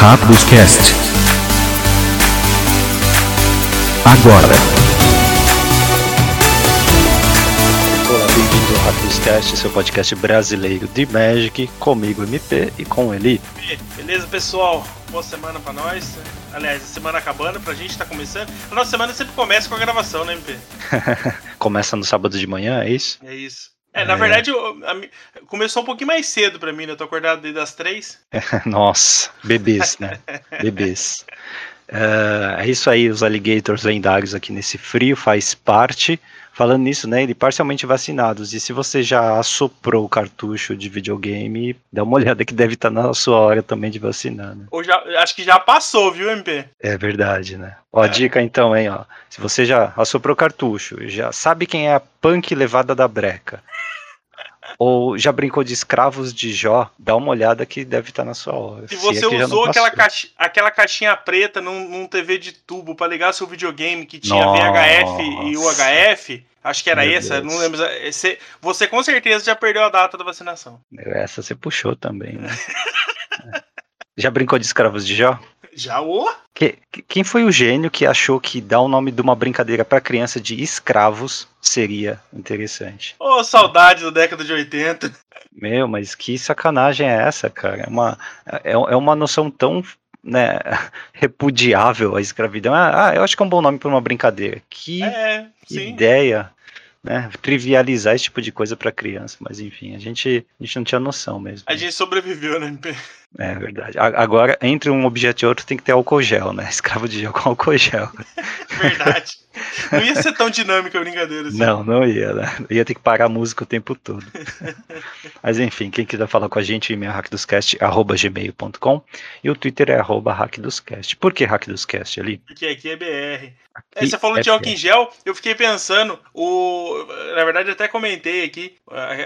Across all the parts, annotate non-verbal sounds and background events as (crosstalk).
Rápidos Cast. Agora. Olá, bem-vindo ao Rápidos Cast, seu podcast brasileiro de Magic, comigo MP e com ele. Beleza, pessoal? Boa semana pra nós. Aliás, a semana acabando, pra gente tá começando. A nossa semana sempre começa com a gravação, né, MP? (laughs) Começa no sábado de manhã, é isso? É isso. É, na verdade, eu- a mi- começou um pouquinho mais cedo pra mim, né? Eu tô acordado desde as três. (laughs) Nossa, bebês, né? (laughs) Bebês. É, é isso aí, os alligators lendários aqui nesse frio faz parte. Falando nisso, né, ele parcialmente vacinados. E se você já assoprou o cartucho de videogame, dá uma olhada que deve estar na sua hora também de vacinar, né? Ou já, acho que já passou, viu, MP? É verdade, né? Ó, É. dica então, hein, ó. Se você já assoprou cartucho, já sabe quem é a punk levada da breca, ou já brincou de escravos de Jó, dá uma olhada que deve estar na sua hora. Se é você não usou aquela, caixa, aquela caixinha preta num, num TV de tubo pra ligar seu videogame que tinha Nossa. VHF e UHF, acho que era Meu essa, Deus. não lembro. Você, você com certeza já perdeu a data da vacinação. Essa você puxou também, né? (laughs) É. já brincou de escravos de Jó? Já o? Que- que- quem foi o gênio que achou que dar o nome de uma brincadeira para criança de escravos seria interessante? Ô, saudade da década de 80. Meu, mas que sacanagem é essa, cara? É uma, é, é uma noção tão né, (laughs) repudiável a escravidão. Ah, ah, eu acho que é um bom nome para uma brincadeira. Que, É, ideia, né? Trivializar esse tipo de coisa para criança. Mas enfim, a gente, a gente não tinha noção mesmo. A gente sobreviveu, né, MP? É verdade. Agora, entre um objeto e outro, tem que ter álcool gel, né? (laughs) Escravo de gel com álcool gel. Verdade. (laughs) Não ia ser tão dinâmica a brincadeira assim. Não, não ia, né? Ia ter que parar a música o tempo todo. (laughs) Mas enfim, quem quiser falar com a gente, e-mail é hackdoscast.gmail.com e o Twitter é arroba hackdoscast. Por que hackdoscast ali? Porque aqui é BR. É, Aqui você falou é de álcool em gel, eu fiquei pensando, o, na verdade até comentei aqui,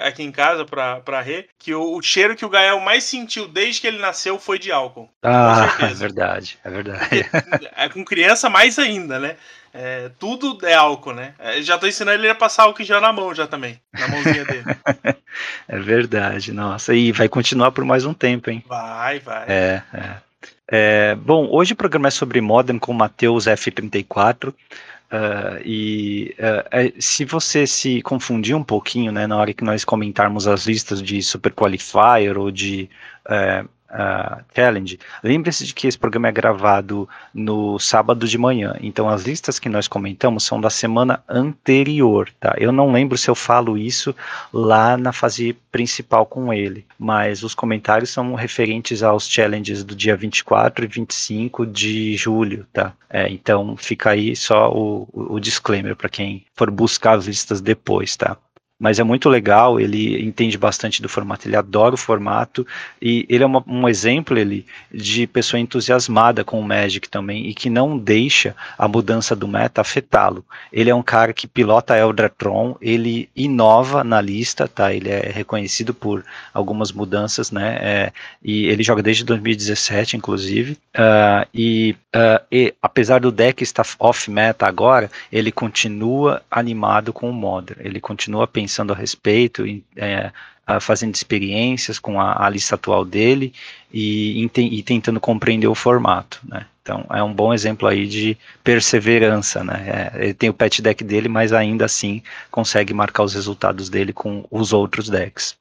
aqui em casa pra, pra Rê, que o, o cheiro que o Gael mais sentiu desde que ele nasceu foi de álcool. Ah, (laughs) é verdade, é verdade. É, com criança mais ainda, né? É, tudo é álcool, né? É, já tô ensinando ele a passar álcool gel na mão já também, na mãozinha dele. (laughs) É verdade, nossa. E vai continuar por mais um tempo, hein? Vai, vai. É, é. É, bom, hoje o programa é sobre Modern com o Matheus F34. ah, e é, se você se confundir um pouquinho, né, na hora que nós comentarmos as listas de Super Qualifier ou de é, ah, Challenge, lembre-se de que esse programa é gravado no sábado de manhã. Então as listas que nós comentamos são da semana anterior, tá? Eu não lembro se eu falo isso lá na fase principal com ele, mas os comentários são referentes aos challenges do dia 24 e 25 de julho, tá? É, então fica aí só o, o disclaimer para quem for buscar as listas depois, tá? Mas é muito legal, ele entende bastante do formato, ele adora o formato, e ele é uma- um exemplo ele, de pessoa entusiasmada com o Magic também, e que não deixa a mudança do meta afetá-lo. Ele é um cara que pilota Eldratron, ele inova na lista, tá? Ele é reconhecido por algumas mudanças, né? É, e ele joga desde 2017, inclusive. Ah, e, ah, e apesar do deck estar off meta agora, ele continua animado com o Modern. Ele continua pensando a respeito, é, fazendo experiências com a, a lista atual dele e, e tentando compreender o formato, né? Então é um bom exemplo aí de perseverança, né? É, ele tem o pet deck dele, mas ainda assim consegue marcar os resultados dele com os outros decks.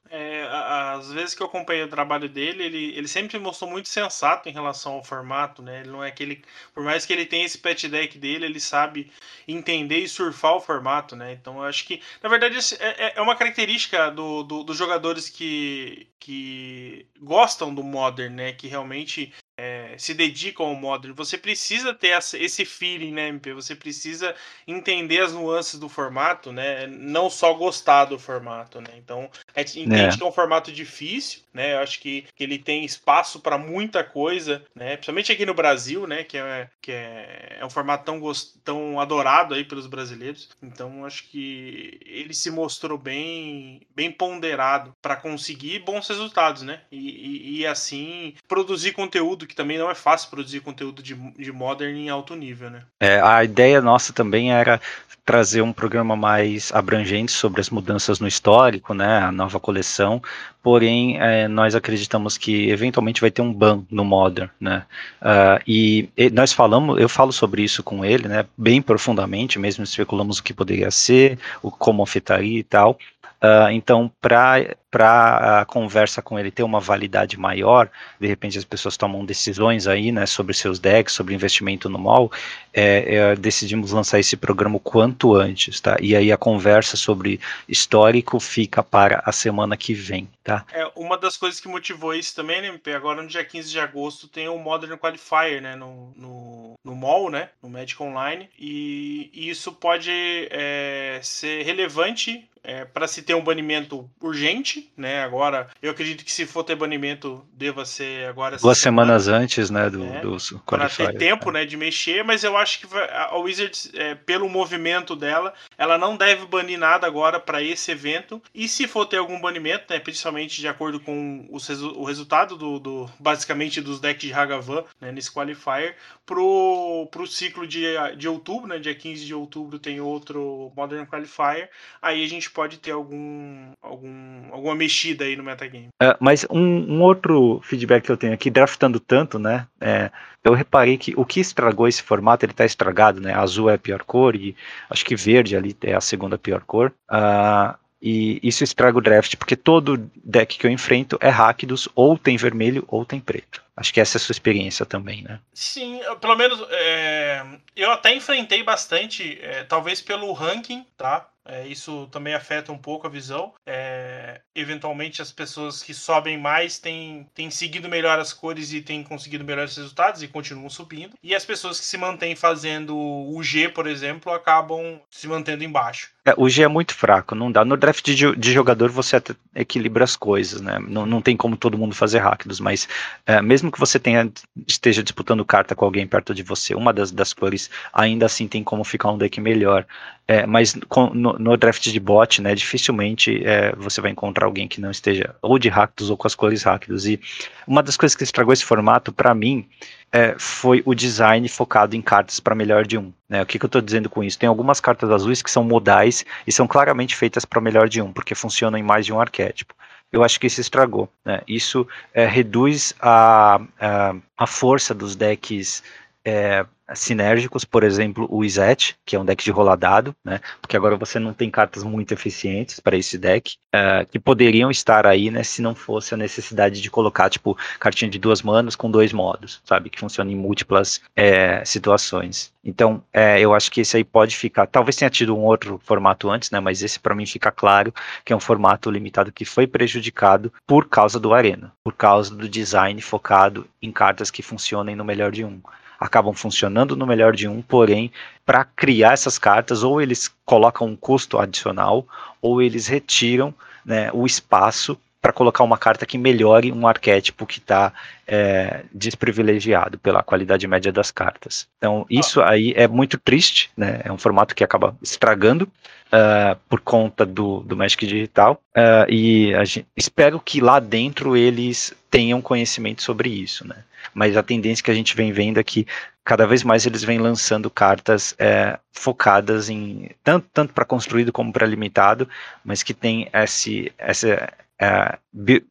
A- a- às vezes que eu acompanhei o trabalho dele, ele, ele sempre mostrou muito sensato em relação ao formato, né? Ele não é aquele. Por mais que ele tenha esse pet deck dele, ele sabe entender e surfar o formato, né? Então eu acho que, na verdade, é, é- é uma característica do, do- dos jogadores que, que gostam do Modern, né? Que realmente é, se dedicam ao Modern. Você precisa ter essa- esse feeling, né, MP? Você precisa entender as nuances do formato, né? Não só gostar do formato, né? Então, a gente entende É. que é um formato difícil, né? Eu acho que, que ele tem espaço para muita coisa, né? Principalmente aqui no Brasil, né? Que é, que é, é um formato tão, gos- tão adorado aí pelos brasileiros. Então, eu acho que ele se mostrou bem, bem ponderado para conseguir bons resultados, né? E, e, e, assim produzir conteúdo que também não é fácil produzir conteúdo de, de Modern em alto nível, né? É, a ideia nossa também era trazer um programa mais abrangente sobre as mudanças no histórico, né, a nova coleção, porém é, nós acreditamos que eventualmente vai ter um ban no Modern, né, uh, e, e, nós falamos, eu falo sobre isso com ele, né, bem profundamente, mesmo especulamos o que poderia ser, o como afetaria e tal, Uh, então, para a conversa com ele ter uma validade maior, de repente as pessoas tomam decisões aí, né, sobre seus decks, sobre investimento no mall, é, é, decidimos lançar esse programa o quanto antes, tá? E aí a conversa sobre histórico fica para a semana que vem, tá? É, uma das coisas que motivou isso também, né, MP, agora no dia 15 de agosto tem o Modern Qualifier, né, no, no, no mall, né, no Magic Online, e, e isso pode é, ser relevante é, para se ter um banimento urgente, né? Agora, eu acredito que se for ter banimento, deva ser agora. Duas semanas antes, né? Do, né? do para ter tempo, né, de mexer. Mas eu acho que a Wizards, é, pelo movimento dela, ela não deve banir nada agora para esse evento. E se for ter algum banimento, né, principalmente de acordo com os, o resultado do, do, basicamente dos decks de Hagavan, né, nesse qualifier, pro, pro ciclo de, de outubro, né? Dia 15 de outubro tem outro Modern Qualifier. Aí a gente pode ter algum, algum alguma mexida aí no metagame. É, mas um, um, outro feedback que eu tenho aqui, draftando tanto, né? É, eu reparei que o que estragou esse formato, ele tá estragado, né? Azul é a pior cor e acho que verde ali é a segunda pior cor. Uh, e isso estraga o draft, porque todo deck que eu enfrento é Rakdos, ou tem vermelho ou tem preto. Acho que essa é a sua experiência também, né? Sim, pelo menos é, eu até enfrentei bastante, é, talvez pelo ranking, tá? É, isso também afeta um pouco a visão. É, eventualmente, as pessoas que sobem mais têm, têm seguido melhor as cores e têm conseguido melhores resultados e continuam subindo. E as pessoas que se mantêm fazendo o G, por exemplo, acabam se mantendo embaixo. É, o G é muito fraco, não dá. No draft de, de jogador você equilibra as coisas, né? Não, não tem como todo mundo fazer Rakdos, mas é, mesmo que você tenha, esteja disputando carta com alguém perto de você, uma das, das cores, ainda assim tem como ficar um deck melhor. É, mas com, no, no, draft de bot, né, dificilmente é, você vai encontrar alguém que não esteja ou de Rakdos ou com as cores Rakdos. E uma das coisas que estragou esse formato, para mim, é, foi o design focado em cartas para melhor de um. Né? O que, que eu estou dizendo com isso? Tem algumas cartas azuis que são modais e são claramente feitas para melhor de um, porque funcionam em mais de um arquétipo. Eu acho que isso estragou. Né? Isso é, reduz a, a, a força dos decks é, sinérgicos, por exemplo, o Izet, que é um deck de roladado, né? Porque agora você não tem cartas muito eficientes para esse deck, uh, que poderiam estar aí, né? Se não fosse a necessidade de colocar, tipo, cartinha de duas manas com dois modos, sabe? Que funciona em múltiplas é, situações. Então, é, eu acho que esse aí pode ficar. Talvez tenha tido um outro formato antes, né? Mas esse para mim fica claro que é um formato limitado que foi prejudicado por causa do Arena, por causa do design focado em cartas que funcionem no melhor de um acabam funcionando no melhor de um, porém, para criar essas cartas, ou eles colocam um custo adicional, ou eles retiram né, o espaço para colocar uma carta que melhore um arquétipo que está é, desprivilegiado pela qualidade média das cartas. Então, isso aí é muito triste, né? É um formato que acaba estragando uh, por conta do, do Magic Digital. Uh, e gente, espero que lá dentro eles tenham conhecimento sobre isso, né? mas a tendência que a gente vem vendo é que cada vez mais eles vêm lançando cartas é, focadas em tanto, tanto para construído como para limitado, mas que tem esse, essa é,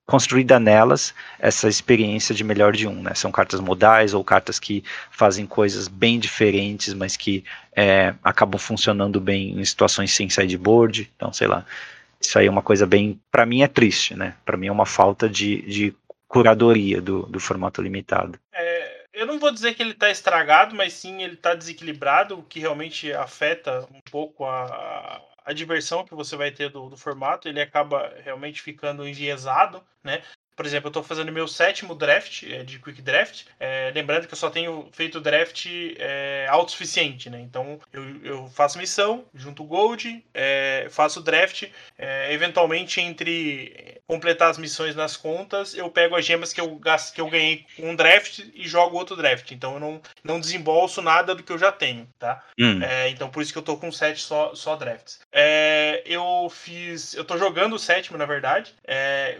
construída nelas essa experiência de melhor de um, né? São cartas modais ou cartas que fazem coisas bem diferentes, mas que é, acabam funcionando bem em situações sem sideboard. Então, sei lá, isso aí é uma coisa bem, para mim é triste, né? Para mim é uma falta de, de curadoria do, do formato limitado. É, eu não vou dizer que ele está estragado, mas sim ele está desequilibrado, o que realmente afeta um pouco a, a diversão que você vai ter do, do formato. Ele acaba realmente ficando enviesado, né? Por exemplo, eu estou fazendo meu sétimo draft é, de Quick Draft. É, lembrando que eu só tenho feito draft é, autossuficiente, né? Então eu, eu faço missão, junto Gold, é, faço draft. É, eventualmente, entre completar as missões nas contas, eu pego as gemas que eu, gasto, que eu ganhei com um draft e jogo outro draft. Então eu não, não desembolso nada do que eu já tenho, tá? Hum. É, então por isso que eu estou com sete só, só drafts. eu fiz. Eu estou jogando o sétimo, na verdade.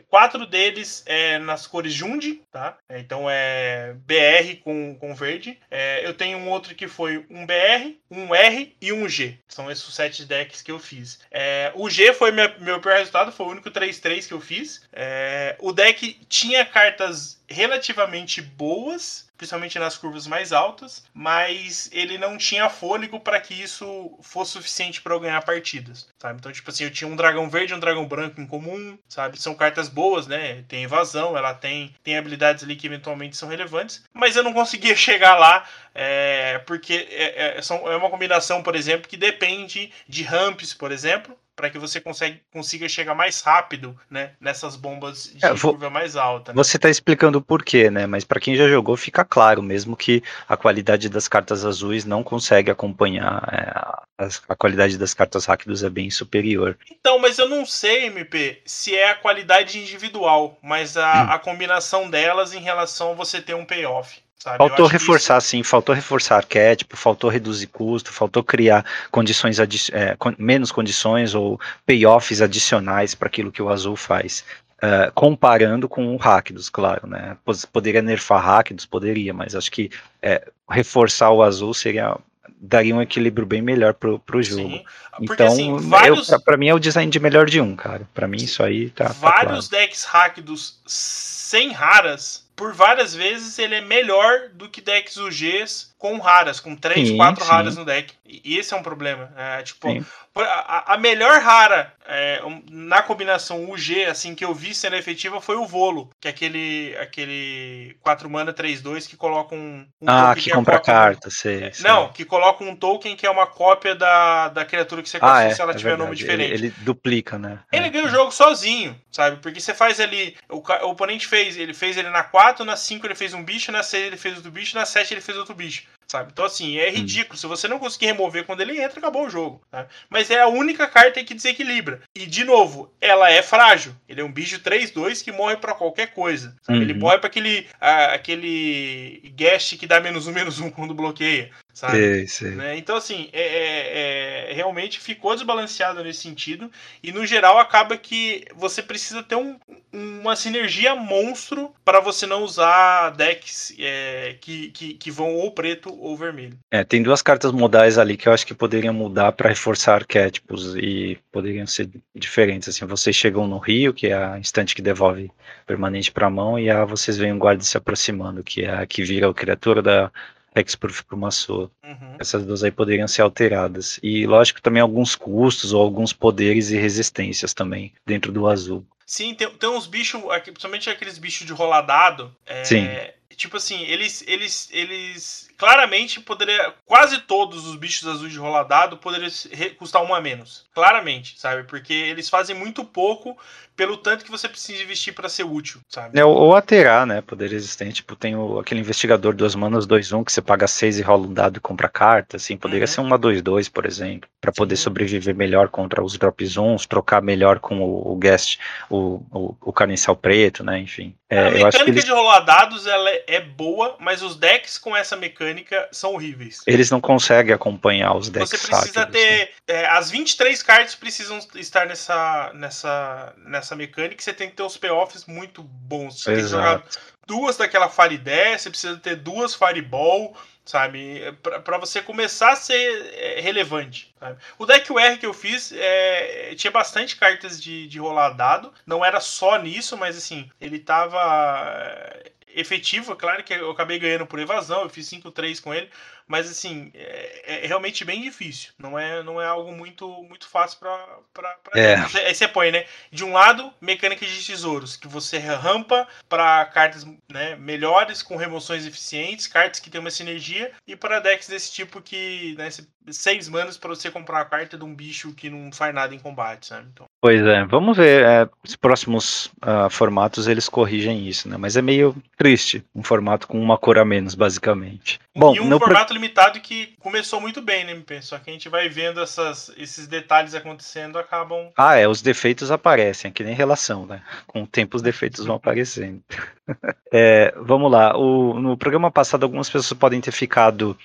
quatro deles é nas cores Jund, tá? É, então é BR com, com verde. É, eu tenho um outro que foi um BR, um R e um G. São esses sete decks que eu fiz. É, o G foi minha, meu pior resultado, foi o único 3-3 que eu fiz. É, o deck tinha cartas relativamente boas, principalmente nas curvas mais altas, mas ele não tinha fôlego para que isso fosse suficiente para eu ganhar partidas, sabe? Então, tipo assim, eu tinha um dragão verde e um dragão branco em comum, sabe? São cartas boas, né? Tem evasão, ela tem, tem habilidades ali que eventualmente são relevantes, mas eu não conseguia (laughs) chegar lá é, porque é, é, é uma combinação, por exemplo, que depende de ramps, por exemplo, para que você consegue, consiga chegar mais rápido, né, nessas bombas de é, vou, curva mais alta. Né? Você está explicando o porquê, né? Mas para quem já jogou fica claro, mesmo que a qualidade das cartas azuis não consegue acompanhar é, a, a, qualidade das cartas rápidas é bem superior. Então, mas eu não sei, MP, se é a qualidade individual, mas a, hum. a combinação delas em relação a você ter um payoff. Sabe? Faltou reforçar, isso... sim, faltou reforçar arquétipo, faltou reduzir custo, faltou criar condições é, menos condições ou payoffs adicionais para aquilo que o azul faz. Uh, comparando com o Rakdos, claro, né? Poderia nerfar Rakdos, poderia, mas acho que é, reforçar o azul seria daria um equilíbrio bem melhor pro, pro jogo. Sim, porque, então, assim, vários... para mim é o design de melhor de um, cara. Para mim isso aí tá. tá vários tá claro. decks Rakdos sem raras por várias vezes ele é melhor do que decks UGs com raras, com 3, 4 raras no deck. E esse é um problema. É, tipo, a, a, melhor rara é, na combinação UG, assim, que eu vi sendo efetiva foi o Volo, que é aquele, aquele 4 mana 3-2 que coloca um. um ah, que, que é compra carta, sei, sei, Não, que coloca um token que é uma cópia da, da criatura que você ah, é, se ela é tiver verdade. nome diferente. Ele, ele, duplica, né? Ele ganha o jogo sozinho, sabe? Porque você faz ali. O, o oponente fez, ele fez ele na 4, na 5 ele fez um bicho, na 6 ele fez outro bicho, na 7 ele fez outro bicho sabe? Então, assim, é hum. ridículo. Hum. Se você não conseguir remover quando ele entra, acabou o jogo. Tá? Mas é a única carta que desequilibra. E, de novo, ela é frágil. Ele é um bicho 3-2 que morre para qualquer coisa. Uhum. Ele morre para aquele, aquele guest que dá menos um, menos um quando bloqueia. Sabe? Né? Então, assim, é, é, é, realmente ficou desbalanceado nesse sentido. E, no geral, acaba que você precisa ter um, uma sinergia monstro para você não usar decks é, que, que, que vão ou preto ou vermelho. É, tem duas cartas modais ali que eu acho que poderiam mudar para reforçar arquétipos e poderiam ser diferentes. Assim, vocês chegam no Rio, que é a instante que devolve permanente para a mão, e a vocês veem um guarda se aproximando, que é a que vira a criatura da Hexproof para uma sua. Uhum. Essas duas aí poderiam ser alteradas. E lógico também alguns custos ou alguns poderes e resistências também dentro do azul. Sim, tem, tem uns bichos, principalmente aqueles bichos de roladado. É, Sim. Tipo assim, eles, eles, eles claramente poderia quase todos os bichos azuis de roladado poderiam custar um a menos. Claramente, sabe? Porque eles fazem muito pouco pelo tanto que você precisa investir para ser útil, sabe? É, ou alterar, né? Poder existente. Tipo, tem o, aquele investigador duas manas 2-1 que você paga 6 e rola um dado e compra carta, assim. Poderia uhum. ser uma 2-2, por exemplo, para poder sobreviver melhor contra os drops 1, trocar melhor com o, o guest, o, o, o carniçal preto, né? Enfim. É, a mecânica eles... de rolar dados ela é, é boa, mas os decks com essa mecânica são horríveis. Eles não conseguem acompanhar os decks. Você precisa ter. Né? É, as 23 cartas precisam estar nessa, nessa, nessa mecânica. Você tem que ter os payoffs muito bons. Você Exato. tem que jogar duas daquela Fire Dash, você precisa ter duas Fireball sabe? para você começar a ser é, relevante. Sabe? O deck UR que eu fiz é, tinha bastante cartas de, de rolar dado, não era só nisso, mas assim, ele tava efetivo, é claro que eu acabei ganhando por evasão, eu fiz 5-3 com ele, mas assim, é, é, realmente bem difícil. Não é, não é algo muito, muito fácil para. É. Aí você põe, né? De um lado, mecânica de tesouros, que você rampa para cartas né, melhores, com remoções eficientes, cartas que tem uma sinergia, e para decks desse tipo que, né, seis manos para você comprar a carta de um bicho que não faz nada em combate, sabe? Então... Pois é, vamos ver. É, os próximos uh, formatos eles corrigem isso, né? Mas é meio triste um formato com uma cor a menos, basicamente. Bom, e um formato limitado que começou muito bem, né, MP? Só que a gente vai vendo essas, esses detalhes acontecendo, acabam. Ah, é, os defeitos aparecem, é que nem relação, né? Com o tempo os defeitos vão aparecendo. (laughs) é, vamos lá. O, no programa passado, algumas pessoas podem ter ficado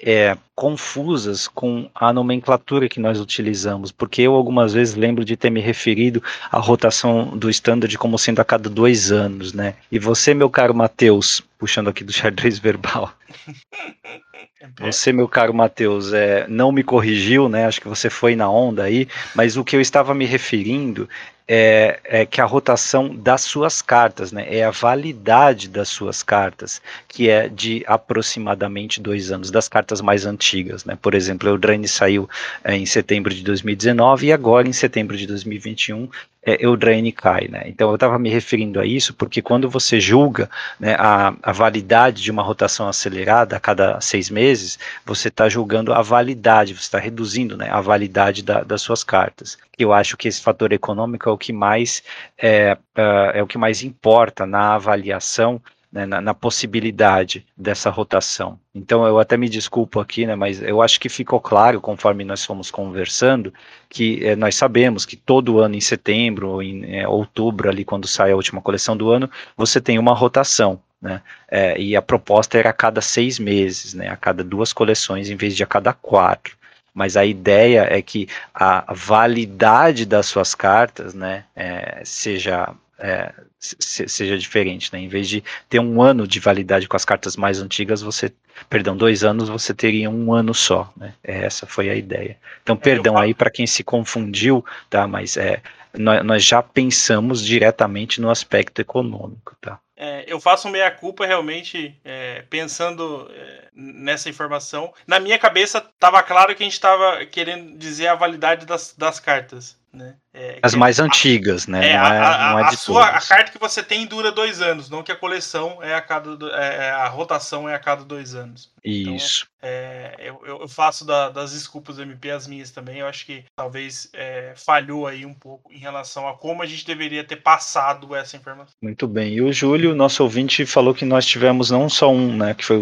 é, confusas com a nomenclatura que nós utilizamos, porque eu algumas vezes lembro de ter me referido à rotação do standard como sendo a cada dois anos, né? E você, meu caro Matheus, puxando aqui do xadrez verbal, (laughs) você, meu caro Matheus, é, não me corrigiu, né? Acho que você foi na onda aí, mas o que eu estava me referindo é, é, que a rotação das suas cartas, né, é a validade das suas cartas, que é de aproximadamente dois anos, das cartas mais antigas. Né? Por exemplo, o Eldraine saiu é, em setembro de 2019 e agora, em setembro de 2021, é, Eldraine cai. Né? Então, eu estava me referindo a isso porque quando você julga né, a, a validade de uma rotação acelerada a cada seis meses, você está julgando a validade, você está reduzindo né, a validade da, das suas cartas. Eu acho que esse fator econômico é o que mais é, é, é o que mais importa na avaliação né, na, na, possibilidade dessa rotação. Então eu até me desculpo aqui, né, mas eu acho que ficou claro, conforme nós fomos conversando, que é, nós sabemos que todo ano em setembro ou em é, outubro, ali quando sai a última coleção do ano, você tem uma rotação. Né, é, e a proposta era a cada seis meses, né, a cada duas coleções em vez de a cada quatro mas a ideia é que a validade das suas cartas, né, é, seja é, seja diferente, né? Em vez de ter um ano de validade com as cartas mais antigas, você, perdão, dois anos, você teria um ano só, né? Essa foi a ideia. Então, é, perdão aí para quem se confundiu, tá? Mas é, nós, nós já pensamos diretamente no aspecto econômico, tá? É, eu faço meia culpa realmente é, pensando é, nessa informação. Na minha cabeça estava claro que a gente estava querendo dizer a validade das, das cartas. Né? É, As mais a, antigas, né? É, não é, a, não é a, sua, a carta que você tem dura dois anos, não que a coleção é a cada. É, é, a rotação é a cada dois anos. Então, Isso. Então, eu, eu, faço da, das desculpas do MP as minhas também. Eu acho que talvez é, falhou aí um pouco em relação a como a gente deveria ter passado essa informação. Muito bem. E o Júlio, nosso ouvinte, falou que nós tivemos não só um, né? Que foi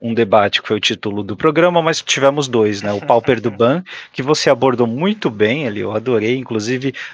um debate, que foi o título do programa, mas tivemos dois, né? O Pauper do (laughs) Ban, que você abordou muito bem ali, eu adorei, inclusive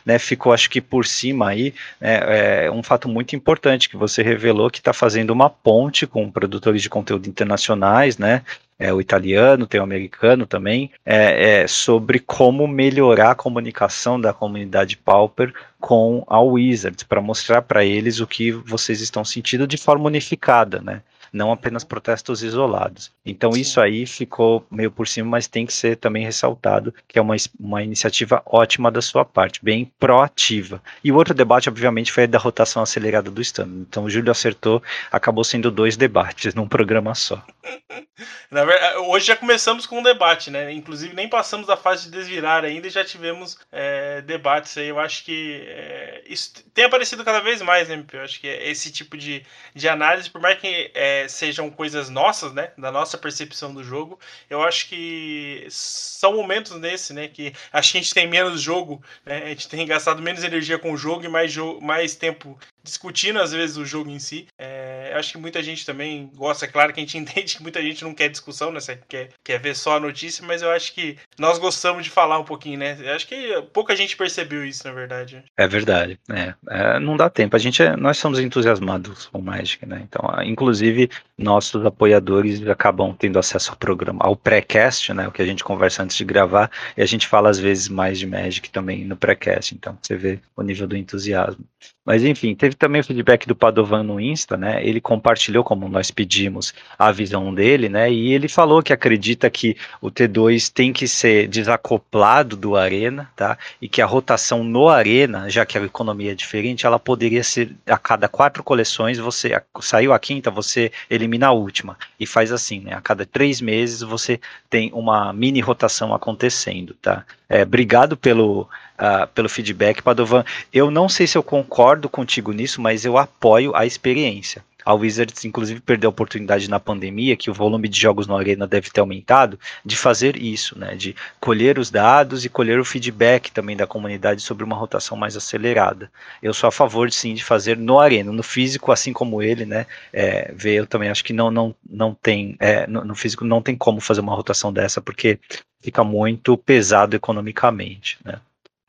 né, ficou acho que por cima aí, né, é um fato muito importante que você revelou que está fazendo uma ponte com produtores de conteúdo internacionais, né, é, o italiano, tem o americano também, é, é, sobre como melhorar a comunicação da comunidade Pauper com a Wizards, para mostrar para eles o que vocês estão sentindo de forma unificada, né? Não apenas protestos isolados. Então Sim. isso aí ficou meio por cima, mas tem que ser também ressaltado que é uma, uma iniciativa ótima da sua parte, bem proativa. E o outro debate, obviamente, foi a da rotação acelerada do stand. Então o Júlio acertou, acabou sendo dois debates num programa só. (laughs) Verdade, hoje já começamos com um debate, né? Inclusive nem passamos da fase de desvirar ainda e já tivemos é, debates aí. Eu acho que é, isso tem aparecido cada vez mais, né, Eu acho que esse tipo de, de análise, por mais que é, sejam coisas nossas, né? Da nossa percepção do jogo, eu acho que são momentos nesse, né? Que a gente tem menos jogo, né? A gente tem gastado menos energia com o jogo e mais, mais tempo discutindo às vezes o jogo em si. É, acho que muita gente também gosta, é claro que a gente (laughs) entende que muita gente não quer discussão, né? Quer, quer ver só a notícia, mas eu acho que nós gostamos de falar um pouquinho, né? Eu acho que pouca gente percebeu isso, na verdade. É verdade, é, é não dá tempo. A gente é, nós somos entusiasmados com Magic, né? Então, inclusive, nossos apoiadores acabam tendo acesso ao programa, ao pré-cast, né? O que a gente conversa antes de gravar, e a gente fala às vezes mais de Magic também no pré-cast. Então, você vê o nível do entusiasmo. Mas enfim, teve também o feedback do Padovan no Insta, né? Ele compartilhou, como nós pedimos, a visão dele, né? E ele falou que acredita que o T2 tem que ser desacoplado do Arena, tá? E que a rotação no Arena, já que a economia é diferente, ela poderia ser a cada quatro coleções, você saiu a quinta, você elimina a última. E faz assim, né? A cada três meses você tem uma mini rotação acontecendo, tá? É, obrigado pelo, uh, pelo feedback, Padovan. Eu não sei se eu concordo contigo nisso, mas eu apoio a experiência. A Wizards, inclusive, perdeu a oportunidade na pandemia, que o volume de jogos no Arena deve ter aumentado, de fazer isso, né? De colher os dados e colher o feedback também da comunidade sobre uma rotação mais acelerada. Eu sou a favor, sim, de fazer no Arena. No físico, assim como ele, né? É, ver, eu também acho que não, não, não tem. É, no, no físico não tem como fazer uma rotação dessa, porque fica muito pesado economicamente, né?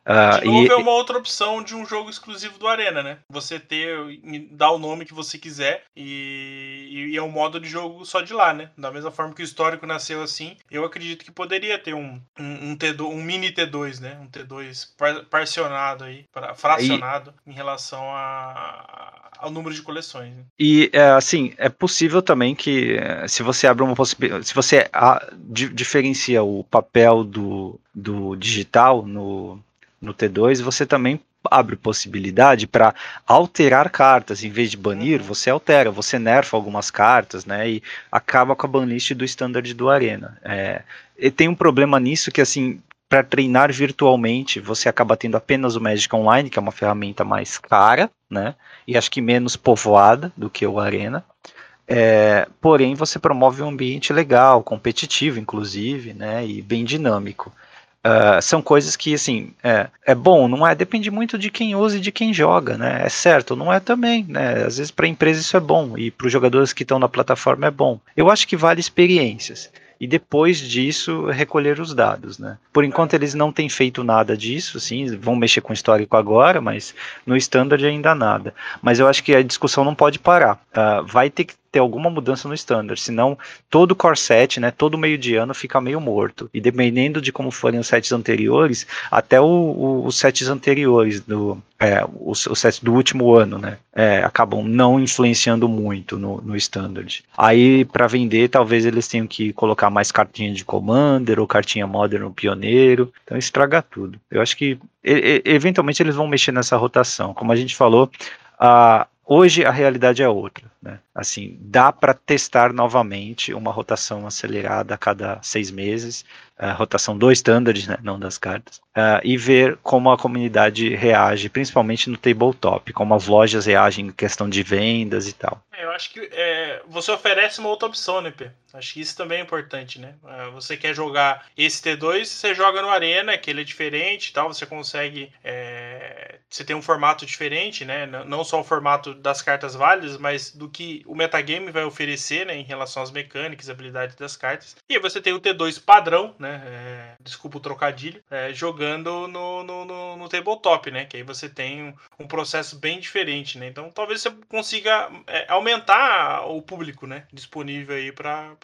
Uh, de novo, e, é uma outra opção de um jogo exclusivo do Arena, né? Você ter, dar o nome que você quiser e, e, é um modo de jogo só de lá, né? Da mesma forma que o histórico nasceu assim, eu acredito que poderia ter um, um, um, T2, um mini T2, né? Um T2 par, parcionado aí, fracionado e... em relação a, ao número de coleções. Né? E é, assim, é possível também que é, se você abre uma possibilidade, se você a, di, diferencia o papel do, do digital no no T2, você também abre possibilidade para alterar cartas. Em vez de banir, uhum. você altera, você nerfa algumas cartas, né? E acaba com a banlist do standard do Arena. É, e tem um problema nisso que, assim, para treinar virtualmente, você acaba tendo apenas o Magic Online, que é uma ferramenta mais cara, né? E acho que menos povoada do que o Arena. É, porém, você promove um ambiente legal, competitivo, inclusive, né? E bem dinâmico. Uh, são coisas que, assim, é, é bom, não é? Depende muito de quem usa e de quem joga, né? É certo, não é também, né? Às vezes para a empresa isso é bom e para os jogadores que estão na plataforma é bom. Eu acho que vale experiências e depois disso recolher os dados, né? Por enquanto eles não têm feito nada disso, sim, vão mexer com o histórico agora, mas no standard ainda nada. Mas eu acho que a discussão não pode parar. Uh, vai ter que ter alguma mudança no standard, senão todo o core set, né, todo meio de ano fica meio morto. E dependendo de como forem os sets anteriores, até o, o, os sets anteriores do é, os, os sets do último ano, né, é, acabam não influenciando muito no, no standard. Aí para vender, talvez eles tenham que colocar mais cartinha de commander ou cartinha modern pioneiro, então estraga tudo. Eu acho que e, eventualmente eles vão mexer nessa rotação. Como a gente falou, a Hoje a realidade é outra. Né? Assim, dá para testar novamente uma rotação acelerada a cada seis meses, a rotação do standard, né, não das cartas, uh, e ver como a comunidade reage, principalmente no tabletop, como as lojas reagem em questão de vendas e tal. É, eu acho que é, você oferece uma outra opção, né, P? Acho que isso também é importante, né? É, você quer jogar esse T2, você joga no Arena, que ele é diferente tal, você consegue. É, você tem um formato diferente, né? Não só o formato das cartas válidas, mas do que o metagame vai oferecer, né? Em relação às mecânicas, habilidades das cartas. E aí você tem o T2 padrão, né? É, desculpa o trocadilho, é, jogando no, no, no, no, tabletop, né? Que aí você tem um, um, processo bem diferente, né? Então talvez você consiga é, aumentar o público, né? Disponível aí para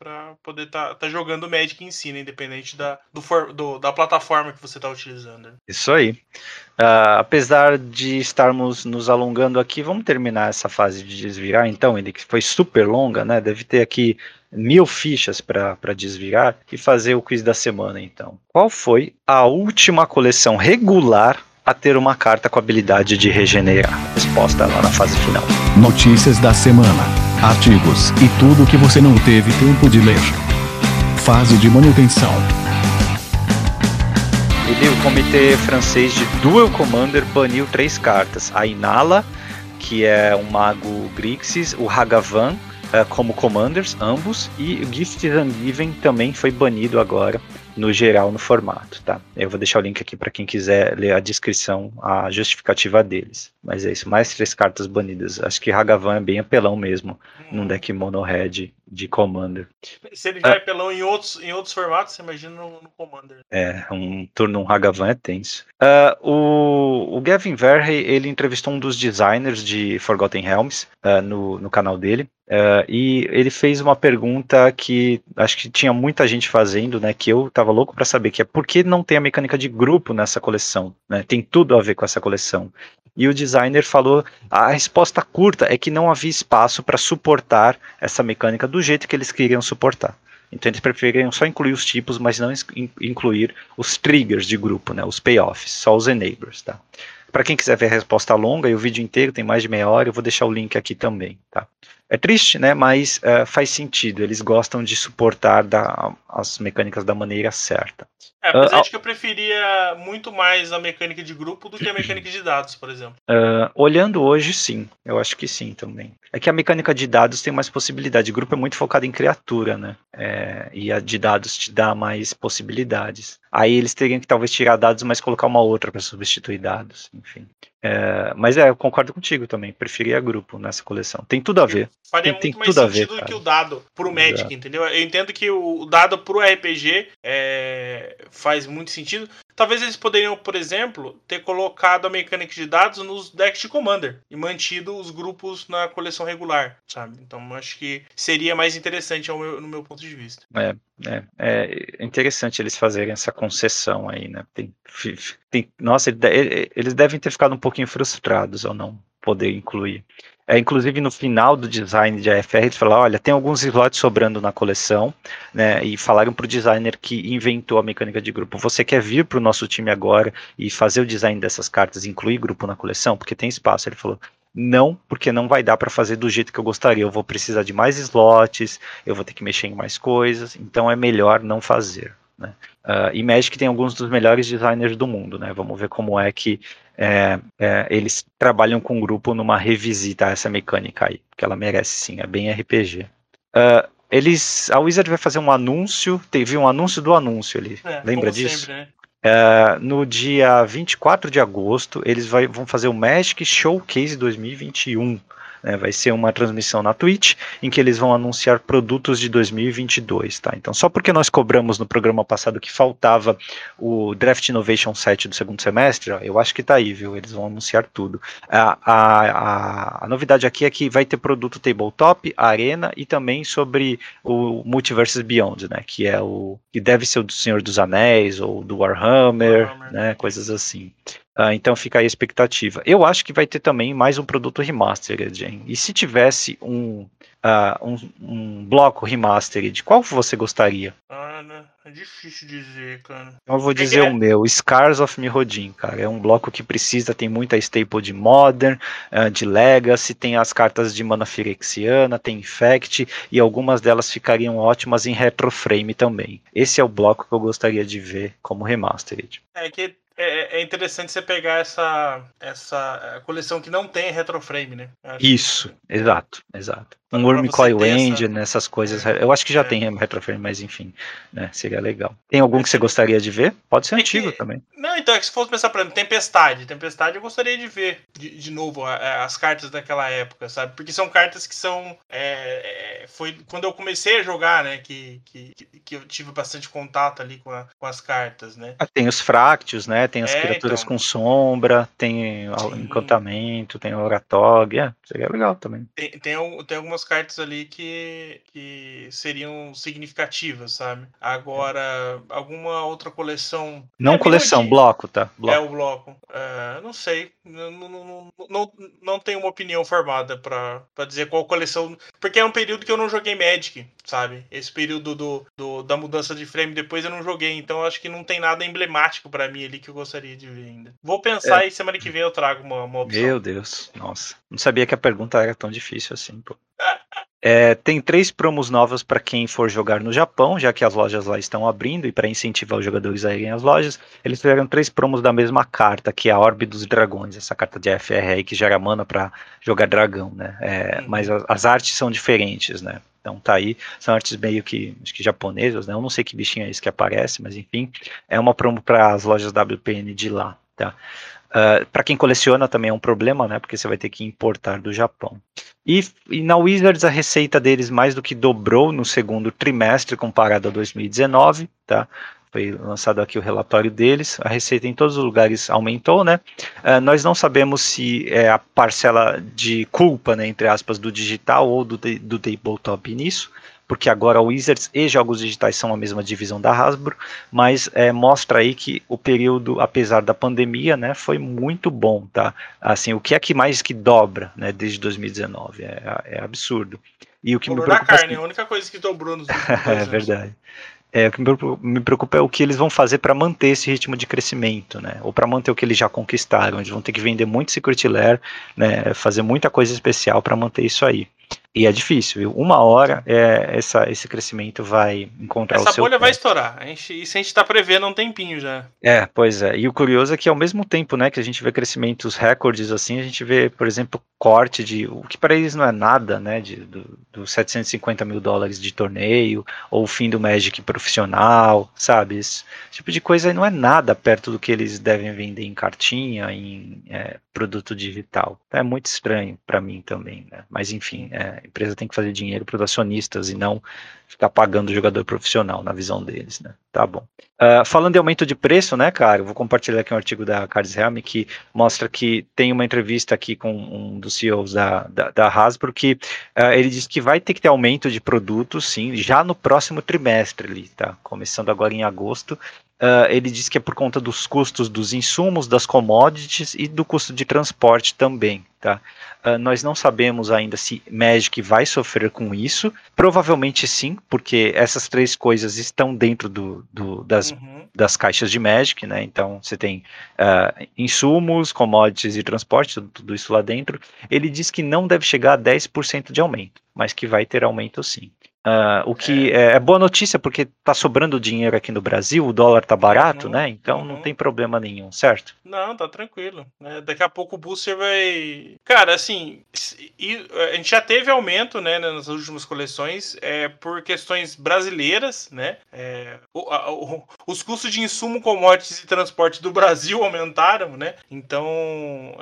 poder estar tá, tá jogando Magic em si, né? independente da, do, for, do, da plataforma que você está utilizando. Né? Isso aí. Uh, apesar de estarmos nos alongando aqui, vamos terminar essa fase de desvirar, então, ele que foi super longa, né? Deve ter aqui mil fichas para desvirar e fazer o quiz da semana, então. Qual foi a última coleção regular a ter uma carta com habilidade de regenerar? Resposta lá na fase final. Notícias da semana artigos e tudo que você não teve tempo de ler. Fase de manutenção. Ele, o comitê francês de Duel Commander baniu três cartas: a Inala, que é um mago Grixis, o Hagavan, uh, como commanders, ambos, e o Gift Given também foi banido agora no geral no formato, tá? Eu vou deixar o link aqui para quem quiser ler a descrição, a justificativa deles. Mas é isso, mais três cartas banidas. Acho que Hagavan é bem apelão mesmo. Num deck mono red de Commander. Se ele já é apelão em outros, em outros formatos, você imagina no, no Commander. É, um turno um Hagavan é tenso. Uh, o, o Gavin Verhey, ele entrevistou um dos designers de Forgotten Realms uh, no, no canal dele. Uh, e ele fez uma pergunta que acho que tinha muita gente fazendo, né? Que eu tava louco para saber, que é por que não tem a mecânica de grupo nessa coleção? Né? Tem tudo a ver com essa coleção. E o designer falou: a resposta curta é que não havia espaço para suportar essa mecânica do jeito que eles queriam suportar. Então eles preferiram só incluir os tipos, mas não incluir os triggers de grupo, né, os payoffs, só os enablers, tá? Para quem quiser ver a resposta longa e o vídeo inteiro tem mais de meia hora, eu vou deixar o link aqui também, tá? É triste, né? Mas uh, faz sentido. Eles gostam de suportar da, as mecânicas da maneira certa. É, apesar uh, de que eu preferia muito mais a mecânica de grupo do que a mecânica de dados, por exemplo. Uh, olhando hoje, sim. Eu acho que sim também. É que a mecânica de dados tem mais possibilidade. O grupo é muito focado em criatura, né? É, e a de dados te dá mais possibilidades. Aí eles teriam que talvez tirar dados, mas colocar uma outra para substituir dados. Enfim. É, mas é, eu concordo contigo também. Preferia grupo nessa coleção. Tem tudo a ver. Faria tem, muito tem mais tudo a ver, sentido do cara. que o dado pro Magic, Exato. entendeu? Eu entendo que o dado pro RPG é, faz muito sentido. Talvez eles poderiam, por exemplo, ter colocado a mecânica de dados nos decks de Commander e mantido os grupos na coleção regular, sabe? Então acho que seria mais interessante meu- no meu ponto de vista. É, é, é interessante eles fazerem essa concessão aí, né? Tem, tem- nossa, eles devem ter ficado um pouquinho frustrados ao não poder incluir. É, inclusive no final do design de AFR, eles falaram, olha, tem alguns slots sobrando na coleção, né? E falaram pro designer que inventou a mecânica de grupo, você quer vir pro nosso time agora e fazer o design dessas cartas, incluir grupo na coleção? Porque tem espaço. Ele falou, não, porque não vai dar para fazer do jeito que eu gostaria. Eu vou precisar de mais slots, eu vou ter que mexer em mais coisas, então é melhor não fazer. Né? Uh, e Magic tem alguns dos melhores designers do mundo, né? Vamos ver como é que é, é, eles trabalham com o grupo numa revisita a essa mecânica aí, que ela merece sim, é bem RPG. Uh, eles, a Wizard vai fazer um anúncio, teve um anúncio do anúncio ali, É, lembra disso? sempre, né? Uh, no dia 24 de agosto, eles vai, vão fazer o Magic Showcase 2021. Né, vai ser uma transmissão na Twitch em que eles vão anunciar produtos de 2022, tá? Então, só porque nós cobramos no programa passado que faltava o Draft Innovation 7 do segundo semestre, ó, eu acho que tá aí, viu? Eles vão anunciar tudo. A, a, a, a novidade aqui é que vai ter produto tabletop, arena e também sobre o Multiverses Beyond, né? Que é o que deve ser o do Senhor dos Anéis ou do Warhammer, Warhammer. né? Coisas assim. Ah, então fica aí a expectativa. Eu acho que vai ter também mais um produto remastered, hein? E se tivesse um, ah, um, um bloco remastered, qual você gostaria? Ah, né? É difícil dizer, cara. Eu vou que dizer é? o meu, Scars of Mirrodin, cara. É um bloco que precisa, tem muita staple de Modern, ah, de Legacy, tem as cartas de Mana Phyrexiana, tem Infect, e algumas delas ficariam ótimas em Retroframe também. Esse é o bloco que eu gostaria de ver como remastered. É que é, é interessante você pegar essa, essa coleção que não tem retroframe, né? Acho Isso, exato, exato. Um pra Worm você Coil ter essa- Engine, essas coisas. Eu acho que já É. tem retroframe, mas enfim, né, seria legal. Tem algum que você gostaria de ver? Pode ser É antigo que- também. Não, então, é que se fosse pensar, por exemplo, Tempestade. Tempestade eu gostaria de ver de, de novo a- a- as cartas daquela época, sabe? Porque são cartas que são. é, é, foi quando eu comecei a jogar, né? Que, que, que eu tive bastante contato ali com, a- com as cartas, né? Ah, tem os Fractios, né? Tem as É, criaturas então. com sombra, tem o Sim. encantamento, tem o Oratog. É, seria legal também. Tem, tem, tem algumas cartas ali que, que seriam significativas, sabe? Agora, alguma outra coleção. Não É, coleção, bloco, tá? É Bloco. o bloco. É, não sei. Não, não, não, não, tenho uma opinião formada pra, pra dizer qual coleção. Porque é um período que eu não joguei Magic, sabe? Esse período do, do- da mudança de frame depois eu não joguei. Então acho que não tem nada emblemático pra mim ali que eu gostaria de ver ainda. Vou pensar e semana que vem eu trago uma, uma opção. Meu Deus, nossa. Não sabia que a pergunta era tão difícil assim, pô. É, tem três promos novas para quem for jogar no Japão, já que as lojas lá estão abrindo e para incentivar os jogadores a irem às lojas, eles fizeram três promos da mesma carta, que é a Orbe dos Dragões, essa carta de FR aí que gera mana para jogar dragão, né? É, Uhum. Mas a- as artes são diferentes, né? Então tá aí, são artes meio que, acho que japonesas, né? Eu não sei que bichinho é esse que aparece, mas enfim, é uma promo para as lojas WPN de lá, tá? Para quem coleciona também é um problema, né? Porque você vai ter que importar do Japão. E, e na Wizards a receita deles mais do que dobrou no segundo trimestre comparado a 2019, tá? Foi lançado aqui o relatório deles. A receita em todos os lugares aumentou, né? Uh, nós não sabemos se é a parcela de culpa, né, entre aspas, do digital ou do, do tabletop nisso porque agora o Wizards e jogos digitais são a mesma divisão da Hasbro, mas é, mostra aí que o período, apesar da pandemia, né, foi muito bom, tá? Assim, o que é que mais que dobra, né, desde 2019? É, é absurdo. E o que Valor me preocupa da carne, assim, a única coisa que dobrou nos (laughs) últimos é verdade. É, o que me preocupa é o que eles vão fazer para manter esse ritmo de crescimento, né? Ou para manter o que eles já conquistaram. Eles vão ter que vender muito Secret Lair, né? Fazer muita coisa especial para manter isso aí. E é difícil, viu? Uma hora é, essa, esse crescimento vai encontrar Essa o seu bolha vai teto. estourar. A gente, isso a gente tá prevendo há um tempinho já. É, pois é. E o curioso é que ao mesmo tempo, né, que a gente vê crescimentos recordes assim, a gente vê, por exemplo, corte de o que para eles não é nada, né, de do, do 750 mil dólares de torneio ou o fim do Magic profissional, sabe? Esse tipo de coisa aí não é nada perto do que eles devem vender em cartinha, em é, produto digital. É muito estranho para mim também, né? Mas enfim, é, a empresa tem que fazer dinheiro para os acionistas e não ficar pagando o jogador profissional, na visão deles, né? Tá bom. Uh, falando de aumento de preço, né, cara? Eu vou compartilhar aqui um artigo da Carlos Helm que mostra que tem uma entrevista aqui com um dos CEOs da, da, da Hasbro que uh, ele diz que vai ter que ter aumento de produtos, sim, já no próximo trimestre ali, tá? Começando agora em agosto, Uh, ele diz que é por conta dos custos dos insumos, das commodities e do custo de transporte também. Tá? Uh, nós não sabemos ainda se Magic vai sofrer com isso. Provavelmente sim, porque essas três coisas estão dentro do, do das, uhum. das caixas de Magic, né? Então você tem uh, insumos, commodities e transporte, tudo, tudo isso lá dentro. Ele diz que não deve chegar a 10% de aumento, mas que vai ter aumento sim. Uh, o que é. é. é. boa notícia porque tá sobrando dinheiro aqui no Brasil, o dólar tá barato, uhum, né? Então uhum. não tem problema nenhum, certo? Não, tá tranquilo. É, daqui a pouco o booster vai. Cara, assim, a gente já teve aumento, né, nas últimas coleções, é, por questões brasileiras, né? É, o, a, o, os custos de insumo, commodities e transporte do Brasil (laughs) aumentaram, né? Então,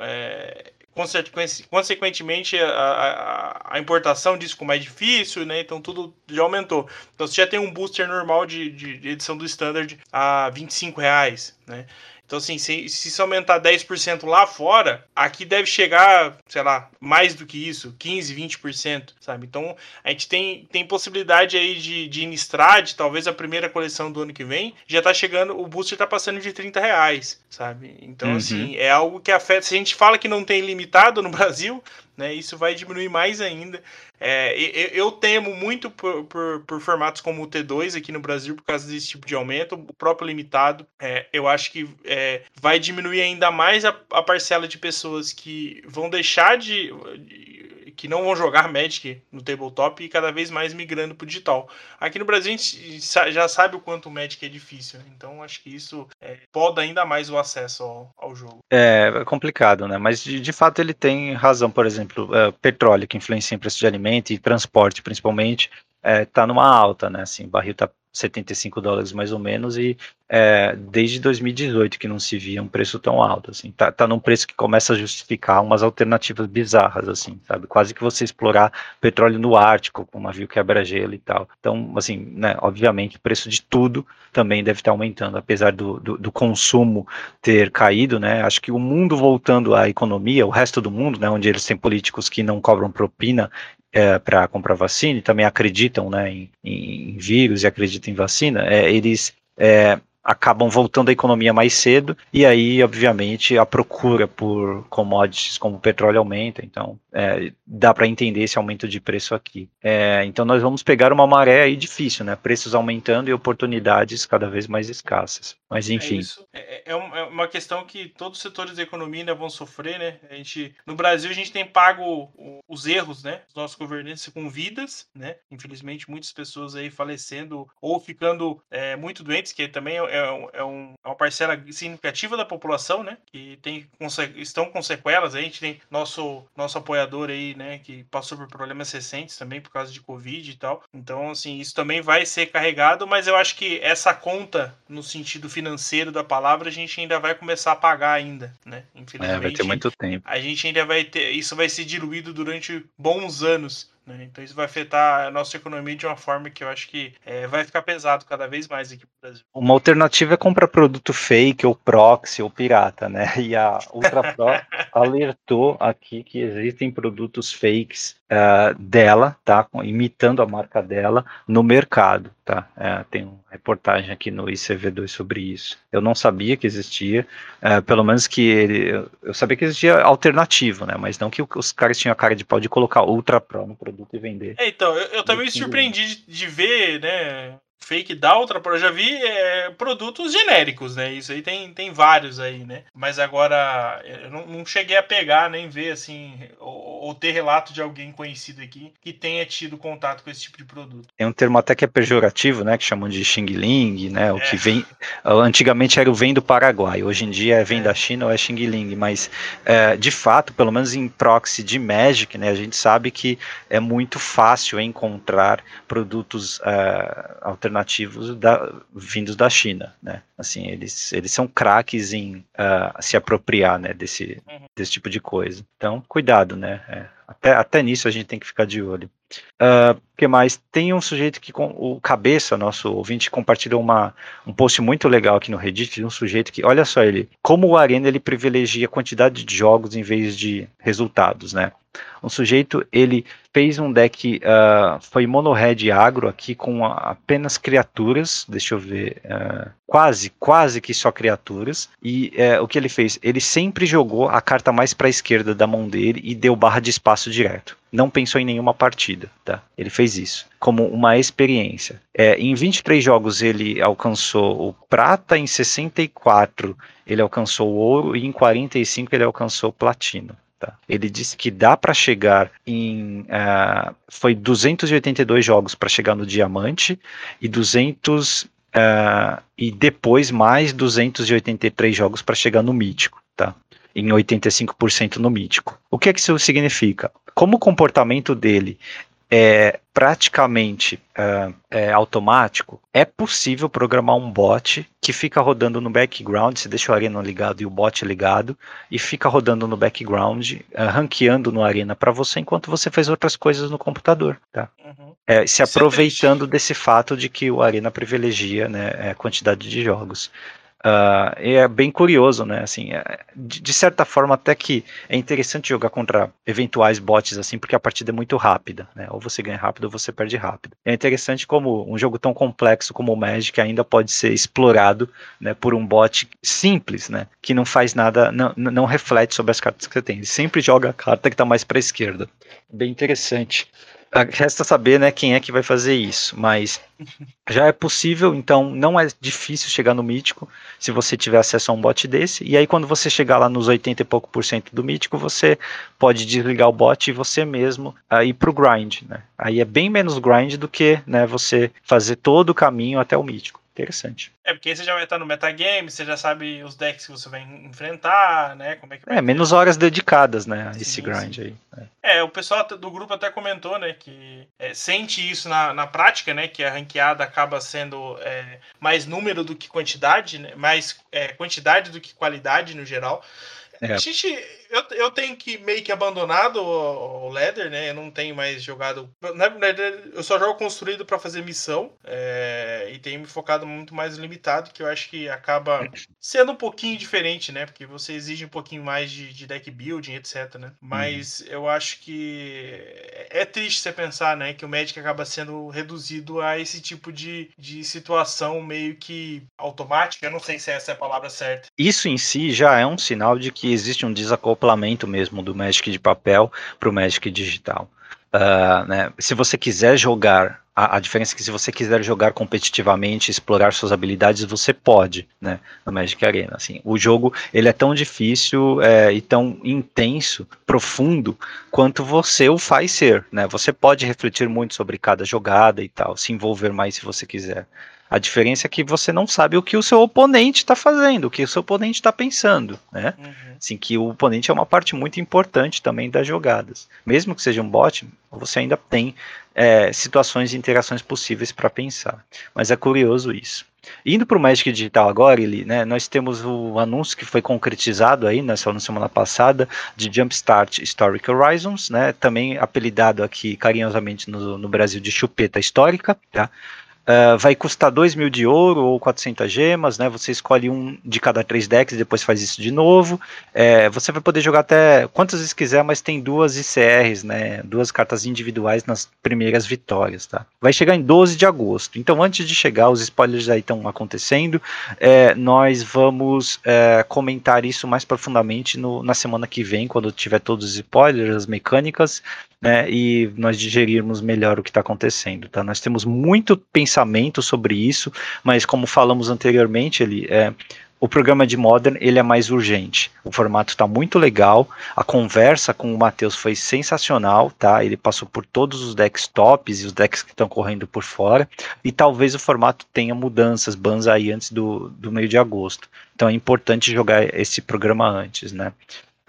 é, consequentemente a, a, a, importação disso ficou mais difícil, né? Então tudo já aumentou. Então você já tem um booster normal de, de edição do standard a 25 reais, né? Então, assim, se, se isso aumentar 10% lá fora, aqui deve chegar, sei lá, mais do que isso, 15, 20%, sabe? Então, a gente tem, tem possibilidade aí de, de Innistrad, talvez a primeira coleção do ano que vem, já tá chegando, o booster tá passando de 30 reais, sabe? Então, uhum. assim, é algo que afeta. Se a gente fala que não tem limitado no Brasil, né? Isso vai diminuir mais ainda. É, eu, eu, temo muito por, por, por, formatos como o T2 aqui no Brasil por causa desse tipo de aumento. O próprio limitado, é, eu acho que é, vai diminuir ainda mais a, a, parcela de pessoas que vão deixar de, de que não vão jogar Magic no tabletop e cada vez mais migrando para o digital. Aqui no Brasil a gente já sabe o quanto o Magic é difícil, né? então acho que isso é, poda ainda mais o acesso ao, ao, jogo. É, é complicado, né? Mas de, de fato ele tem razão, por exemplo, é, petróleo que influencia em preço de alimento e transporte principalmente, é, tá numa alta, né? Assim, o barril tá 75 dólares mais ou menos e é, desde 2018 que não se via um preço tão alto, assim, tá, tá num preço que começa a justificar umas alternativas bizarras, assim, sabe, quase que você explorar petróleo no Ártico, com um navio quebra-gelo e tal, então, assim, né, obviamente o preço de tudo também deve estar aumentando, apesar do, do, do consumo ter caído, né, acho que o mundo voltando à economia, o resto do mundo, né, onde eles têm políticos que não cobram propina é, para comprar vacina e também acreditam né, em, em, vírus e acreditam em vacina, é, eles é, acabam voltando à economia mais cedo e aí, obviamente, a procura por commodities como o petróleo aumenta. Então, é, dá para entender esse aumento de preço aqui. É, então, nós vamos pegar uma maré aí difícil, né? Preços aumentando e oportunidades cada vez mais escassas. Mas, é enfim. É, é, é, uma questão que todos os setores da economia ainda vão sofrer, né? A gente, no Brasil, a gente tem pago os erros, né? Os nossos governantes com vidas, né? Infelizmente, muitas pessoas aí falecendo ou ficando é, muito doentes, que também é é, é, um, é uma parcela significativa da população, né? Que tem, estão com sequelas. A gente tem nosso, nosso apoiador aí, né? Que passou por problemas recentes também por causa de Covid e tal. Então, assim, isso também vai ser carregado, mas eu acho que essa conta, no sentido financeiro da palavra, a gente ainda vai começar a pagar ainda, né? Infelizmente. É, vai ter muito tempo. A gente ainda vai ter. Isso vai ser diluído durante bons anos. Né? Então isso vai afetar a nossa economia de uma forma que eu acho que é, vai ficar pesado cada vez mais aqui no Brasil. Uma alternativa é comprar produto fake ou proxy ou pirata, né? (laughs) E a Ultra Pro (laughs) alertou aqui que existem produtos fakes uh, dela, tá? Imitando a marca dela no mercado, tá? É, tem uma reportagem aqui no ICV2 sobre isso. Eu não sabia que existia, uh, pelo menos que ele, eu sabia que existia alternativo, né? Mas não que os caras tinham a cara de pau de colocar Ultra Pro no produto e vender. É, então, eu, eu também me surpreendi de, de ver, né? Fake da outra, eu já vi é, produtos genéricos, né? Isso aí tem, tem vários aí, né? Mas agora eu não, não cheguei a pegar nem ver assim, ou, ou, ter relato de alguém conhecido aqui que tenha tido contato com esse tipo de produto. Tem um termo até que é pejorativo, né? Que chamam de Xing Ling, né? O é. que vem. Antigamente era o vem do Paraguai, hoje em dia é vem é. da China ou é Xing Ling, mas é, de fato, pelo menos em proxy de Magic, né? A gente sabe que é muito fácil encontrar produtos alternativos alternativos da, vindos da China, né? Assim, eles, eles são craques em uh, se apropriar, né, desse, uhum. desse tipo de coisa. Então, cuidado, né? É, até, até nisso a gente tem que ficar de olho. Uh, que mais? Tem um sujeito que, com o Cabeça, nosso ouvinte, compartilhou uma, um post muito legal aqui no Reddit de um sujeito que, olha só, ele, como o Arena ele privilegia a quantidade de jogos em vez de resultados, né? Um sujeito, ele fez um deck, uh, foi mono-red agro aqui com apenas criaturas, deixa eu ver, uh, quase, quase que só criaturas, e uh, o que ele fez? Ele sempre jogou a carta mais para a esquerda da mão dele e deu barra de espaço direto. Não pensou em nenhuma partida, tá? Ele fez isso como uma experiência. É, em 23 jogos ele alcançou o prata, em 64 ele alcançou o ouro e em 45 ele alcançou o platino. Tá? Ele disse que dá para chegar em. Uh, foi 282 jogos para chegar no diamante e 200. Uh, ah, e depois mais 283 jogos para chegar no mítico, tá? Em 85% no mítico. O que é que isso significa? Como o comportamento dele é praticamente uh, é, automático, é possível programar um bot que fica rodando no background, você deixa o Arena ligado e o bot ligado, e fica rodando no background, uh, ranqueando no Arena para você enquanto você faz outras coisas no computador. Tá? Uhum. É, se aproveitando desse fato de que o Arena privilegia né, a quantidade de jogos. Uh, é bem curioso, né? Assim, é, de, de, certa forma, até que é interessante jogar contra eventuais bots assim, porque a partida é muito rápida, né? Ou você ganha rápido ou você perde rápido. É interessante como um jogo tão complexo como o Magic ainda pode ser explorado, né, por um bot simples, né? Que não faz nada, não, não reflete sobre as cartas que você tem. Ele sempre joga a carta que está mais para a esquerda. Bem interessante. Ah, resta saber, né, quem é que vai fazer isso, mas já é possível, então não é difícil chegar no mítico se você tiver acesso a um bot desse. E aí quando você chegar lá nos 80 e pouco por cento do mítico, você pode desligar o bot e você mesmo uh, ir pro grind, né? Aí é bem menos grind do que, né, você fazer todo o caminho até o mítico interessante. É, porque aí você já vai estar no metagame, você já sabe os decks que você vai enfrentar, né? Como é que É, menos horas dedicadas, né? A esse sim, grind sim. aí. É. é. o pessoal do grupo até comentou, né? Que é, sente isso na, na prática, né? Que a ranqueada acaba sendo é, mais número do que quantidade, né? Mais é, quantidade do que qualidade no geral. É. A gente, eu, eu tenho que meio que abandonado o, o Leather, né? Eu não tenho mais jogado. Na verdade, eu só jogo construído para fazer missão. É, e tenho me focado muito mais limitado, que eu acho que acaba sendo um pouquinho diferente, né? Porque você exige um pouquinho mais de, de deck building, etc, né? Mas uhum. eu acho que é triste você pensar, né? Que o Magic acaba sendo reduzido a esse tipo de, de situação meio que automática. Eu não sei se essa é a palavra certa. Isso em si já é um sinal de que existe um desacoplamento mesmo do Magic de papel para o Magic digital. Uh, né, se você quiser jogar, a, a, diferença é que se você quiser jogar competitivamente, explorar suas habilidades, você pode, né, no Magic Arena. Assim, o jogo ele é tão difícil é, e tão intenso, profundo, quanto você o faz ser. Né? Você pode refletir muito sobre cada jogada e tal, se envolver mais se você quiser. A diferença é que você não sabe o que o seu oponente está fazendo, o que o seu oponente está pensando, né? Uhum. Assim, que o oponente é uma parte muito importante também das jogadas. Mesmo que seja um bot, você ainda tem é, situações e interações possíveis para pensar. Mas é curioso isso. Indo para o Magic Digital agora, ele, né, nós temos o anúncio que foi concretizado aí, só na semana passada, de Jumpstart Historic Horizons, né, também apelidado aqui carinhosamente no, no Brasil de chupeta histórica, tá? Uh, vai custar 2 mil de ouro ou 400 gemas, né? Você escolhe um de cada três decks e depois faz isso de novo. É, você vai poder jogar até quantas vezes quiser, mas tem duas ICRs, né? Duas cartas individuais nas primeiras vitórias, tá? Vai chegar em 12 de agosto. Então, antes de chegar, os spoilers aí estão acontecendo. É, nós vamos é, comentar isso mais profundamente no, na semana que vem, quando tiver todos os spoilers, as mecânicas né, e nós digerirmos melhor o que está acontecendo. Tá? Nós temos muito pensamento sobre isso, mas como falamos anteriormente, ele é, o programa de Modern ele é mais urgente. O formato está muito legal. A conversa com o Matheus foi sensacional, tá? Ele passou por todos os decks tops e os decks que estão correndo por fora. E talvez o formato tenha mudanças, bans aí antes do, do meio de agosto. Então é importante jogar esse programa antes, né?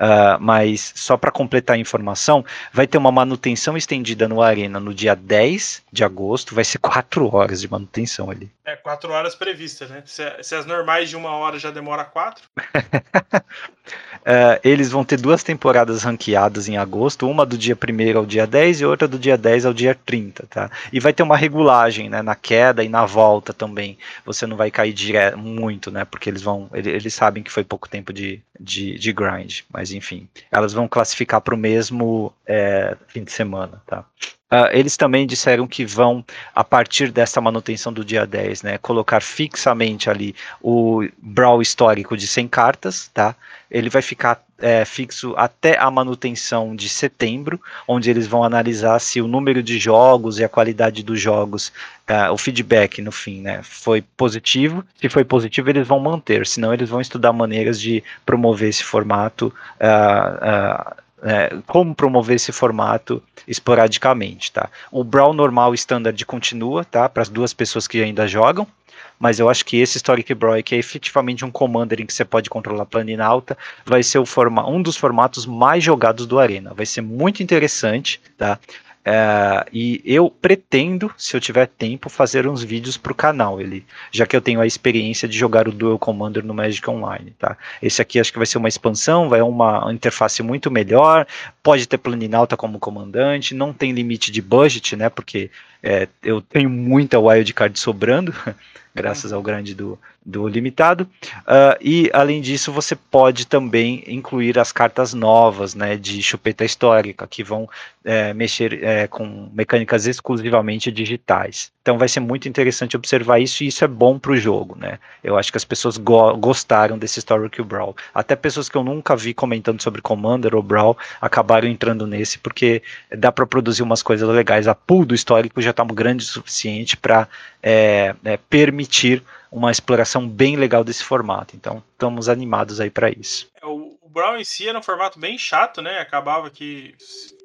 Uh, mas só para completar a informação, vai ter uma manutenção estendida no Arena no dia 10 de agosto, vai ser (laughs) 4 horas de manutenção ali. É, 4 horas previstas, né? Se, se, as normais de uma hora já demora 4. (laughs) uh, eles vão ter duas temporadas ranqueadas em agosto, uma do dia 1 ao dia 10 e outra do dia 10 ao dia 30, tá? E vai ter uma regulagem, né, na queda e na volta também. Você não vai cair direto, muito, né? Porque eles vão, eles, eles sabem que foi pouco tempo de, de, de grind, mas enfim, elas vão classificar para o mesmo é, fim de semana, tá? Uh, eles também disseram que vão, a partir dessa manutenção do dia 10, né, colocar fixamente ali o brawl histórico de 100 cartas, tá? Ele vai ficar é, fixo até a manutenção de setembro, onde eles vão analisar se o número de jogos e a qualidade dos jogos, uh, o feedback no fim, né, foi positivo. Se foi positivo, eles vão manter, senão eles vão estudar maneiras de promover esse formato. Uh, é, como promover esse formato esporadicamente, tá? O Brawl normal standard continua, tá? Para as duas pessoas que ainda jogam, mas eu acho que esse Historic Brawl, que é efetivamente um commander em que você pode controlar plana alta, vai ser um dos formatos mais jogados do Arena. Vai ser muito interessante, tá? É, e eu pretendo, se eu tiver tempo, fazer uns vídeos para o canal, ele, já que eu tenho a experiência de jogar o Duel Commander no Magic Online. Tá? Esse aqui acho que vai ser uma expansão, vai uma interface muito melhor, pode ter Planinauta como comandante, não tem limite de budget, né? Porque é, eu tenho muita wildcard sobrando. (laughs) graças ao grande do, do limitado. Uh, e além disso, você pode também incluir as cartas novas né, de chupeta histórica, que vão é, mexer é, com mecânicas exclusivamente digitais. Então vai ser muito interessante observar isso, e isso é bom para o jogo. Né? Eu acho que as pessoas go gostaram desse Story Kill Brawl. Até pessoas que eu nunca vi comentando sobre Commander ou Brawl acabaram entrando nesse, porque dá para produzir umas coisas legais. A pool do histórico já está grande o suficiente para é, é, permitir uma exploração bem legal desse formato. Então, estamos animados aí para isso. É, o, o Brown em si era um formato bem chato, né? Acabava que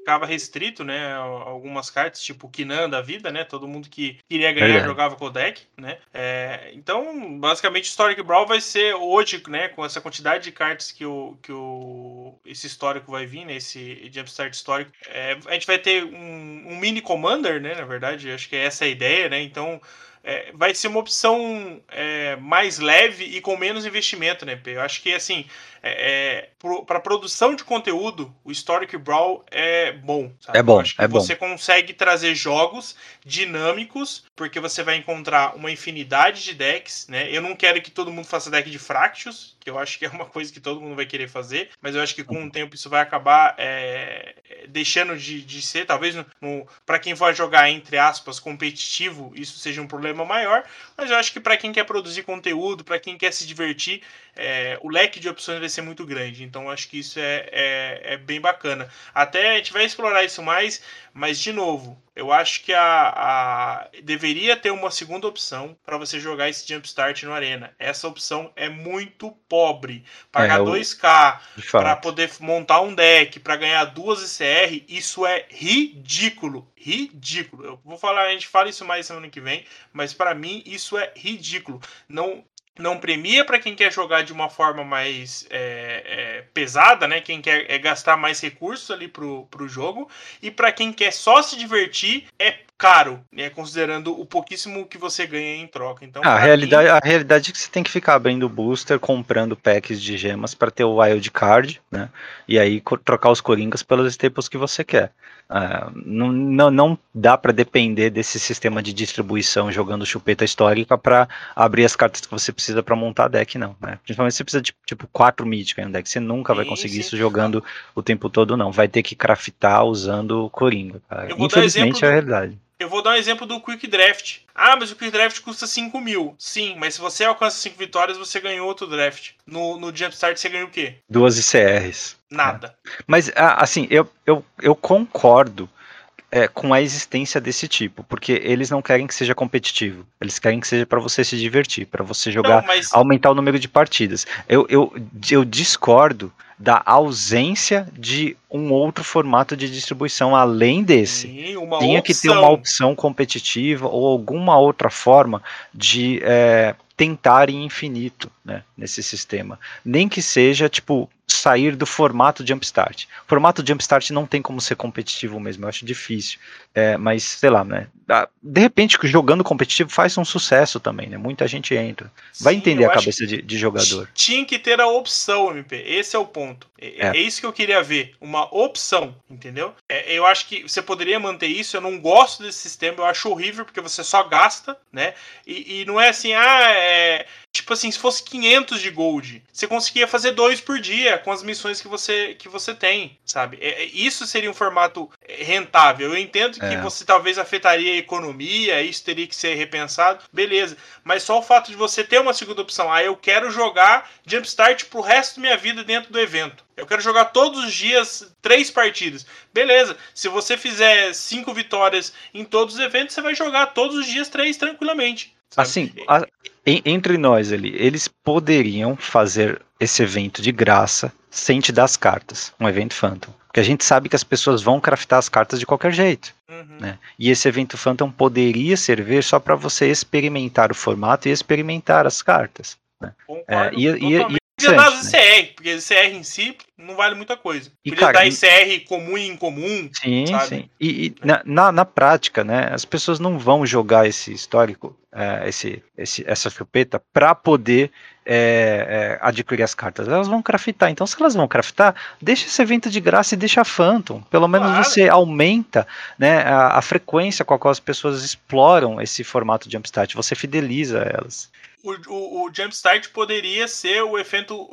ficava restrito, né? Algumas cartas, tipo Kinan da vida, né? Todo mundo que queria ganhar é. jogava com o deck, né? É, então, basicamente, Historic Brawl vai ser hoje, né? Com essa quantidade de cartas que o, que o esse histórico vai vir, né? Esse Jumpstart histórico. É, a gente vai ter um, um mini Commander, né? Na verdade, acho que é essa a ideia, né? Então é, vai ser uma opção é, mais leve e com menos investimento, né, Eu acho que, assim, é, é para produção de conteúdo, o Historic Brawl é bom. Sabe? É bom, é você bom. consegue trazer jogos dinâmicos, porque você vai encontrar uma infinidade de decks, né? Eu não quero que todo mundo faça deck de Fractus, que eu acho que é uma (laughs) coisa que todo mundo vai querer fazer, mas eu acho que com o tempo isso vai acabar é, deixando de, de ser, talvez para quem for jogar entre aspas competitivo, isso seja um problema maior, mas eu acho que para quem quer produzir conteúdo, para quem quer se divertir, é, o leque de opções vai ser muito grande, então eu acho que isso é, é, é bem bacana. Até a gente vai explorar isso mais, mas de novo, eu acho que a, a deveria ter uma segunda opção para você jogar esse Jumpstart no Arena. Essa opção é muito pobre. Pagar é, 2K para poder montar um deck, para ganhar duas ICR, isso é ridículo. Ridículo. Eu vou falar, a gente fala isso mais semana que vem, mas para mim isso é ridículo. Não não premia para quem quer jogar de uma forma mais é, é, pesada, né? Quem quer é gastar mais recursos ali pro, pro jogo. E para quem quer só se divertir, é caro, né? Considerando o pouquíssimo que você ganha em troca. Então, a, realidade, mim... a realidade é que você tem que ficar abrindo booster, comprando packs de gemas para ter o wild card, né? E aí trocar os coringas pelos staples que você quer. Uh, não, não, não dá para depender desse sistema de distribuição jogando chupeta histórica para abrir as cartas que você precisa para montar deck, não. Né? Principalmente você precisa de tipo quatro míticas em um deck. Você nunca vai conseguir sim. isso jogando o tempo todo, não. Vai ter que craftar usando Coringa. Cara. Infelizmente é a realidade. Eu vou dar um exemplo do Quick Draft. Ah, mas o Quick Draft custa 5 mil. Sim, mas se você alcança 5 vitórias, você ganhou outro draft. No, no Jumpstart você ganhou o quê? Duas ICRs. Nada. É. Mas, assim, eu, eu, eu concordo é, com a existência desse tipo, porque eles não querem que seja competitivo, eles querem que seja para você se divertir, para você jogar, não, mas... aumentar o número de partidas. Eu, eu, eu discordo da ausência de um outro formato de distribuição além desse. Sim, Tinha opção. que ter uma opção competitiva ou alguma outra forma de é, tentar infinito né, nesse sistema. Nem que seja, tipo, sair do formato Jumpstart. O formato Jumpstart não tem como ser competitivo mesmo, eu acho difícil. É, mas, sei lá, né? De repente, jogando competitivo faz um sucesso também, né? Muita gente entra. Vai Sim, entender a cabeça de, de, jogador. Tinha que ter a opção, MP. Esse é o ponto. É, é. é isso que eu queria ver. Uma opção, entendeu? É, eu acho que você poderia manter isso. Eu não gosto desse sistema, eu acho horrível, porque você só gasta, né? E, e não é assim, ah, é, Tipo assim, se fosse 500 de gold, você conseguia fazer dois por dia com as missões que você, que você tem, sabe? É, é isso seria um formato rentável. Eu entendo que é. você talvez afetaria a economia, isso teria que ser repensado, beleza. Mas só o fato de você ter uma segunda opção, ah, eu quero jogar Jumpstart pro resto da minha vida dentro do evento. Eu quero jogar todos os dias três partidas. Beleza. Se você fizer cinco vitórias em todos os eventos, você vai jogar todos os dias três tranquilamente. Sabe? Assim, a, em, entre nós ali, eles poderiam fazer esse evento de graça sem te dar as cartas, um evento Phantom. Porque a gente sabe que as pessoas vão craftar as cartas de qualquer jeito. Uhum. Né? E esse evento Phantom poderia servir só para você experimentar o formato e experimentar as cartas. Né? É, e, e, Podia dar né? CR, porque CR em si não vale muita coisa. E, Podia cara, dar CR comum e incomum. Sim, sabe? sim. E, e na, na, na, prática, né, as pessoas não vão jogar esse histórico, é, esse, esse, essa chupeta, para poder é, é, adquirir as cartas. Elas vão craftar. Então, se elas vão craftar, deixa esse evento de graça e deixa Phantom. Pelo menos claro. você aumenta né, a, a, frequência com a qual as pessoas exploram esse formato de Jumpstart. Você fideliza elas o, o, o Jumpstart poderia ser o evento,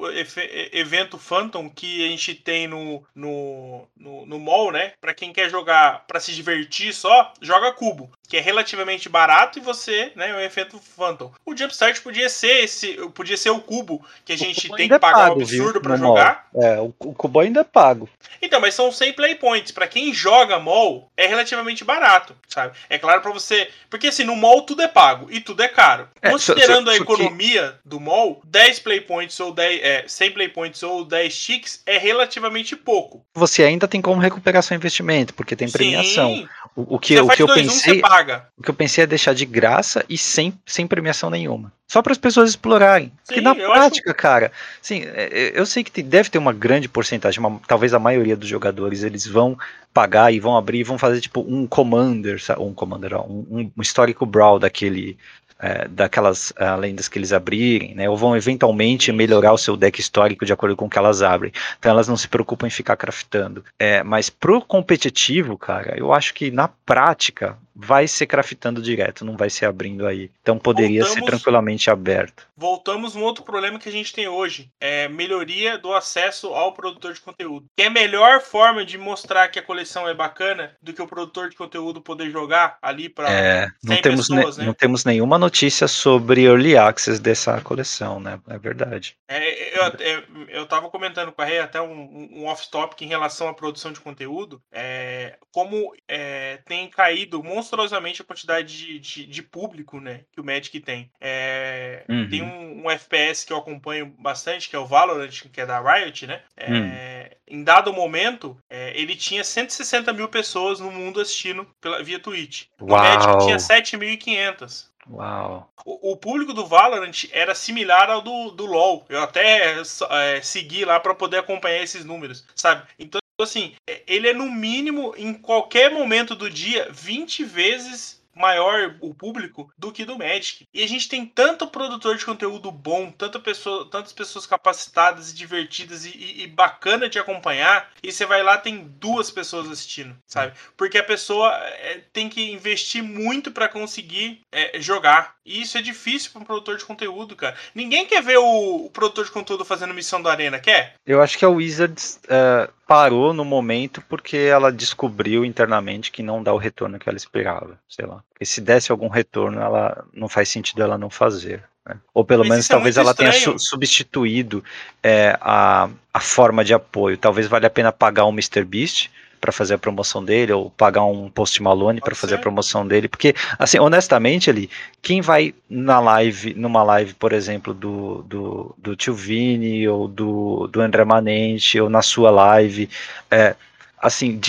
evento Phantom que a gente tem no, no, no, no mall, né? Para quem quer jogar para se divertir só, joga cubo, que é relativamente barato e você, né, é um evento Phantom. O Jumpstart podia ser esse, podia ser o cubo que a gente tem que pagar pago, um absurdo para jogar. Mall. É, o, o cubo ainda é pago. Então, mas são 100 play points. Para quem joga mall, é relativamente barato, sabe? É claro para você, porque assim, no mall tudo é pago e tudo é caro. É, Considerando so, a economia do mall, 10 play points ou 10, é, 100 play points ou 10 ticks é relativamente pouco. Você ainda tem como recuperar seu investimento, porque tem premiação. Sim. O, o que, o que eu pensei, um, o que eu pensei é deixar de graça e sem, sem premiação nenhuma. Só para as pessoas explorarem. Sim, Porque na prática, acho... cara, sim, é, é, eu sei que deve ter uma grande porcentagem, uma, talvez a maioria dos jogadores, eles vão pagar e vão abrir e vão fazer tipo um commander, um commander, um, um histórico brawl daquele é, daquelas uh, lendas que eles abrirem, né, ou vão eventualmente melhorar o seu deck histórico de acordo com o que elas abrem. Então elas não se preocupam em ficar craftando. É, mas pro competitivo, cara, eu acho que na prática vai ser craftando direto, não vai ser abrindo aí. Então poderia voltamos, ser tranquilamente aberto. Voltamos um outro problema que a gente tem hoje, é melhoria do acesso ao produtor de conteúdo. Que é a melhor forma de mostrar que a coleção é bacana do que o produtor de conteúdo poder jogar ali para é, não temos pessoas, né? não temos nenhuma notícia sobre early access dessa coleção, né? É verdade. É, eu, eu, eu tava comentando com a Rei até um, um off-topic em relação à produção de conteúdo, é, como é, tem caído monstruosamente a quantidade de, de, de, público né, que o Magic tem. É, uhum. Tem um, um, FPS que eu acompanho bastante, que é o Valorant, que é da Riot, né? É, uhum. Em dado momento, é, ele tinha 160 mil pessoas no mundo assistindo pela, via Twitch. O Magic tinha 7.500. Uau. O, o, público do Valorant era similar ao do, do LoL. Eu até é, segui lá para poder acompanhar esses números, sabe? Então assim, é, ele é no mínimo, em qualquer momento do dia, 20 vezes maior o público do que do Magic. E a gente tem tanto produtor de conteúdo bom, tanta pessoa, tantas pessoas capacitadas e divertidas e, e, e, bacana de acompanhar, e você vai lá tem duas pessoas assistindo, sabe? Porque a pessoa é, tem que investir muito para conseguir é, jogar. E isso é difícil para um produtor de conteúdo, cara. Ninguém quer ver o, o, produtor de conteúdo fazendo missão da arena, quer? Eu acho que a Wizards uh, parou no momento porque ela descobriu internamente que não dá o retorno que ela esperava, sei lá. Porque se desse algum retorno, ela não faz sentido ela não fazer. Né? Ou pelo Mas menos é talvez ela estranho. tenha su substituído é, a, a forma de apoio. Talvez valha a pena pagar um MrBeast para fazer a promoção dele, ou pagar um Post Malone para fazer a promoção dele, porque, assim, honestamente, ali, quem vai na live, numa live, por exemplo, do, do, do Tio Vini, ou do, do André Manente, ou na sua live, é, assim,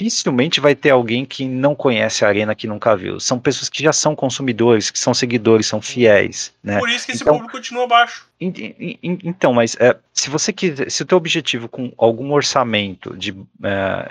dificilmente vai ter alguém que não conhece a Arena que nunca viu. São pessoas que já são consumidores, que são seguidores, são fiéis. Né? Por isso que esse então, público continua baixo. Então, mas é, se você quiser, se o teu objetivo com algum orçamento de, uh,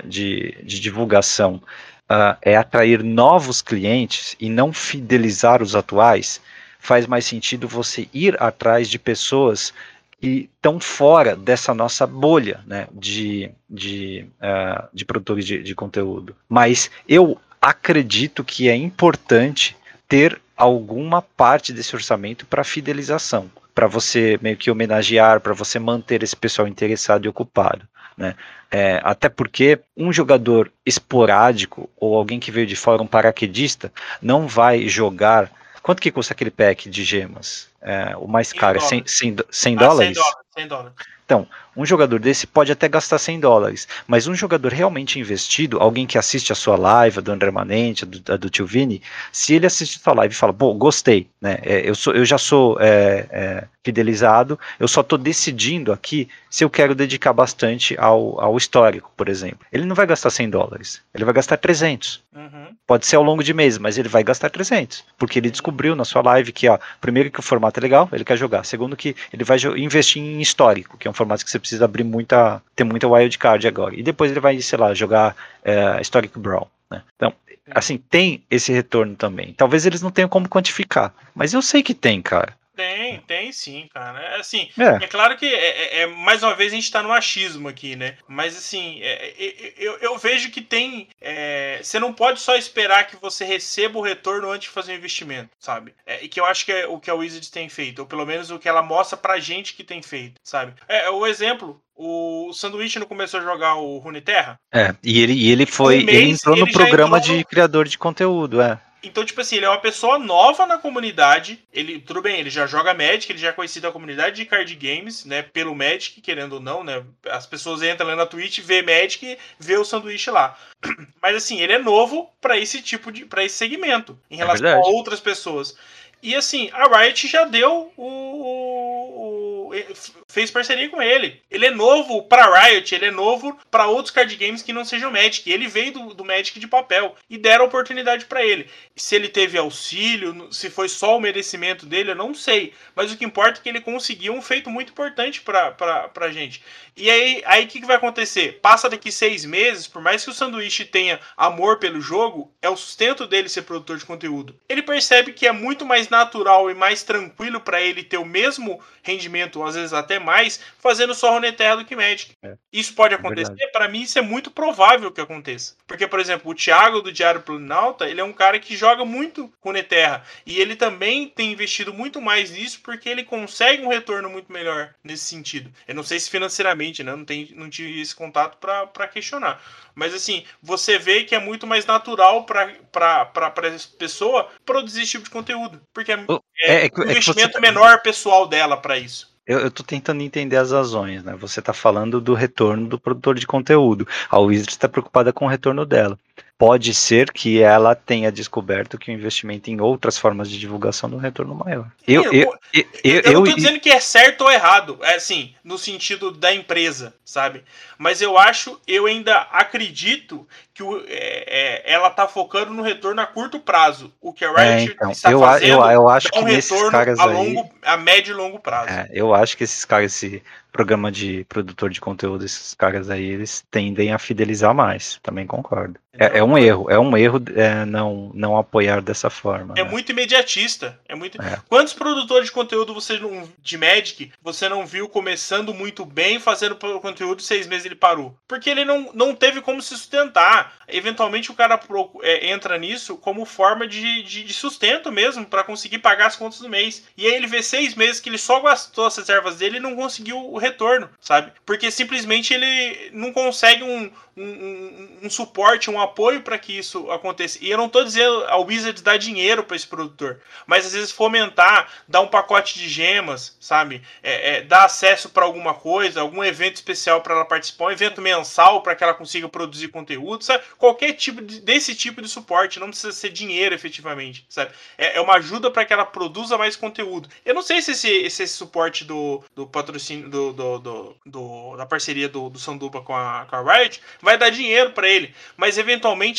de, de, divulgação uh, é atrair novos clientes e não fidelizar os atuais, faz mais sentido você ir atrás de pessoas que estão fora dessa nossa bolha né, de, de, uh, de produtores de, de conteúdo. Mas eu acredito que é importante ter alguma parte desse orçamento para fidelização, para você meio que homenagear, para você manter esse pessoal interessado e ocupado. Né? É, até porque um jogador esporádico ou alguém que veio de fora, um paraquedista, não vai jogar. Quanto que custa aquele pack de gemas? É, o mais caro é 100, 100, 100 dólares? 100 dólares. 100 dólares. Então, um jogador desse pode até gastar 100 dólares, mas um jogador realmente investido, alguém que assiste a sua live, a do André Manente, a do, a do Tio Vini, se ele assiste a sua live e fala, pô, gostei, né? É, eu, sou, eu já sou é, é, fidelizado, eu só estou decidindo aqui se eu quero dedicar bastante ao, ao histórico, por exemplo. Ele não vai gastar 100 dólares, ele vai gastar 300. Uhum. Pode ser ao longo de meses, mas ele vai gastar 300, porque ele descobriu na sua live que, ó, primeiro que o formato é legal, ele quer jogar. Segundo que ele vai investir em histórico, que é um formato que você precisa abrir muita, ter muita wildcard agora. E depois ele vai, sei lá, jogar é, Historic Brawl. Né? Então, assim, tem esse retorno também. Talvez eles não tenham como quantificar, mas eu sei que tem, cara. Tem, tem sim, cara. É, assim, é, é claro que, é, é, é, mais uma vez, a gente tá no achismo aqui, né? Mas, assim, é, é, eu, eu vejo que tem. você não pode só esperar que você receba o retorno antes de fazer o um investimento, sabe? e que eu acho que é o que a Wizards tem feito, ou pelo menos o que ela mostra pra gente que tem feito, sabe? É, o exemplo, o Sanduíche não começou a jogar o Runeterra? É, e ele, e ele foi. Um mês, ele entrou no programa entrou de criador de conteúdo, é. Então, tipo assim, ele é uma pessoa nova na comunidade. Ele, tudo bem, ele já joga Magic, ele já é conhecido da comunidade de card games, né? Pelo Magic, querendo ou não, né? As pessoas entram lá na Twitch, vê Magic, vê o sanduíche lá. (clears throat) Mas assim, ele é novo para esse tipo de. para esse segmento, em é relação é a outras pessoas. E assim, a Riot já deu o, o, o, fez parceria com ele. Ele é novo para Riot, ele é novo para outros card games que não sejam Magic. Ele veio do, do Magic de papel e deram oportunidade para ele. Se ele teve auxílio, se foi só o merecimento dele, eu não sei. Mas o que importa é que ele conseguiu um feito muito importante para pra gente. E aí, aí o que, que vai acontecer? Passa daqui seis meses, por mais que o sanduíche tenha amor pelo jogo, é o sustento dele ser produtor de conteúdo. Ele percebe que é muito mais natural e mais tranquilo para ele ter o mesmo rendimento, às vezes até mais, fazendo só Runeterra do que Magic. É. Isso pode é acontecer? É para mim, isso é muito provável que aconteça. Porque, por exemplo, o Thiago do Diário Planalta, ele é um cara que joga muito Runeterra. E ele também tem investido muito mais nisso porque ele consegue um retorno muito melhor nesse sentido. Eu não sei se financeiramente, né? Não, tem, não tive esse contato para questionar. Mas assim, você vê que é muito mais natural para essa pessoa produzir esse tipo de conteúdo. Porque é, é, é, um investimento é menor pessoal dela para isso. Eu, tô tentando entender as razões, né? Você está falando do retorno do produtor de conteúdo. A Wizard está preocupada com o retorno dela pode ser que ela tenha descoberto que o investimento em outras formas de divulgação dá um retorno maior. Eu, eu, eu, eu, eu, não estou dizendo que é certo ou errado, é assim, no sentido da empresa, sabe? Mas eu acho, eu ainda acredito que o, é, é, ela está focando no retorno a curto prazo. O que a Riot é, então, está eu, fazendo eu, eu acho que um retorno a, longo, aí, a médio e longo prazo. É, eu acho que esses caras, esse programa de produtor de conteúdo, esses caras aí, eles tendem a fidelizar mais. Também concordo. É, é um erro, é um erro é, não, não apoiar dessa forma. É né? muito imediatista. É muito. É. Quantos produtores de conteúdo você não, de Magic você não viu começando muito bem, fazendo conteúdo seis meses ele parou? Porque ele não, não teve como se sustentar. Eventualmente o cara é, entra nisso como forma de, de, de sustento mesmo, para conseguir pagar as contas do mês. E aí ele vê seis meses que ele só gastou as reservas dele e não conseguiu o retorno, sabe? Porque simplesmente ele não consegue um, um, um, um suporte, um apoio para que isso aconteça. E eu não estou dizendo a Wizards dar dinheiro para esse produtor, mas às vezes fomentar, dar um pacote de gemas, sabe? É, é, dar acesso para alguma coisa, algum evento especial para ela participar, um evento mensal para que ela consiga produzir conteúdo, sabe? Qualquer tipo de, desse tipo de suporte, não precisa ser dinheiro efetivamente, sabe? É, é uma ajuda para que ela produza mais conteúdo. Eu não sei se esse, se esse suporte do, do patrocínio do, do, do, do da parceria do, do Sanduba com a, com a Riot, vai dar dinheiro para ele, mas eventualmente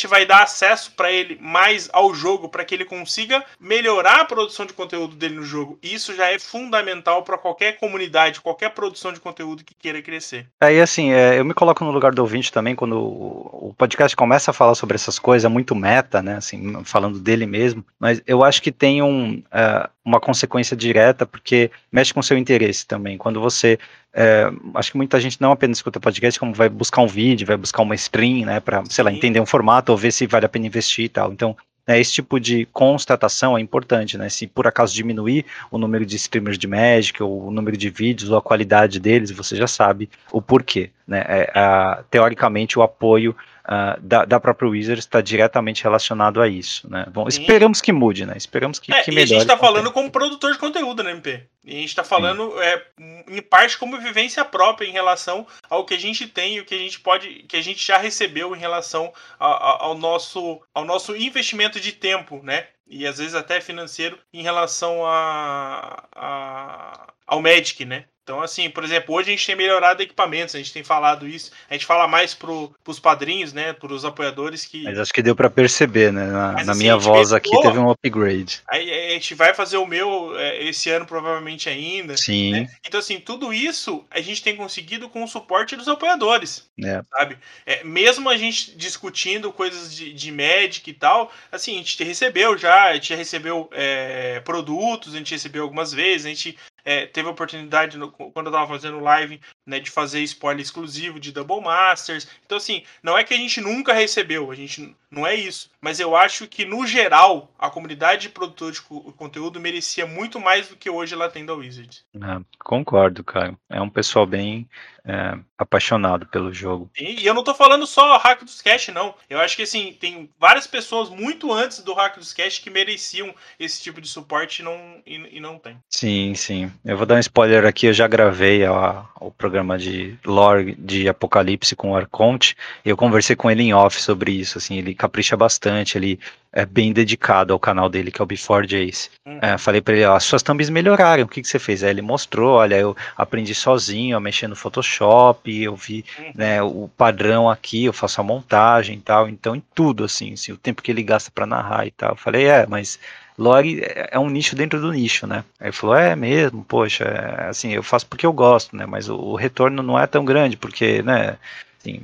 vai dar acesso para ele mais ao jogo, para que ele consiga melhorar a produção de conteúdo dele no jogo. Isso já é fundamental para qualquer comunidade, qualquer produção de conteúdo que queira crescer. Aí, assim, é, eu me coloco no lugar do ouvinte também, quando o, podcast começa a falar sobre essas coisas, é muito meta, né, assim, falando dele mesmo, mas eu acho que tem um, uh, uma consequência direta, porque mexe com seu interesse também. Quando você. É, acho que muita gente não apenas escuta podcast, como vai buscar um vídeo, vai buscar uma stream, né, para, sei lá, entender um formato ou ver se vale a pena investir e tal. Então, é, esse tipo de constatação é importante, né? Se por acaso diminuir o número de streamers de Magic, ou o número de vídeos, ou a qualidade deles, você já sabe o porquê, né? É, a, teoricamente, o apoio uh, da, da própria Wizards está diretamente relacionado a isso, né? Bom, Sim. esperamos que mude, né? Esperamos que, é, que melhore. E a gente está falando como produtor de conteúdo, né, MP? E a gente está falando, é, em parte, como vivência própria em relação ao que a gente tem e o que a gente pode, que a gente já recebeu em relação ao, ao nosso, ao nosso investimento de tempo, né? E às vezes até financeiro em relação a, a ao Magic, né? Então, assim, por exemplo, hoje a gente tem melhorado equipamentos, a gente tem falado isso, a gente fala mais pro, pros padrinhos, né, pros apoiadores que... Mas acho que deu para perceber, né, na, Mas, na assim, minha voz aqui teve um upgrade. Aí a gente vai fazer o meu é, esse ano provavelmente ainda. Sim. Né? Então, assim, tudo isso a gente tem conseguido com o suporte dos apoiadores, é. sabe? É, mesmo a gente discutindo coisas de, de Magic e tal, assim, a gente recebeu já, a gente recebeu é, produtos, a gente recebeu algumas vezes, a gente é, teve a oportunidade, no, quando eu tava fazendo live, né, de fazer spoiler exclusivo de Double Masters. Então, assim, não é que a gente nunca recebeu, a gente não é isso. Mas eu acho que, no geral, a comunidade de produtores de conteúdo merecia muito mais do que hoje ela tem da Wizards. É, concordo, cara. É um pessoal bem é, apaixonado pelo jogo. E, e, eu não tô falando só Hack dos Cash, não. Eu acho que, assim, tem várias pessoas muito antes do Hack dos Cash que mereciam esse tipo de suporte e não, e, e não tem. Sim, sim. Eu vou dar um spoiler aqui. Eu já gravei a, o programa de lore de Apocalipse com o Arconte. E eu conversei com ele em off sobre isso. Assim, ele capricha bastante, ele é bem dedicado ao canal dele, que é o Before Jace. Uhum. É, falei para ele, ó, as suas thumbs melhoraram, o que, que você fez? Aí ele mostrou, olha, eu aprendi sozinho a mexer no Photoshop, eu vi uhum. né, o padrão aqui, eu faço a montagem e tal, então em tudo, assim, assim o tempo que ele gasta para narrar e tal. Eu falei, é, mas lore é um nicho dentro do nicho, né? Aí ele falou, é mesmo, poxa, é, assim, eu faço porque eu gosto, né? Mas o, o retorno não é tão grande, porque, né, assim,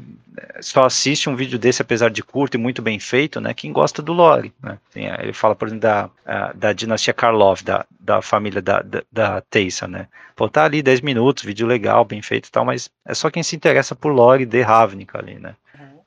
só assiste um vídeo desse, apesar de curto e muito bem feito, né, quem gosta do lore. Né? Assim, ele fala, por exemplo, da, da dinastia Karlov, da, da família da, da, da Teysa, né? Pô, tá ali 10 minutos, vídeo legal, bem feito e tal, mas é só quem se interessa por lore de Ravnica ali, né?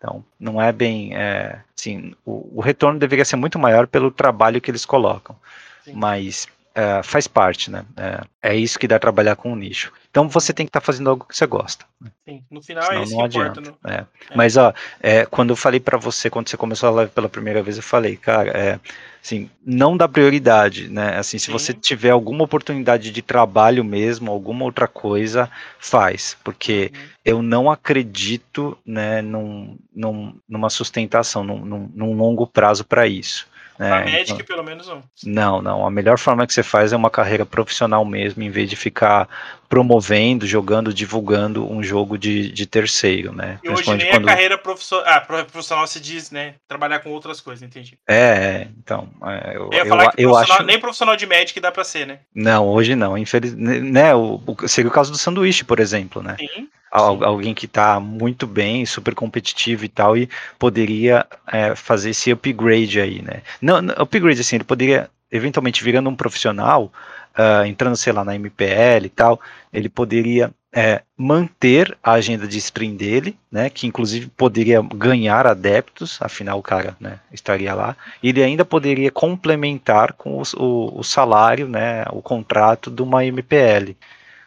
Então, não é bem, é, assim, o, o retorno deveria ser muito maior pelo trabalho que eles colocam, Sim. mas é, faz parte, né? É, é, isso que dá trabalhar com o nicho. Então você tem que estar tá fazendo algo que você gosta. Né? Sim, no final Senão é isso não que adianta. Importa, né? é. Mas ó, é, quando eu falei para você, quando você começou a live pela primeira vez, eu falei, cara, é, assim, não dá prioridade, né? Assim, se Sim. você tiver alguma oportunidade de trabalho mesmo, alguma outra coisa, faz, porque uhum. eu não acredito, né, num, num, numa sustentação, num, num, num longo prazo para isso. É, a Magic, então, pelo menos, não. Não, não. A melhor forma que você faz é uma carreira profissional mesmo, em vez de ficar promovendo, jogando, divulgando um jogo de, de terceiro, né? E hoje nem quando... a carreira profissional, ah, profissional se diz, né? Trabalhar com outras coisas, entendi. É, então. É, eu, eu, eu, eu acho... nem profissional de Magic dá pra ser, né? Não, hoje não. Infelizmente, né? O, o, seria o caso do sanduíche, por exemplo, né? Sim. alguém que está muito bem, super competitivo e tal, e poderia é, fazer esse upgrade aí, né? Não, não, upgrade assim, ele poderia eventualmente virando um profissional, uh, entrando, sei lá, na MPL e tal, ele poderia é, manter a agenda de stream dele, né, que inclusive poderia ganhar adeptos, afinal o cara né, estaria lá, e ele ainda poderia complementar com o, o, o salário, né, o contrato de uma MPL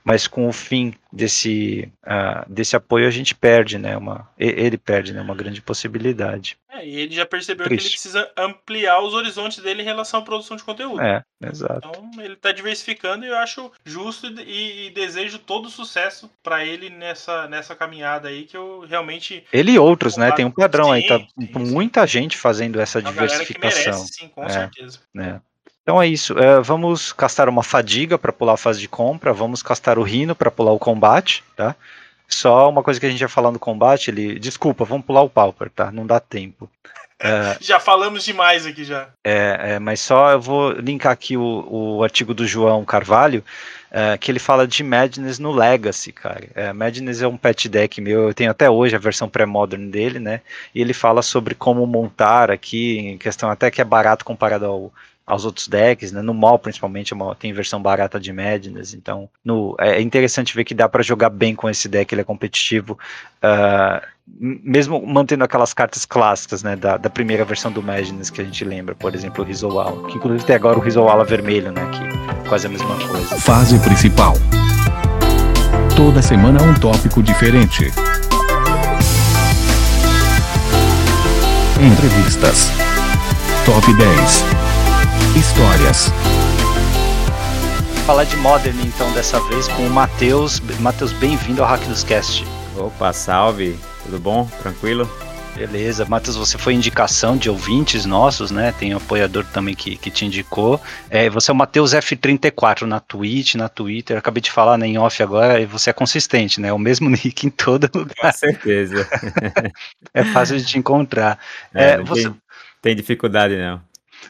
mas com o fim desse, uh, desse apoio a gente perde, né? Uma, ele perde né, uma grande possibilidade. É, e ele já percebeu Triste. que ele precisa ampliar os horizontes dele em relação à produção de conteúdo. É, exato. Então ele está diversificando e eu acho justo e, e desejo todo sucesso para ele nessa, nessa caminhada aí que eu realmente. Ele e outros, né? Tem um padrão sim, aí, tá muita gente fazendo essa diversificação. Merece, sim, com é, certeza. É. Então é isso. É, vamos castar uma fadiga para pular a fase de compra. Vamos castar o rino para pular o combate, tá? Só uma coisa que a gente ia falar no combate, ele. Desculpa, vamos pular o Pauper, tá? Não dá tempo. É, (laughs) já falamos demais aqui já. É, é, mas só eu vou linkar aqui o, o artigo do João Carvalho, é, que ele fala de Madness no Legacy, cara. É, Madness é um pet deck meu, eu tenho até hoje a versão pré-modern dele, né? E ele fala sobre como montar aqui, em questão até que é barato comparado ao, aos outros decks, né? No mall, principalmente, é tem versão barata de Madness, então no, é interessante ver que dá para jogar bem com esse deck, ele é competitivo, uh, mesmo mantendo aquelas cartas clássicas, né? Da, da, primeira versão do Madness que a gente lembra, por exemplo, o Rizowala, que inclusive tem agora o Rizowala vermelho, né? Que é quase a mesma coisa. Fase principal. Toda semana um tópico diferente. Entrevistas. Top 10 Histórias. Falar de Modern então dessa vez com o Matheus. Matheus, bem-vindo ao Hack dos Cast. Opa, salve. Tudo bom? Tranquilo? Beleza, Matheus, você foi indicação de ouvintes nossos, né? Tem um apoiador também que, que te indicou. É, você é o Matheus F34 na Twitch, na Twitter. acabei de falar né, em off agora e você é consistente, né? O mesmo (laughs) nick em todo lugar. Com certeza. (laughs) é fácil de te encontrar. É, é, você... tem, tem dificuldade, não.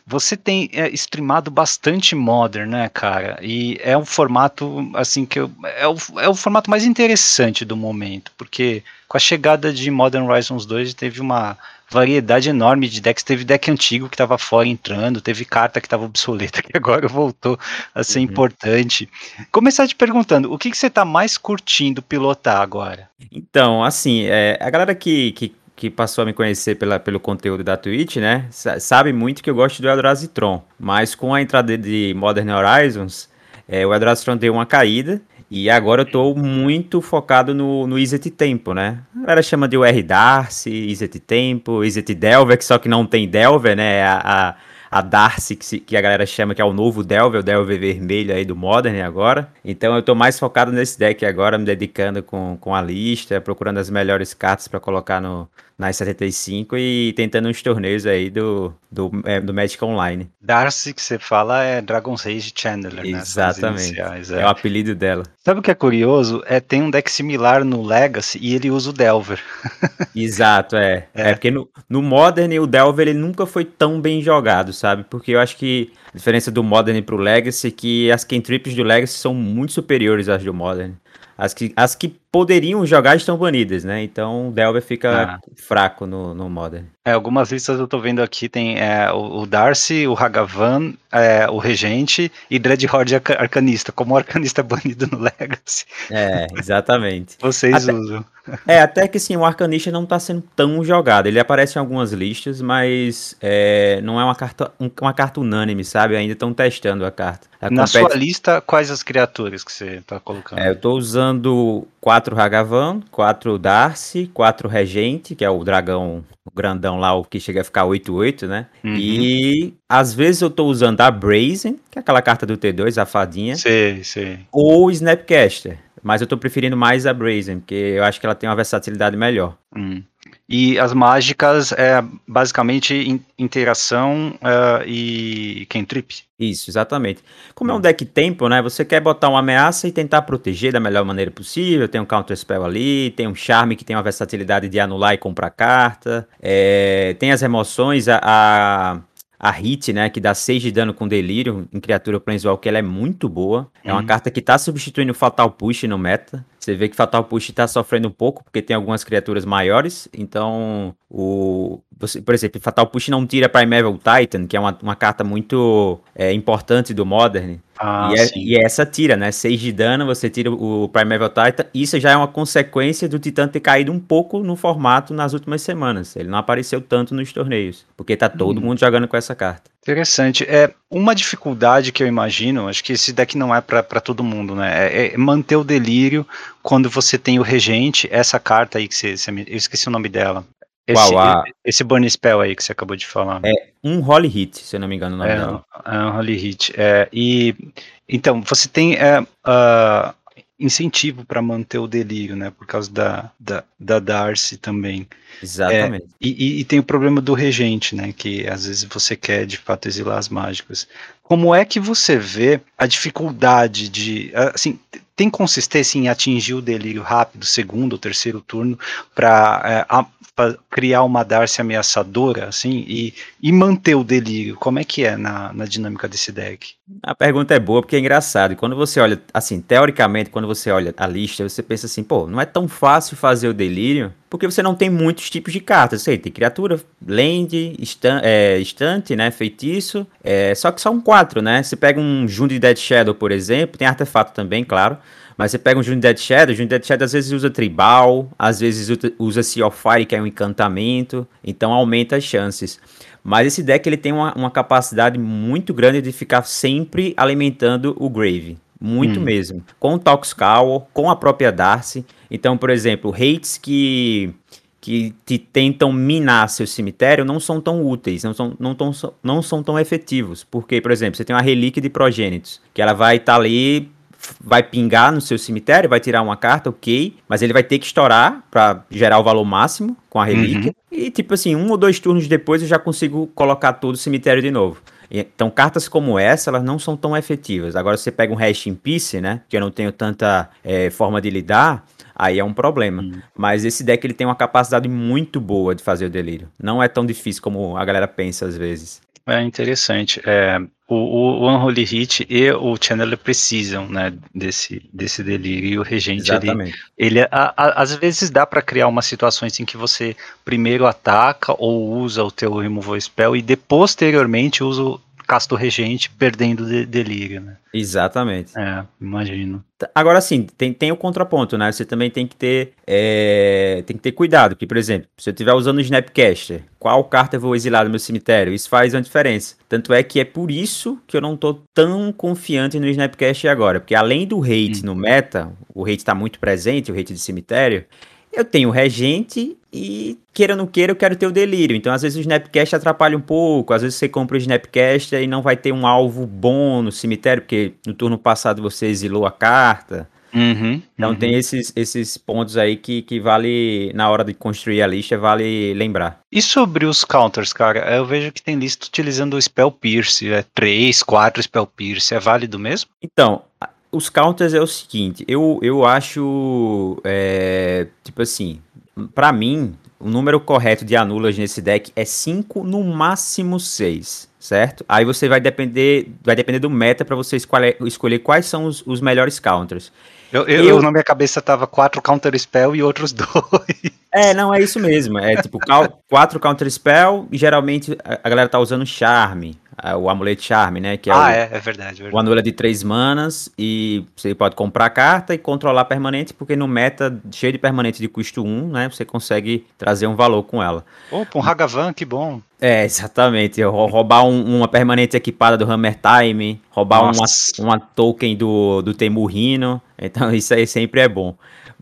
Você tem é, streamado bastante Modern, né, cara? E é um formato, assim, que eu, é, o, é o formato mais interessante do momento, porque com a chegada de Modern Horizons 2 teve uma variedade enorme de decks. Teve deck antigo que estava fora entrando, teve carta que estava obsoleta (laughs) que agora voltou a ser uhum. importante. Começar te perguntando, o que, que você está mais curtindo pilotar agora? Então, assim, é, a galera que, que que passou a me conhecer pela, pelo conteúdo da Twitch, né, sabe muito que eu gosto do Eldrazi Tron, mas com a entrada de Modern Horizons, é, o Eldrazi Tron deu uma caída, e agora eu tô muito focado no, no Izzet Tempo, né? A galera chama de UR Darcy, Izzet Tempo, Izzet Delver, que só que não tem Delver, né? A, a, a Darcy, que, se, que, a galera chama que é o novo Delver, o Delver vermelho aí do Modern agora. Então eu tô mais focado nesse deck agora, me dedicando com, com a lista, procurando as melhores cartas para colocar no, nas 75 e tentando uns torneios aí do, do, é, do Magic Online. Darcy, que você fala, é Dragon's Rage Chandler, né? Exatamente. É. é. o apelido dela. Sabe o que é curioso? É, tem um deck similar no Legacy e ele usa o Delver. (laughs) Exato, é. é. É, porque no, no Modern o Delver ele nunca foi tão bem jogado, sabe? Porque eu acho que a diferença do Modern pro Legacy é que as cantrips do Legacy são muito superiores às do Modern. As que, as que poderiam jogar estão banidas, né? Então o Delver fica ah. fraco no, no Modern. É, algumas listas eu tô vendo aqui, tem é, o, o, Darcy, o Hagavan, é, o Regente e Dreadhorde Arcanista, como Arcanista banido no Legacy. É, exatamente. Vocês até, usam. É, até que sim, o Arcanista não tá sendo tão jogado. Ele aparece em algumas listas, mas é, não é uma carta, uma carta unânime, sabe? Ainda estão testando a carta. A Na sua lista, quais as criaturas que você tá colocando? É, eu tô usando quatro Hagavan, quatro Darcy, quatro Regente, que é o dragão grandão lá, o que chega a ficar 8-8, né? Uhum. E às vezes eu tô usando a Brazen, que é aquela carta do T2, a fadinha. Sim, sim. Ou Snapcaster. Mas eu tô preferindo mais a Brazen, porque eu acho que ela tem uma versatilidade melhor. Hum. E as mágicas é basicamente interação uh, e cantrip. Isso, exatamente. Como é um deck tempo, né? Você quer botar uma ameaça e tentar proteger da melhor maneira possível. Tem um counter spell ali, tem um charme que tem uma versatilidade de anular e comprar carta. É, tem as remoções, a, a a hit, né, que dá 6 de dano com delírio em criatura Planeswalker, ela é muito boa. É uma uhum. carta que tá substituindo Fatal Push no meta. Você vê que Fatal Push tá sofrendo um pouco, porque tem algumas criaturas maiores. Então, o. Você, por exemplo, Fatal Push não tira Primeval Titan, que é uma, uma carta muito é, importante do Modern. Ah, e, é, e, essa tira, né? 6 de dano, você tira o Primeval Titan. Isso já é uma consequência do Titã ter caído um pouco no formato nas últimas semanas. Ele não apareceu tanto nos torneios, porque tá todo hum. mundo jogando com essa carta. Interessante. É uma dificuldade que eu imagino, acho que esse deck não é para todo mundo, né? É, é, manter o delírio quando você tem o regente, essa carta aí que você, você eu esqueci o nome dela. Esse, Uau, esse Burn Spell aí que você acabou de falar. É um Holy Hit, se eu não me engano o nome é, dela. É um Holy Hit. É, e, então, você tem. É, uh, incentivo para manter o delírio, né? Por causa da, da, da Darcy também. Exatamente. É, e, e, tem o problema do regente, né? Que às vezes você quer de fato exilar as mágicas. Como é que você vê a dificuldade de. Assim, tem consistência em atingir o delírio rápido, segundo ou terceiro turno, para é, criar uma Darcy ameaçadora, assim, e, e manter o delírio? Como é que é na, na dinâmica desse deck? A pergunta é boa porque é engraçado. Quando você olha, assim, teoricamente, quando você olha a lista, você pensa assim, pô, não é tão fácil fazer o delírio, porque você não tem muitos tipos de cartas. Sei, tem criatura, land, estante, é, estante né, feitiço, é, só que são quatro, né? Você pega um Jund Dead Shadow, por exemplo, tem artefato também, claro, mas você pega um Jund Dead Shadow, Jund Dead Shadow às vezes usa tribal, às vezes usa Sea of Fire, que é um encantamento, então aumenta as chances. Mas esse deck ele tem uma, uma capacidade muito grande de ficar sempre alimentando o Grave. Muito hum. mesmo. Com o Toxcal, com a própria Darcy. Então, por exemplo, hates que que te tentam minar seu cemitério não são tão úteis, não são, não tão, não são tão efetivos. Porque, por exemplo, você tem uma relíquia de progênitos, que ela vai estar tá ali vai pingar no seu cemitério, vai tirar uma carta, ok, mas ele vai ter que estourar para gerar o valor máximo com a relíquia. Uhum. E tipo assim, um ou dois turnos depois eu já consigo colocar todo o cemitério de novo. Então, cartas como essa, elas não são tão efetivas. Agora, você pega um Rest in Peace, né? Que eu não tenho tanta é, forma de lidar, aí é um problema. Hum. Mas esse deck ele tem uma capacidade muito boa de fazer o delírio. Não é tão difícil como a galera pensa às vezes. É interessante. É, o, o Unholy Hit e o Channeler precisam né, desse, desse delírio. E o Regente, Exatamente. ele, ele a, a, às vezes dá para criar umas situações em que você primeiro ataca ou usa o teu Removal Spell e de, posteriormente usa casto regente perdendo de, delírio, né? Exatamente. É, imagino. Agora sim, tem, tem o contraponto, né? Você também tem que ter é, tem que ter cuidado, porque, por exemplo, se eu estiver usando o Snapcaster, qual carta eu vou exilar do meu cemitério? Isso faz uma diferença. Tanto é que é por isso que eu não tô tão confiante no Snapcaster agora, porque além do hate hum. no meta, o hate está muito presente, o hate de cemitério, eu tenho regente e, queira ou não queira, eu quero ter o delírio. Então, às vezes, o Snapcast atrapalha um pouco. Às vezes, você compra o Snapcast e não vai ter um alvo bom no cemitério, porque no turno passado você exilou a carta. Uhum, então, uhum. tem esses, esses pontos aí que, que vale, na hora de construir a lista, vale lembrar. E sobre os counters, cara? Eu vejo que tem lista utilizando o Spell Pierce. É 3, 4 Spell Pierce. É válido mesmo? Então, os counters é o seguinte, eu, eu acho, é, tipo assim, para mim, o número correto de anulas nesse deck é 5, no máximo 6, certo? Aí você vai depender, vai depender do meta para você escolher, escolher quais são os, os melhores counters. Eu, eu, eu, na minha cabeça tava 4 counter spell e outros (laughs) dois. É, não, é isso mesmo. É tipo 4 counter spell e geralmente a galera tá usando charme o amuleto charme, né? Que é ah, o, é, é verdade, verdade. O de três manas e você pode comprar carta e controlar permanente, porque no meta cheio de permanente de custo 1, né? Você consegue trazer um valor com ela. Opa, um Hagavan, que bom. É, exatamente. Roubar um, uma permanente equipada do Hammer Time, roubar uma, uma token do, do Temurrino. Então (laughs) isso aí sempre é bom.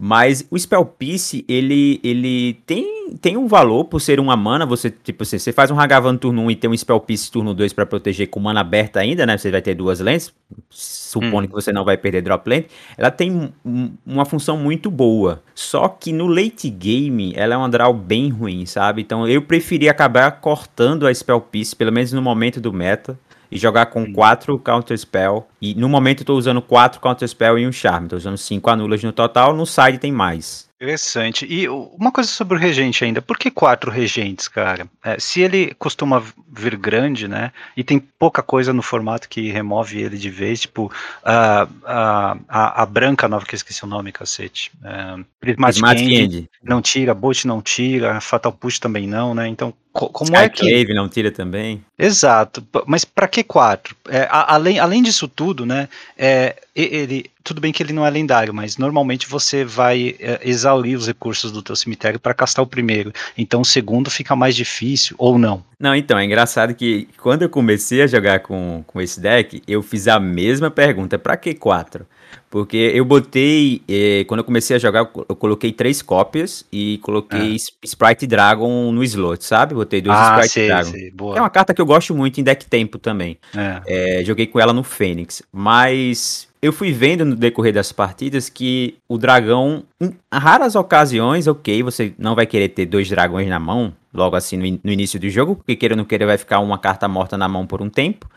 Mas o Spell Piece, ele, ele tem, tem um valor por ser uma mana. Você, tipo, você, você faz um Hagavan turno 1 e tem um Spell Piece turno 2 para proteger com mana aberta ainda, né? Você vai ter duas lentes. Supondo hum. que você não vai perder drop lane. Ela tem um, uma função muito boa. Só que no late game, ela é uma draw bem ruim, sabe? Então eu preferi acabar cortando a Spell Piece, pelo menos no momento do meta e jogar com quatro Counter Spell. E no momento eu tô usando quatro Counter Spell e um Charme. Tô usando cinco anulas no total. No side tem mais. Interessante. E uma coisa sobre o regente ainda, por que quatro regentes, cara? É, se ele costuma vir grande, né, e tem pouca coisa no formato que remove ele de vez, tipo a, a, a, a branca nova, que eu esqueci o nome, cacete. É, Prismatic, End, não tira, Bot não tira, Fatal Push também não, né, então como é que Cave não tira também? Exato, mas para que quatro? É, além, além disso tudo, né? É, ele tudo bem que ele não é lendário, mas normalmente você vai é, exaurir os recursos do teu cemitério para castar o primeiro. Então o segundo fica mais difícil ou não. Não, então é engraçado que quando eu comecei a jogar com, com esse deck, eu fiz a mesma pergunta: para que quatro? Porque eu botei, eh, quando eu comecei a jogar, eu coloquei três cópias e coloquei ah. Sprite Dragon no slot, sabe? Botei dois ah, Sprite sei, Dragon. Sei, é uma carta que eu gosto muito em deck tempo também. É. É, joguei com ela no Fênix. Mas eu fui vendo no decorrer das partidas que o dragão, em raras ocasiões, ok, você não vai querer ter dois dragões na mão, logo assim no, in no início do jogo, porque queira ou não queira vai ficar uma carta morta na mão por um tempo.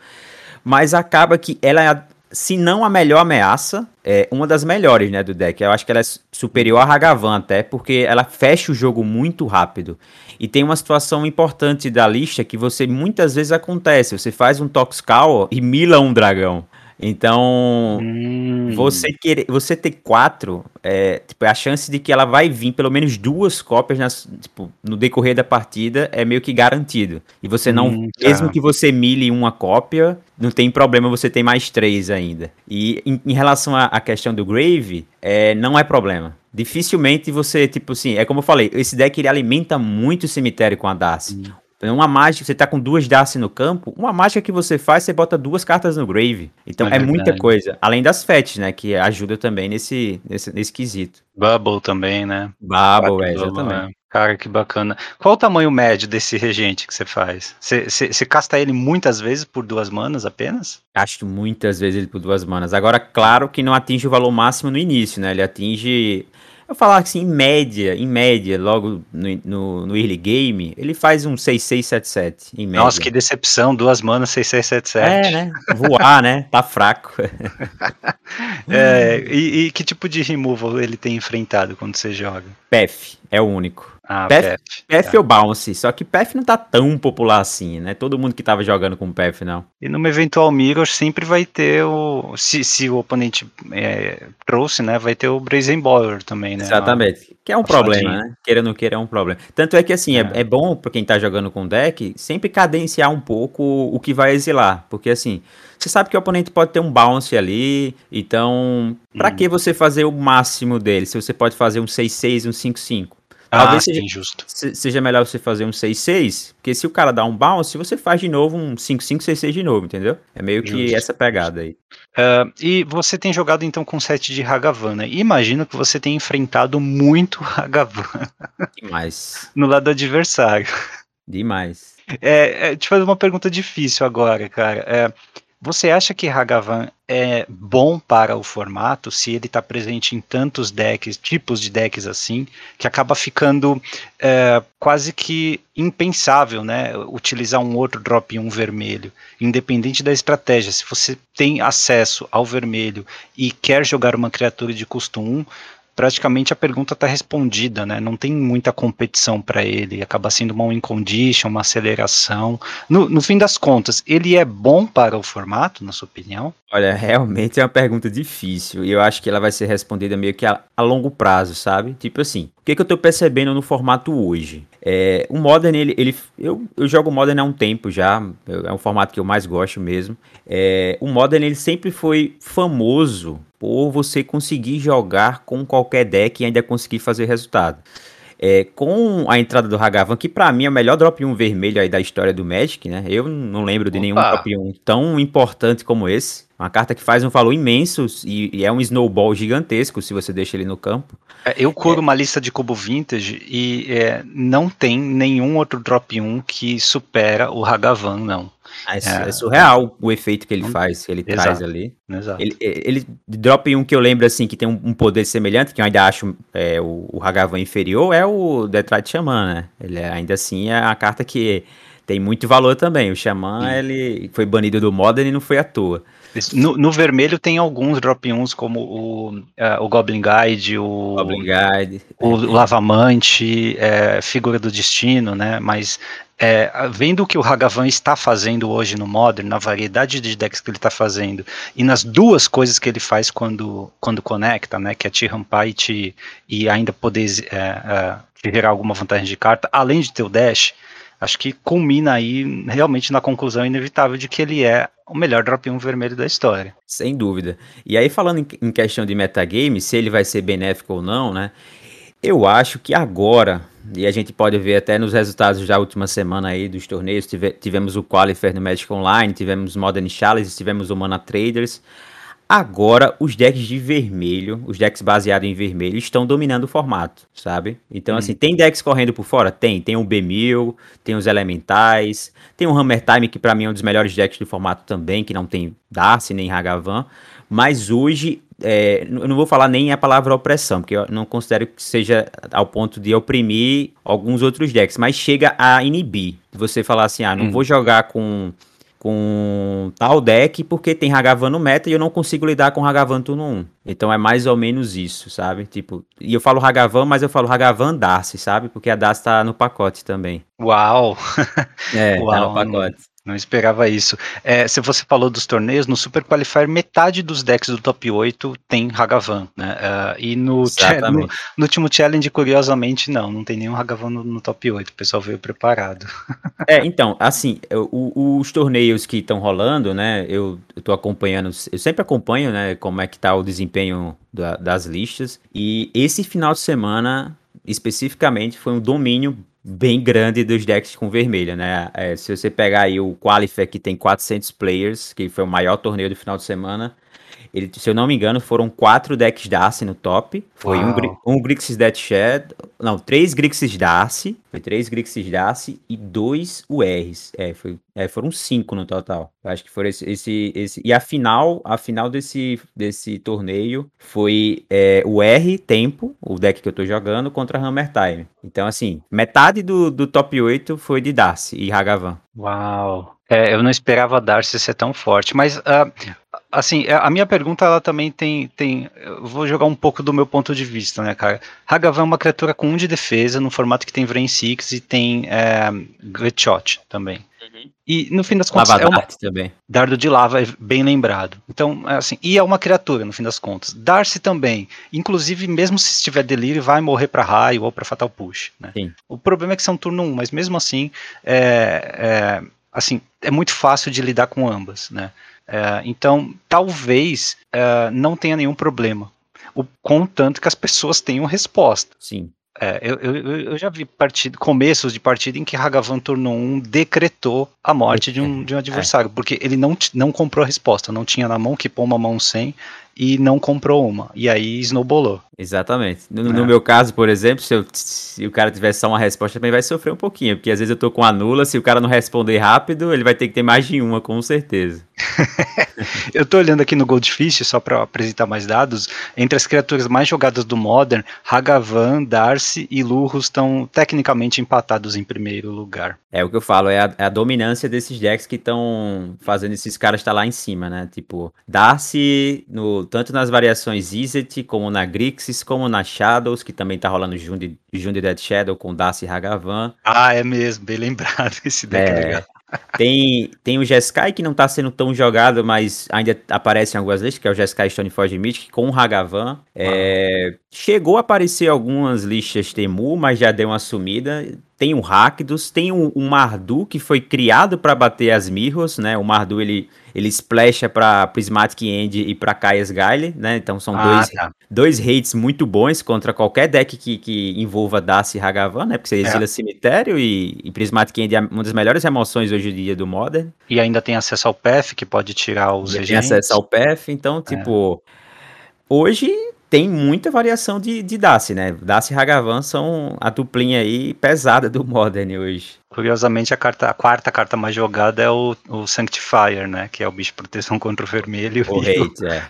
Mas acaba que ela é, se não a melhor ameaça, é uma das melhores, né, do deck. Eu acho que ela é superior a Hagavan até, porque ela fecha o jogo muito rápido. E tem uma situação importante da lista que você muitas vezes acontece. Você faz um Toxcal e mila um dragão. Então, hum. você querer, você ter quatro, é, tipo, a chance de que ela vai vir pelo menos duas cópias nas, tipo, no decorrer da partida é meio que garantido. E você não, hum, tá. mesmo que você mile uma cópia, não tem problema, você tem mais três ainda. E em, em relação à, questão do Grave, é, não é problema. Dificilmente você, tipo assim, é como eu falei, esse deck ele alimenta muito o cemitério com a Darcy. Hum. Uma mágica, você tá com duas Darcy no campo, uma mágica que você faz, você bota duas cartas no Grave. Então é, é muita coisa. Além das Fets, né? Que ajuda também nesse, nesse, nesse quesito. Bubble também, né? Bubble, é, exatamente. É. Cara, que bacana. Qual o tamanho médio desse regente que você faz? Você casta ele muitas vezes por duas manas apenas? Casto muitas vezes ele por duas manas. Agora, claro que não atinge o valor máximo no início, né? Ele atinge eu falar assim, em média, em média, logo no, no, no early game, ele faz um 6677, em média. Nossa, que decepção, duas manas 6677. É, né? Voar, né? Tá fraco. (laughs) é, e, e, que tipo de removal ele tem enfrentado quando você joga? PEF, é o único. Ah, PF, PF tá. ou Bounce, só que PF não tá tão popular assim, né? Todo mundo que tava jogando com PF, não. E numa eventual Mirror sempre vai ter o. Se, se o oponente é, trouxe, né? Vai ter o Brazen Boiler também, né? Exatamente. Que é um problema, né? Queira ou não queira, é um problema. Tanto é que, assim, é, é, é bom pra quem tá jogando com deck sempre cadenciar um pouco o que vai exilar. Porque, assim, você sabe que o oponente pode ter um bounce ali, então, pra hum. que você fazer o máximo dele? Se você pode fazer um 6-6, um 5-5? Talvez ah, seja, justo. seja melhor você fazer um 6-6, porque se o cara dá um bounce, você faz de novo um 5-5, 6-6 de novo, entendeu? É meio que justo. essa pegada aí. Uh, e você tem jogado então com set de Hagavan, né? Imagino que você tenha enfrentado muito (laughs) Hagavan. Demais. no lado adversário. Demais. É, é, te fazer uma pergunta difícil agora, cara. É, você acha que Hagavan é bom para o formato se ele está presente em tantos decks, tipos de decks assim, que acaba ficando é, quase que impensável, né? Utilizar um outro drop 1 vermelho, independente da estratégia. Se você tem acesso ao vermelho e quer jogar uma criatura de custo 1, praticamente a pergunta está respondida, né? Não tem muita competição para ele, acaba sendo uma win condition, uma aceleração. No, no fim das contas, ele é bom para o formato, na sua opinião? Olha, realmente é uma pergunta difícil e eu acho que ela vai ser respondida meio que a, a longo prazo, sabe? Tipo assim, o que, que eu estou percebendo no formato hoje? É, o Modern, ele, ele eu, eu jogo Modern há um tempo já, é um formato que eu mais gosto mesmo. É, o Modern, ele sempre foi famoso por você conseguir jogar com qualquer deck e ainda conseguir fazer resultado. É, com a entrada do Hagavan, que para mim é o melhor drop 1 vermelho aí da história do Magic, né? Eu não lembro de Opa. nenhum drop 1 tão importante como esse. Uma carta que faz um valor imenso e, e, é um snowball gigantesco se você deixa ele no campo. É, eu curo é. uma lista de cubo vintage e é, não tem nenhum outro drop 1 que supera o Hagavan, não. É, é, é, surreal o efeito que ele faz, que ele exato, traz ali. Exato. Ele, ele drop um que eu lembro assim que tem um, um poder semelhante, que eu ainda acho é, o, o Hagavan inferior, é o Detroit Shaman, né? Ele é, ainda assim é a carta que tem muito valor também. O Shaman, ele foi banido do Modern e não foi à toa. No, no, vermelho tem alguns drop 1 como o, uh, o Goblin Guide, o, Goblin Guide, o, é. Lavamante, é, Figura do Destino, né? Mas é, vendo o que o Hagavan está fazendo hoje no Modern, na variedade de decks que ele está fazendo, e nas duas coisas que ele faz quando, quando conecta, né? Que é te rampar e, te, e ainda poder é, é, gerar alguma vantagem de carta, além de ter o dash, acho que culmina aí realmente na conclusão inevitável de que ele é o melhor drop 1 vermelho da história. Sem dúvida. E aí, falando em, questão de metagame, se ele vai ser benéfico ou não, né? Eu acho que agora, e a gente pode ver até nos resultados da última semana aí dos torneios, tive, tivemos o Qualifier no Magic Online, tivemos Modern Challenge, tivemos o Mana Traders. Agora, os decks de vermelho, os decks baseados em vermelho, estão dominando o formato, sabe? Então, assim, tem decks correndo por fora? Tem. Tem o B1000, tem os Elementais, tem o Hammer Time, que pra mim é um dos melhores decks do formato também, que não tem Darcy nem Hagavan. Mas hoje, é, eu não vou falar nem a palavra opressão, porque eu não considero que seja ao ponto de oprimir alguns outros decks, mas chega a inibir. Você falar assim, ah, não Hum. vou jogar com com tal deck porque tem Hagavan no meta e eu não consigo lidar com Hagavan turno 1. Então é mais ou menos isso, sabe? Tipo, e eu falo Hagavan, mas eu falo Hagavan Darcy, sabe? Porque a Darcy tá no pacote também. Uau! (laughs) É, tá Uau, no pacote. Não esperava isso. É, se você falou dos torneios, no Super Qualifier, metade dos decks do top 8 tem Hagavan, né? Ah, e no, (laughs) no, no último challenge, curiosamente, não, não tem nenhum Hagavan no, no top 8. O pessoal veio preparado. (laughs) É, então, assim, o- os torneios que estão rolando, né? Eu, tô acompanhando, eu sempre acompanho, né? Como é que tá o desempenho da- das listas. E esse final de semana, especificamente, foi um domínio bem grande dos decks com vermelha, né? É, se você pegar aí o Qualifier, que tem 400 players, que foi o maior torneio do final de semana. Ele, se eu não me engano, foram quatro decks Darcy no top. Foi um, Uau. Um Grixis Death Shed. Não, três Grixis Darcy. Foi três Grixis Darcy e dois URs. É, foi, é, foram cinco no total. Eu acho que foram esse, esse, esse. E a final, a final desse, desse torneio foi é, o R Tempo, o deck que eu tô jogando, contra Hammer Time. Então, assim, metade do, do top 8 foi de Darcy e Hagavan. Uau! É, eu não esperava Darcy ser tão forte, mas ah, assim, a minha pergunta ela também tem, tem. Eu vou jogar um pouco do meu ponto de vista, né, cara? Hagavan é uma criatura com 1 de defesa, no formato que tem Vrain Six e tem é, Great Shot também. E no fim das contas Lava é uma, também. Dardo de lava, é bem lembrado. Então, é assim, e é uma criatura, no fim das contas. Darcy também. Inclusive, mesmo se estiver delírio, vai morrer para raio ou para Fatal Push. Né? Sim. O problema é que são turno 1, mas mesmo assim, é, é, assim, é muito fácil de lidar com ambas. Né? É, então, talvez é, não tenha nenhum problema. O, contanto que as pessoas tenham resposta. Sim. É, eu, eu, eu- já vi partida, começos de partida em que Hagavan turno 1 decretou a morte de um, de um adversário, porque ele não, não comprou a resposta, não tinha na mão, que pôr uma mão sem e não comprou uma. E aí snowballou. Exatamente. No, É. no meu caso, por exemplo, se, eu- se o cara tiver só uma resposta, também vai sofrer um pouquinho, porque às vezes eu tô com a nula, se o cara não responder rápido, ele vai ter que ter mais de uma, com certeza. (laughs) Eu tô olhando aqui no Goldfish, só para apresentar mais dados, entre as criaturas mais jogadas do Modern, Hagavan, Darcy e Lurrus estão tecnicamente empatados em primeiro lugar. É o que eu falo, é a, é a dominância desses decks que estão fazendo esses caras estar lá em cima, né? Tipo, Darcy, no, tanto nas variações Izzet, como na Grixis, como na Shadows, que também tá rolando Jundi, Jundi Dead Shadow com Darcy e Hagavan. Ah, é mesmo, bem lembrado, (laughs) esse deck é, legal. Tem, tem o Jeskai, que não tá sendo tão jogado, mas ainda aparece em algumas listas, que é o Jeskai Stoneforge Mythic, com o Hagavan. É, chegou a aparecer algumas listas Temu, mas já deu uma sumida. Tem o Rakdos, tem o, o Mardu, que foi criado para bater as Mirrors, né? O Mardu, ele, ele splasha pra Prismatic End e pra Kaias Gaile, né? Então são Ah, dois, tá. dois hates muito bons contra qualquer deck que, que envolva Darcy e Hagavan, né? Porque você exila cemitério e, e Prismatic End é uma das melhores remoções hoje em dia do Modern. E ainda tem acesso ao PF, que pode tirar os tem regentes. acesso ao PF, então, tipo... Hoje tem muita variação de, de Darcy, né? Darcy e Hagavan são a duplinha aí pesada do Modern hoje. Curiosamente, a, carta, a quarta carta mais jogada é o, o Sanctifier, né? Que é o bicho de proteção contra o vermelho. O hate, é.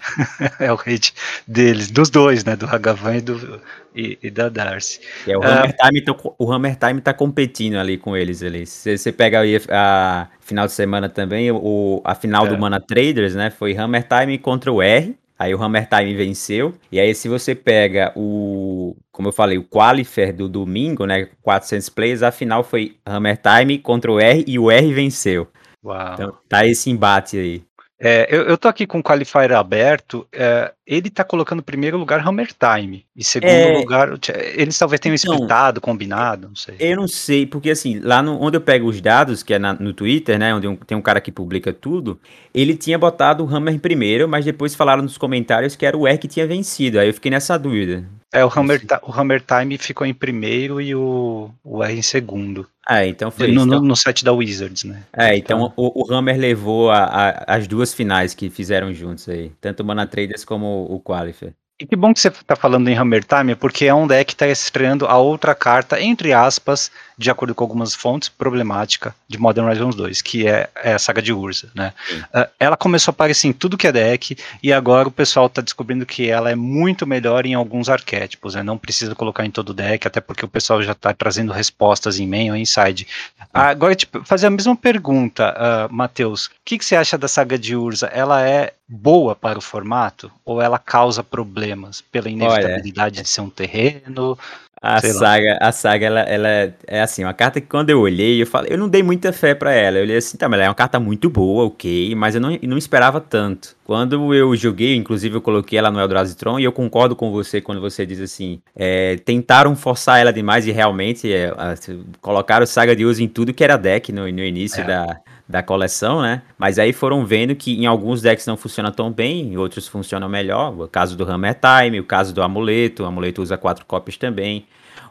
(laughs) é o hate deles, dos dois, né? Do Hagavan e, do, e, e da Darcy. É o, É. Hammer Time, então, o Hammer Time tá competindo ali com eles ali. Se você pega aí a, a final de semana também, o, a final É. do Mana Traders, né? Foi Hammer Time contra o R. Aí o Hammer Time venceu. E aí, se você pega o, como eu falei, o Qualifier do domingo, né? 400 players, a final foi Hammer Time contra o R e o R venceu. Uau. Então tá esse embate aí. É, eu, eu tô aqui com o Qualifier aberto. é, ele tá colocando em primeiro lugar Hammer Time. E segundo É. lugar, eles talvez tenham Então, combinado, não sei. Eu não sei, porque assim, lá no, onde eu pego os dados, que é na- no Twitter, né, onde um- tem um cara que publica tudo, ele tinha botado o Hammer em primeiro, mas depois falaram nos comentários que era o R que tinha vencido, aí eu fiquei nessa dúvida. É, o Hammer, o Hammer Time ficou em primeiro e o, o R em segundo. É, então foi no, isso. No, Então, no site da Wizards, né? é, então o, o Hammer levou a- a- as duas finais que fizeram juntos aí. Tanto o Mana Traders como o Qualifier. E que bom que você tá falando em Hammer Time, porque é um deck que tá estreando a outra carta, entre aspas, de acordo com algumas fontes, problemática de Modern Horizons 2, que é, é a saga de Urza, né? Ah, ela começou a aparecer em tudo que é deck, e agora o pessoal tá descobrindo que ela é muito melhor em alguns arquétipos, né? Não precisa colocar em todo o deck, até porque o pessoal já tá trazendo respostas em main ou inside. Agora, tipo, fazer a mesma pergunta, uh, Matheus. O que, que você acha da saga de Urza? Ela é boa para o formato ou ela causa problemas pela inevitabilidade de ser um terreno? A lá. saga, a saga ela, ela é- é assim, uma carta que quando eu olhei, eu falei, eu não dei muita fé pra ela. Eu olhei assim, tá, mas ela é uma carta muito boa, ok, mas eu não, não esperava tanto. Quando eu joguei, inclusive eu coloquei ela no Eldrazi Tron, e eu concordo com você quando você diz assim, é, tentaram forçar ela demais e realmente é, a- colocaram saga de uso em tudo que era deck no, no início É. da, da coleção, né? Mas aí foram vendo que em alguns decks não funciona tão bem, em outros funcionam melhor. O caso do Hammer Time, o caso do Amuleto, o Amuleto usa quatro cópias também.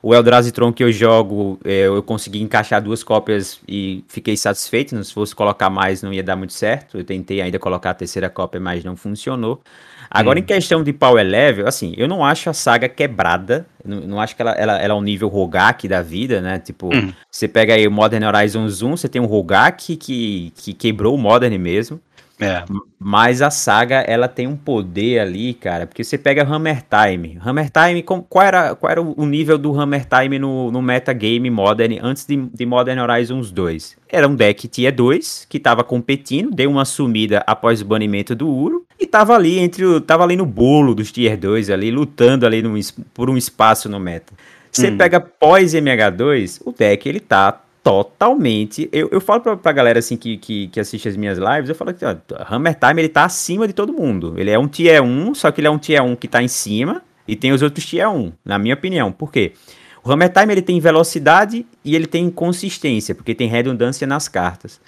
O Eldrazi Tron que eu jogo, eh, eu consegui encaixar duas cópias e fiquei satisfeito. Se fosse colocar mais, não ia dar muito certo. Eu tentei ainda colocar a terceira cópia, mas não funcionou. Agora, em questão de power level, assim, eu não acho a saga quebrada. Não, não acho que ela, ela, ela é um nível Rogak da vida, né? Tipo, Hum. você pega aí o Modern Horizons 1, você tem um Rogak que, que quebrou o Modern mesmo. É. Mas a saga, ela tem um poder ali, cara, porque você pega Hammer Time. Hammer Time, qual era, qual era o nível do Hammer Time no, no metagame Modern antes de, de Modern Horizons 2? Era um deck Tier 2, que tava competindo, deu uma sumida após o banimento do Uro, e tava ali entre o, tava ali no bolo dos Tier 2 ali, lutando ali es- por um espaço no meta. Você Hum. pega pós MH2, o deck ele tá totalmente. Eu, eu falo pra, pra galera assim que, que, que assiste as minhas lives, eu falo que ó, Hammer Time ele tá acima de todo mundo. Ele é um tier 1, só que ele é um tier 1 que tá em cima e tem os outros tier 1, na minha opinião. Por quê? O Hammer Time ele tem velocidade e ele tem consistência, porque tem redundância nas cartas.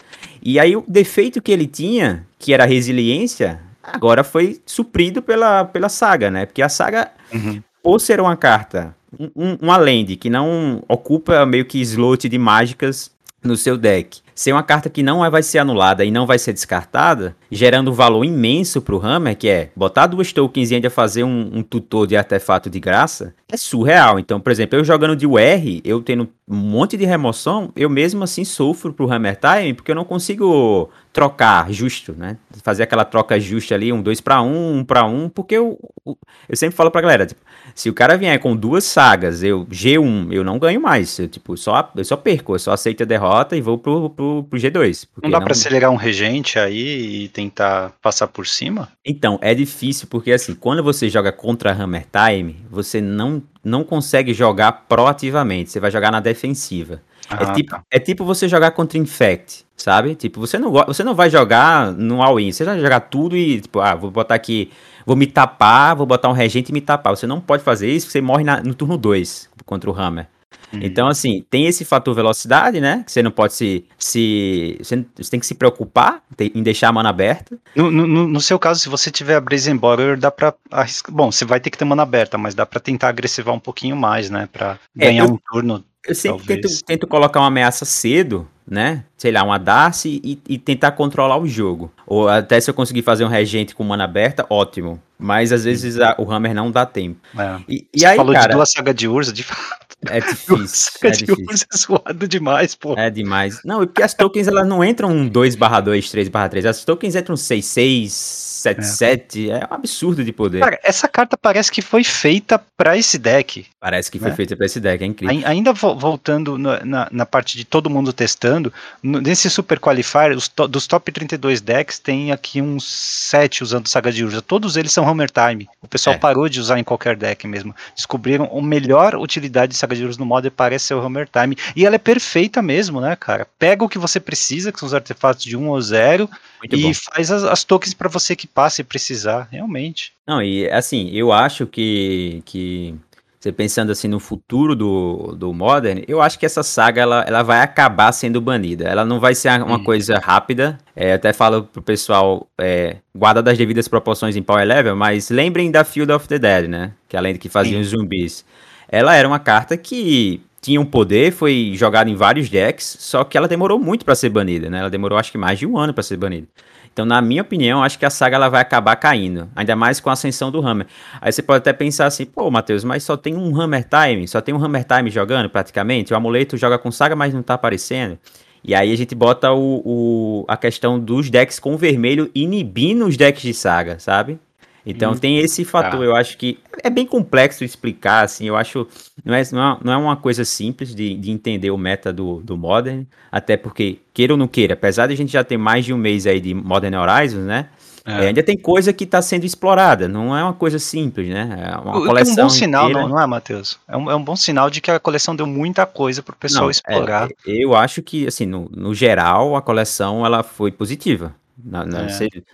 E aí o defeito que ele tinha, que era a resiliência, agora foi suprido pela, pela saga, né? Porque a saga Uhum. por ser uma carta, um, um- uma land que não ocupa meio que slot de mágicas no seu deck, ser uma carta que não vai ser anulada e não vai ser descartada, gerando um valor imenso pro Hammer, que é botar duas tokens e ainda fazer um, um tutor de artefato de graça, é surreal. Então, por exemplo, eu jogando de UR, eu tendo um monte de remoção, eu mesmo assim sofro pro Hammer Time, porque eu não consigo trocar justo, né? Fazer aquela troca justa ali, um 2 para 1, um para 1, porque eu, eu sempre falo pra galera, tipo, se o cara vier com duas sagas, eu G1, eu não ganho mais. Eu, tipo, só, eu só perco, eu só aceito a derrota e vou pro, pro, pro G2. porque Não dá pra acelerar um regente aí e tentar passar por cima? Então, é difícil porque assim, quando você joga contra Hammer Time, você não, não consegue jogar proativamente, você vai jogar na defensiva. Ah, é, tipo, tá. é tipo você jogar contra Infect, sabe? Tipo, você não, você não vai jogar no all-in, você vai jogar tudo e, tipo, ah, vou botar aqui, vou me tapar, vou botar um regente e me tapar. Você não pode fazer isso, você morre na- no turno 2 contra o Hammer. Uhum. Então, assim, tem esse fator velocidade, né? Que você não pode se. se você, tem que se preocupar em deixar a mana aberta. No, no- no- seu caso, se você tiver a Brazen Borrower, dá pra arriscar. Bom, você vai ter que ter mana aberta, mas dá pra tentar agressivar um pouquinho mais, né? Pra É, ganhar eu- um turno. Eu sempre tento, tento colocar uma ameaça cedo, né? Sei lá, uma Darcy e, e tentar controlar o jogo. Ou até se eu conseguir fazer um regente com mana aberta, ótimo. Mas às vezes a- o Hammer não dá tempo. É. E, e Você aí, falou cara, de duas sagas de Urza, de fato. é difícil. (laughs) É sagas de difícil. Urza é zoado demais, pô. É demais. Não, e porque as tokens elas não entram 2 barra 2, 3 barra 3. As tokens entram 6, 6, 7, 7. É um absurdo de poder. Cara, essa carta parece que foi feita pra esse deck. Parece que foi É. feita pra esse deck, é incrível. Ai- Ainda vo- voltando no- na, na parte de todo mundo testando, no- nesse Super Qualifier, to- dos top 32 decks, tem aqui uns 7 usando Saga de Urza. Todos eles são Hammer Time. O pessoal É. parou de usar em qualquer deck mesmo. Descobriram a melhor utilidade de Saga de Urza no Modern parece ser o Hammer Time. E ela é perfeita mesmo, né, cara? Pega o que você precisa, que são os artefatos de 1 ou 0, Muito e bom. faz as, as tokens pra você que passe precisar, realmente. Não, e assim, eu acho que, que você pensando assim no futuro do, do Modern, eu acho que essa saga ela, ela vai acabar sendo banida. Ela não vai ser uma hum. coisa rápida. É, até falo pro pessoal, é, guarda das devidas proporções em Power Level, mas lembrem da Field of the Dead, né? Que além de que faziam os zumbis. Ela era uma carta que tinha um poder, foi jogada em vários decks, só que ela demorou muito para ser banida, né? Ela demorou acho que mais de um ano para ser banida. Então, na minha opinião, acho que a saga ela vai acabar caindo. Ainda mais com a ascensão do Hammer. Aí você pode até pensar assim, pô, Matheus, mas só tem um Hammer Time, só tem um Hammer Time jogando praticamente. O amuleto joga com saga, mas não tá aparecendo. E aí a gente bota o, o, a questão dos decks com vermelho inibindo os decks de saga, sabe? Então hum, tem esse fator, tá. eu acho que é bem complexo explicar, assim, eu acho, não é, não é, não é uma coisa simples de, de entender o meta do, do Modern, até porque, queira ou não queira, apesar de a gente já ter mais de um mês aí de Modern Horizons, né, é. ainda tem coisa que está sendo explorada, não é uma coisa simples, né? É uma coleção é um bom sinal, inteira... não, é, Matheus? É um, é um bom sinal de que a coleção deu muita coisa para o pessoal não, é, explorar. É, eu acho que, assim, no, no geral, a coleção ela foi positiva.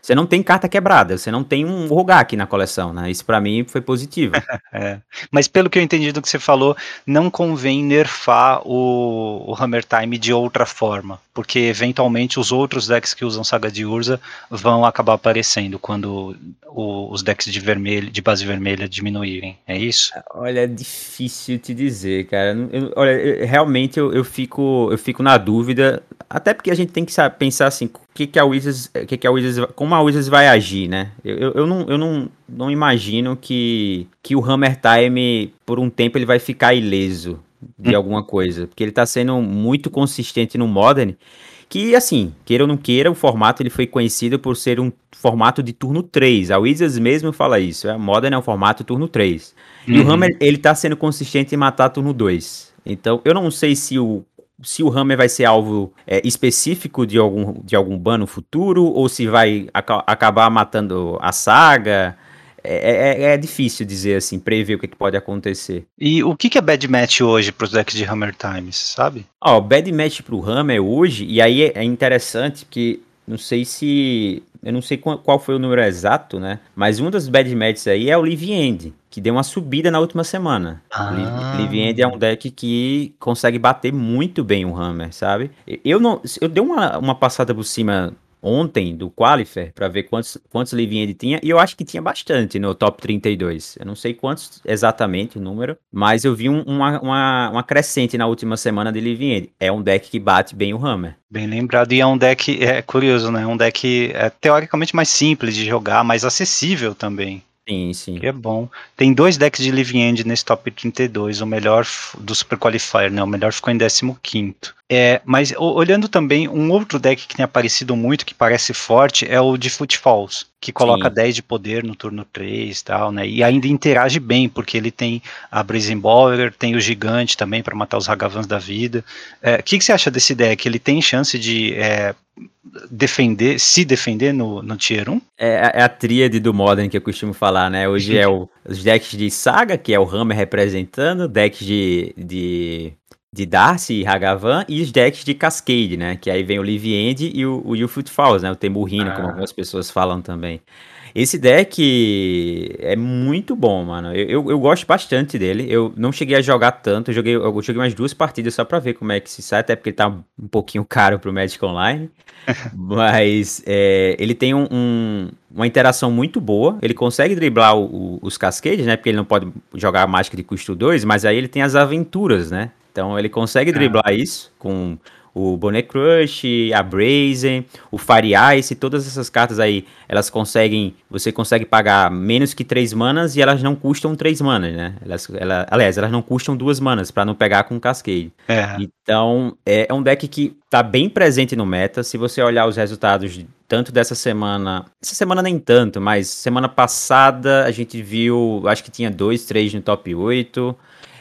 Você é. não tem carta quebrada, você não tem um Rogak na coleção, né? Isso para mim foi positivo. (laughs) é. Mas pelo que eu entendi do que você falou, não convém nerfar o, o Hammer Time de outra forma, porque eventualmente os outros decks que usam Saga de Urza vão acabar aparecendo quando o, os decks de vermelho, de base vermelha diminuírem. É isso? Olha, é difícil te dizer, cara. Eu, olha, eu, realmente eu, eu, fico, eu fico na dúvida, até porque a gente tem que pensar assim, que, que a Wizards, que, que a Wizards, como a Wizards vai agir, né? Eu, eu, eu, não, eu não, não imagino que, que o Hammer Time, por um tempo, ele vai ficar ileso de hum. alguma coisa, porque ele tá sendo muito consistente no Modern, que, assim, queira ou não queira, o formato ele foi conhecido por ser um formato de turno 3. A Wizards mesmo fala isso, a Modern é um formato turno 3. Uhum. E o uhum. Hammer, ele tá sendo consistente em matar turno 2. Então, eu não sei se o se o Hammer vai ser alvo é, específico de algum, de algum ban no futuro, ou se vai aca acabar matando a saga. É, é, é, difícil dizer assim, prever o que, que, pode acontecer. E o que, que é bad match hoje para os decks de Hammer Times, sabe? Ó, oh, bad match para o Hammer hoje, e aí é, é interessante que não sei se. Eu não sei qual foi o número exato, né? Mas um dos bad matches aí é o Live End que deu uma subida na última semana. Ah. Live End é um deck que consegue bater muito bem o Hammer, sabe? Eu não, eu dei uma, uma passada por cima ontem do Qualifier para ver quantos, quantos Live End tinha, e eu acho que tinha bastante no top 32. Eu não sei quantos exatamente o número, mas eu vi um, uma, uma, uma, crescente na última semana de Live End. É um deck que bate bem o Hammer. Bem lembrado, e é um deck, é curioso, né? Um deck é, teoricamente mais simples de jogar, mais acessível também. Sim, sim. Que é bom. Tem dois decks de Living End nesse top 32. O melhor do Super Qualifier, né? O melhor ficou em 15. É, mas olhando também, um outro deck que tem aparecido muito, que parece forte, é o de Footfalls, que coloca Sim. 10 de poder no turno 3 e tal, né? E ainda interage bem, porque ele tem a Brazen Baller, tem o Gigante também para matar os Hagavans da vida. O é, que, que, você acha desse deck? Ele tem chance de é, defender, se defender no, no Tier 1? É, é, a tríade do Modern que eu costumo falar, né? Hoje é o, os decks de Saga, que é o Hammer representando, decks de, de de Darcy e Hagavan e os decks de Cascade, né? Que aí vem o Live End e o, o Youfoot Falls, né? O Temurrino, ah. como algumas pessoas falam também. Esse deck é muito bom, mano. Eu, eu, eu, gosto bastante dele. Eu não cheguei a jogar tanto. Eu joguei, eu joguei umas duas partidas só pra ver como é que se sai, até porque ele tá um pouquinho caro pro Magic Online. (laughs) Mas é, ele tem um, um, uma interação muito boa. Ele consegue driblar o, o, os cascades, né? Porque ele não pode jogar a mágica de custo 2, mas aí ele tem as aventuras, né? Então ele consegue ah. driblar isso com o Bonnet Crush, a Brazen, o Fire Ice, todas essas cartas aí, elas conseguem, você consegue pagar menos que 3 manas e elas não custam 3 manas, né? Elas, ela, aliás, elas não custam 2 manas para não pegar com Cascade. É. Então, é, é, um deck que tá bem presente no meta, se você olhar os resultados tanto dessa semana, essa semana nem tanto, mas semana passada a gente viu, acho que tinha 2, 3 no top 8,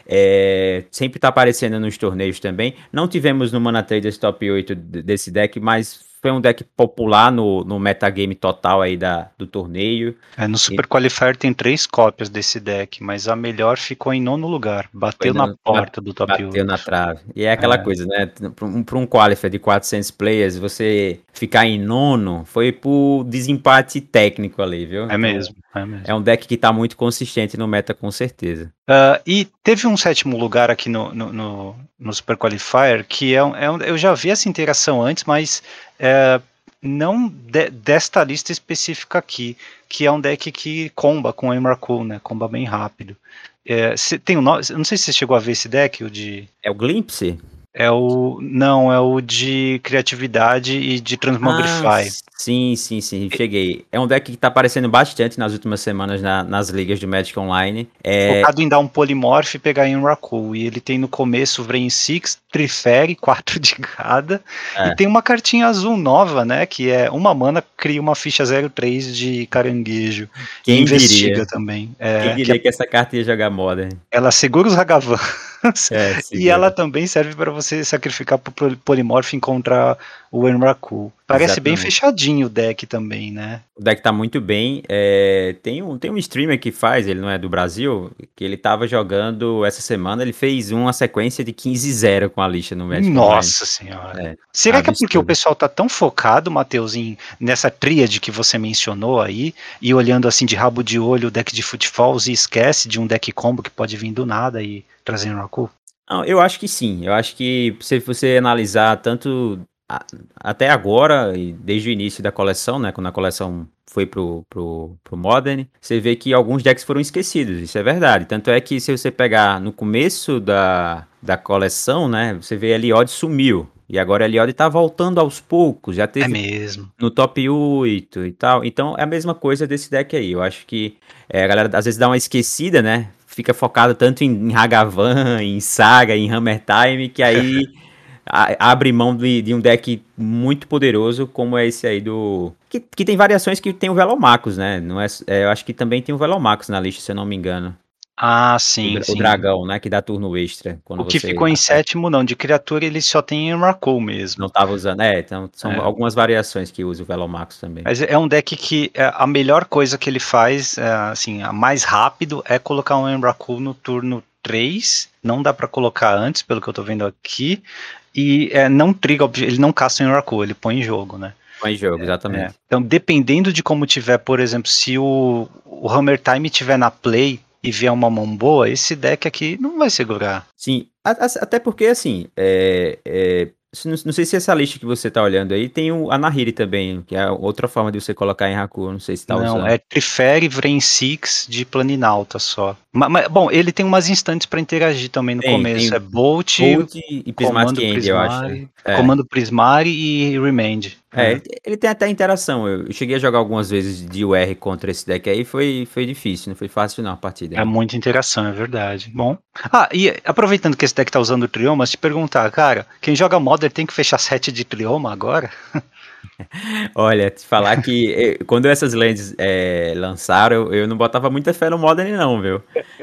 é, sempre está aparecendo nos torneios também. Não tivemos no Mana Traders top 8 desse deck, mas foi um deck popular no, no metagame total aí da, do torneio. É, no Super e... Qualifier tem três cópias desse deck, mas a melhor ficou em nono lugar. Bateu na porta do top 1. Bateu na trave. E é aquela é. coisa, né? Para um, um Qualifier de 400 players, você ficar em nono foi por desempate técnico ali, viu? É então, mesmo, é mesmo. É um deck que tá muito consistente no meta, com certeza. Uh, e teve um sétimo lugar aqui no, no, no, no Super Qualifier que é um, é um, eu já vi essa interação antes, mas é, não de, desta lista específica aqui, que é um deck que comba com o Emrakul, né? Comba bem rápido. É, tem um, não sei se você chegou a ver esse deck, o de. É o Glimpse? É o. Não, é o de criatividade e de Transmogrify. Ah, sim, sim, sim, cheguei. É um deck que tá aparecendo bastante nas últimas semanas na, nas ligas de Magic Online. É... Focado em dar um Polymorph e pegar em um Rakul. E ele tem no começo Vrain Six, Trifere, (laughs) quatro de cada. É. E tem uma cartinha azul nova, né? Que é uma mana, cria uma ficha 03 de caranguejo. Quem investiga diria? também. É, Quem diria que, que essa carta ia jogar Modern? Ela segura os Hagavan. (laughs) É, e ela também serve para você sacrificar pro Polymorph e encontrar o Enraku. Parece Exatamente. bem fechadinho o deck também, né? O deck tá muito bem. É, tem, um, tem um streamer que faz, ele não é do Brasil, que ele tava jogando essa semana, ele fez uma sequência de 15-0 com a lixa no Magic. Nossa senhora. É, Será que é porque o pessoal tá tão focado, Matheus, em, nessa tríade que você mencionou aí, e olhando assim de rabo de olho o deck de Footfalls e esquece de um deck combo que pode vir do nada e trazer um Raku? Não, eu acho que sim. Eu acho que se você analisar tanto até agora, e desde o início da coleção, né, quando a coleção foi pro, pro, pro Modern, você vê que alguns decks foram esquecidos, isso é verdade. Tanto é que se você pegar no começo da, da coleção, né, você vê Eliod sumiu. E agora Eliod tá voltando aos poucos, já teve é mesmo. no top 8 e tal. Então é a mesma coisa desse deck aí. Eu acho que é, a galera às vezes dá uma esquecida, né? Fica focado tanto em, em Hagavan, em Saga, em Hammer Time, que aí (laughs) abre mão de, de, um deck muito poderoso como é esse aí do. Que, que tem variações que tem o Velomacos, né? Não é, é, eu acho que também tem o Velomacos na lista, se eu não me engano. Ah, sim. O, sim. o dragão, né? Que dá turno extra. o que ficou em sétimo, não. De criatura ele só tem Emrakul mesmo. Não tava usando. É, então são é. algumas variações que usa o Velomacos também. Mas é um deck que é, a melhor coisa que ele faz, é, assim, a mais rápido é colocar um Emrakul no turno 3. Não dá para colocar antes, pelo que eu tô vendo aqui. E é, não triga, ele não caça em Oracle, ele põe em jogo, né? Põe em jogo, exatamente. É. Então, dependendo de como tiver, por exemplo, se o, o Hammer Time tiver na play e vier uma mão boa, esse deck aqui não vai segurar. Sim, até porque, assim, é, é, não, não, sei se essa lista que você tá olhando aí tem o Anahiri também, que é outra forma de você colocar em Haku, não sei se tá não, usando. Não, é Trifere Vren Six de Planinalta só. Mas, mas, bom, ele tem umas instantes para interagir também no tem, começo. Tem é Bolt, Bolt e Prismatic End, eu acho. É. Comando Prismari e Remand. É, ele, ele, tem até interação. Eu cheguei a jogar algumas vezes de UR contra esse deck aí, foi, foi difícil, não foi fácil não a partida. É muita interação, é verdade. Bom. Ah, e aproveitando que esse deck tá usando o Trioma, te perguntar, cara, quem joga Modern tem que fechar set de Trioma agora? (laughs) Olha, te falar que eh, quando essas lentes é, lançaram, eu não botava muita fé no Modern, não, viu?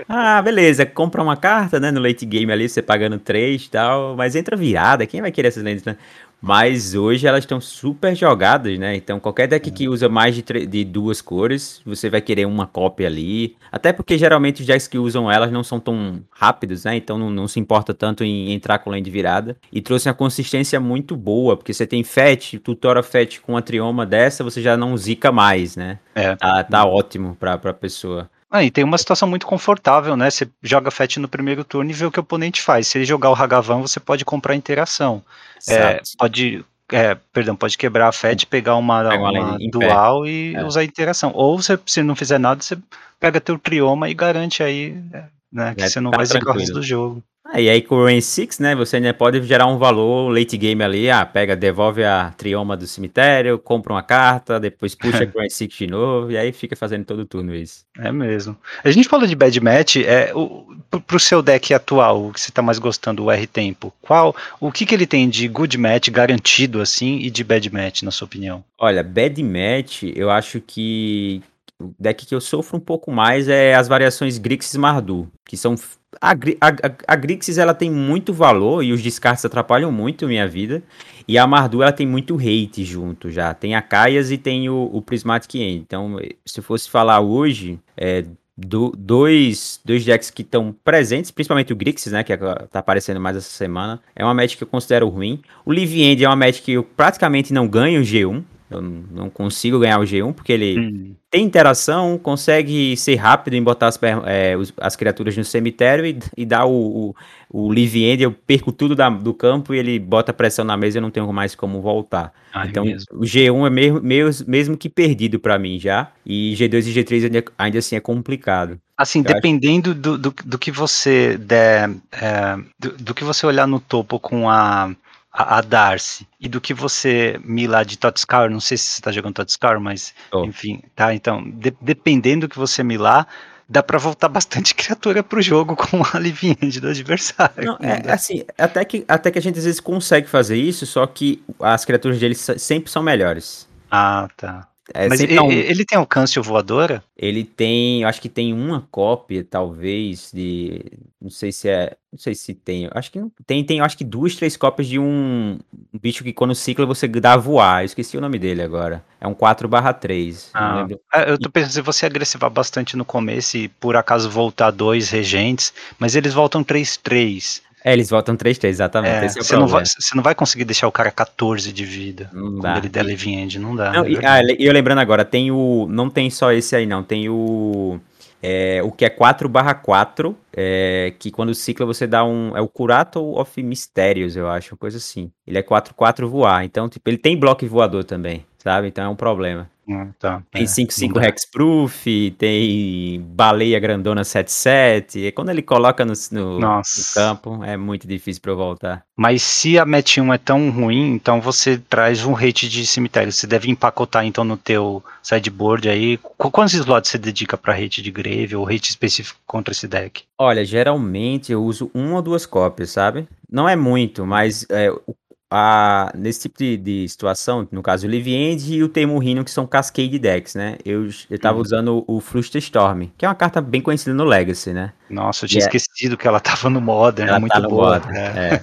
Ah, beleza, compra uma carta, né? No late game ali, você pagando 3 e tal, mas entra virada, quem vai querer essas lentes? Né? Mas hoje elas estão super jogadas, né? Então qualquer deck que usa mais de, de, duas cores, você vai querer uma cópia ali. Até porque geralmente os decks que usam elas não são tão rápidos, né? Então não, não se importa tanto em entrar com lane de virada. E trouxe uma consistência muito boa, porque você tem Fetch, tutora Fetch com a trioma dessa, você já não zica mais, né? É. Tá, tá ótimo pra, pra pessoa. Ah, e tem uma situação muito confortável, né? Você joga FET no primeiro turno e vê o que o oponente faz. Se ele jogar o Hagavan, você pode comprar interação. É, pode, é, perdão, pode quebrar a FET, pegar uma, uma dual e é. usar interação. Ou você, se não fizer nada, você pega teu trioma e garante aí né, que é, você não tá vai zicar o resto do jogo. Ah, e aí com o Rain 6, né, você ainda pode gerar um valor late game ali, ah, pega, devolve a trioma do cemitério, compra uma carta, depois puxa (laughs) com o Rain 6 de novo, e aí fica fazendo todo turno isso. É mesmo. A gente falou de bad match, é, o, pro seu deck atual, o que você tá mais gostando, o R-Tempo, qual, o que que ele tem de good match garantido, assim, e de bad match, na sua opinião? Olha, bad match, eu acho que o deck que eu sofro um pouco mais é as variações Grixis Mardu, que são a, a, a, Grixis ela tem muito valor e os descartes atrapalham muito minha vida. E a Mardu ela tem muito hate junto já. Tem a Kaias e tem o, o Prismatic End. Então, se fosse falar hoje, é, do, dois, dois decks que estão presentes, principalmente o Grixis, né, que tá aparecendo mais essa semana, é uma match que eu considero ruim. O Live End é uma match que eu praticamente não ganho G1, eu não consigo ganhar o G1 porque ele hum. tem interação, consegue ser rápido em botar as, é, as criaturas no cemitério e, e dar o, o, o live end. Eu perco tudo da, do campo e ele bota pressão na mesa e eu não tenho mais como voltar. Ah, então o G1 é mesmo, mesmo, mesmo que perdido para mim já. E G2 e G3 ainda, ainda assim é complicado. Assim, eu dependendo acho... do, do, do, que você der, é, do, do que você olhar no topo com a a, a Darcy e do que você milar de Totscar, não sei se você está jogando Totscar, mas oh. enfim, tá? Então, de, dependendo do que você milar, dá para voltar bastante (laughs) criatura pro jogo com a live (laughs) do adversário. Não, é, assim, até que, até que a gente às vezes consegue fazer isso, só que as criaturas dele sempre são melhores. Ah, tá. É, Mas ele, um... ele, tem alcance voadora? Ele tem, eu acho que tem uma cópia, talvez, de. Não sei se é. Não sei se tem. Acho que não. Tem, tem, acho que duas, três cópias de um, um bicho que quando cicla você dá a voar. Eu esqueci o nome dele agora. É um 4/3. Ah, é, eu tô pensando se você agressivar bastante no começo e por acaso voltar dois regentes, mas eles voltam 3-3. É, eles voltam 3-3, exatamente. É, você, não vai, você não vai conseguir deixar o cara 14 de vida não quando dá. ele der Levy End, não dá. Não, é e, ah, eu lembrando agora, tem o. Não tem só esse aí, não. Tem o. É, o que é 4 barra 4, é, que quando cicla você dá um. É o Curato of Mistérios, eu acho, uma coisa assim. Ele é 4-4 voar. Então, tipo, ele tem bloco voador também, sabe? Então é um problema. Hum, tá, tem 5-5 é, Hexproof, tem Baleia Grandona 7-7. E quando ele coloca no, no, no, campo, é muito difícil para eu voltar. Mas se a Match 1 é tão ruim, então você traz um rate de cemitério. Você deve empacotar então no teu sideboard aí. Quantos slots você dedica para rate de Grave ou rate específico contra esse deck? Olha, geralmente eu uso uma ou duas cópias, sabe? Não é muito, mas é, o a, nesse tipo de, de, situação, no caso o Live End e o Temurrino, que são Cascade Decks, né? Eu, eu tava uhum. usando o, o Fluster Storm, que é uma carta bem conhecida no Legacy, né? Nossa, eu tinha esquecido que ela tava no Modern, ela é muito tá boa. Modern, é.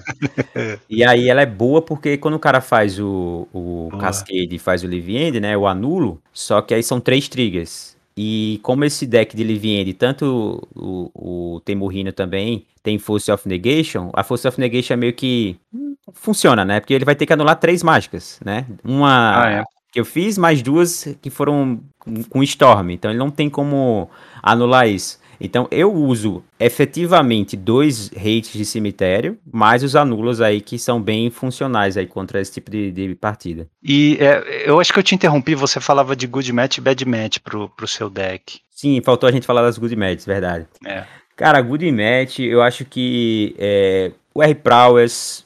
É. (laughs) e aí ela é boa porque quando o cara faz o, o Cascade e faz o Live End, né? O anulo, só que aí são três triggers. E como esse deck de Live End, tanto o, o, o Temurrino também tem Force of Negation, a Force of Negation é meio que funciona, né? Porque ele vai ter que anular três mágicas, né? Uma ah, é. que eu fiz, mais duas que foram com Storm. Então ele não tem como anular isso. Então eu uso efetivamente dois rates de cemitério, mais os anulos aí que são bem funcionais aí contra esse tipo de, de partida. E é, eu acho que eu te interrompi, você falava de good match e bad match pro, pro seu deck. Sim, faltou a gente falar das good matches, verdade. É. Cara, good match, eu acho que é, o R-Prowess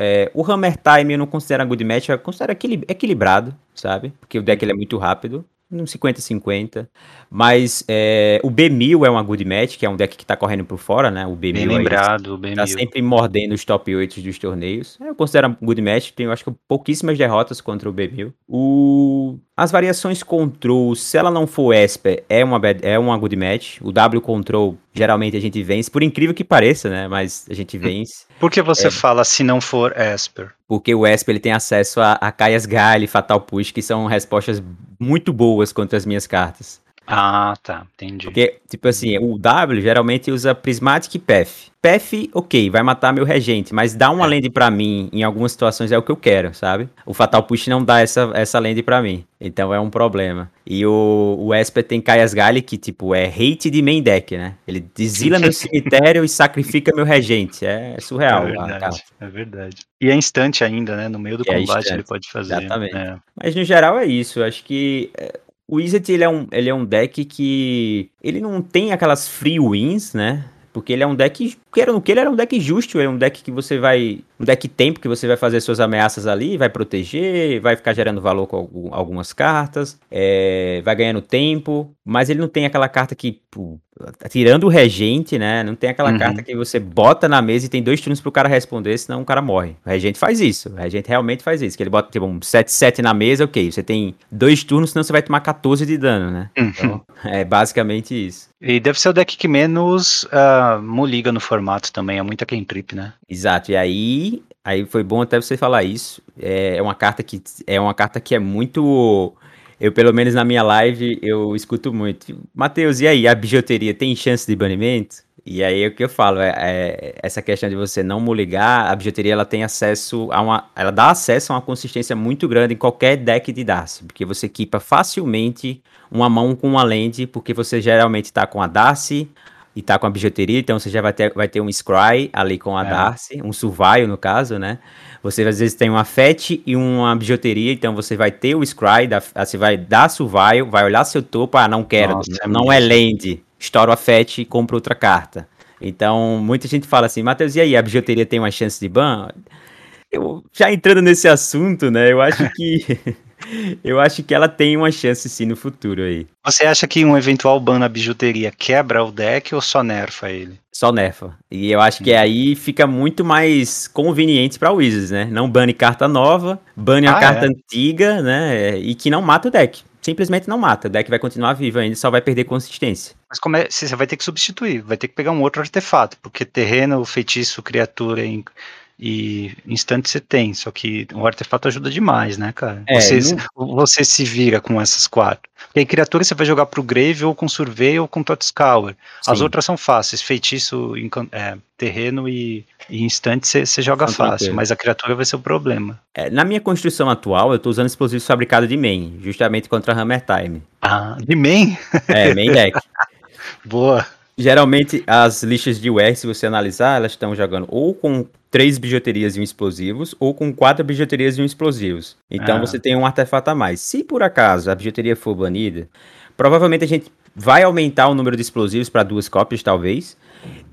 é, o Hammer Time eu não considero good match, eu considero equilibrado, sabe? Porque o deck ele é muito rápido um 50-50. Mas é, o B1000 é uma good match, que é um deck que tá correndo por fora, né? O B1000 Bem lembrado, o B1000. Tá sempre mordendo os top 8 dos torneios. Eu considero um good match, tem acho que pouquíssimas derrotas contra o B1000. O... As variações control, se ela não for Esper, é uma, bad, é uma good match. O W control, geralmente a gente vence, por incrível que pareça, né? Mas a gente vence. Por que você é. fala se não for Esper? Porque o Esper ele tem acesso a, a Kaias Gale, Fatal Push, que são respostas muito boas contra as minhas cartas. Ah, tá, entendi. Porque, tipo assim, o W geralmente usa Prismatic e Path. Path, ok, vai matar meu regente, mas dá uma é. lente para mim em algumas situações é o que eu quero, sabe? O Fatal Push não dá essa, essa lente para mim, então é um problema. E o, o Esper tem Kaias Gale, que, tipo, é hate de main deck, né? Ele desila meu (laughs) cemitério e sacrifica meu regente. É surreal. É verdade, é verdade. E é instante ainda, né? No meio do é combate ele pode fazer. Exatamente. É. Mas no geral é isso. Eu acho que é, o Wizard, ele é, um, ele é um deck que. Ele não tem aquelas free wins, né? Porque ele é um deck. Queira no que, ele era um deck justo. É um deck que você vai um deck tempo que você vai fazer suas ameaças ali, vai proteger, vai ficar gerando valor com algumas cartas, é, vai ganhando tempo, mas ele não tem aquela carta que, pô, tirando o regente, né? Não tem aquela uhum. carta que você bota na mesa e tem dois turnos pro cara responder, senão o cara morre. O regente faz isso, o regente realmente faz isso, que ele bota tipo um 7-7 na mesa, ok, você tem dois turnos, senão você vai tomar 14 de dano, né? Uhum. Então, é basicamente isso. E deve ser o deck que menos uh, moliga no formato também, é muita trip, né? Exato, e aí, aí foi bom até você falar isso. É, é uma carta que é uma carta que é muito eu, pelo menos na minha live, eu escuto muito. Matheus, e aí, a bijuteria tem chance de banimento? E aí o que eu falo é, é, essa questão de você não moligar, a bijuteria ela tem acesso a uma, ela dá acesso a uma consistência muito grande em qualquer deck de Darcy, porque você equipa facilmente uma mão com uma lente, porque você geralmente está com a Darcy e tá com a bijuteria, então você já vai ter, vai ter um Scry ali com a é. Darcy, um Survival no caso, né? Você às vezes tem uma FET e uma bijuteria, então você vai ter o Scry, da, você vai dar Survival, vai olhar seu topo, ah, não quero, Nossa, não é, é land, estoura a FET e compra outra carta. Então, muita gente fala assim, Matheus, e aí, a bijuteria tem uma chance de ban? Eu, já entrando nesse assunto, né, eu acho que (laughs) Eu acho que ela tem uma chance sim no futuro aí. Você acha que um eventual ban na bijuteria quebra o deck ou só nerfa ele? Só nerfa. E eu acho que aí fica muito mais conveniente para Wizards, né? Não bane carta nova, bane ah, a carta é? antiga, né? E que não mata o deck. Simplesmente não mata. O deck vai continuar vivo ainda, só vai perder consistência. Mas como é, você vai ter que substituir, vai ter que pegar um outro artefato, porque terreno, feitiço, criatura em e instante você tem, só que o artefato ajuda demais, né, cara? É, você, não... você se vira com essas quatro. Porque aí criatura você vai jogar pro Grave ou com Survey ou com Totscour. As outras são fáceis, feitiço, é, terreno e, e instante você, joga fácil, mas a criatura vai ser o problema. É, na minha construção atual, eu tô usando explosivos fabricados de main, justamente contra Hammer Time. Ah, de main? É, main deck. (laughs) Boa. Geralmente, as listas de UR, se você analisar, elas estão jogando ou com três bijuterias e um explosivos, ou com quatro bijuterias e um explosivos. Então ah. você tem um artefato a mais. Se por acaso a bijuteria for banida, provavelmente a gente vai aumentar o número de explosivos para duas cópias, talvez.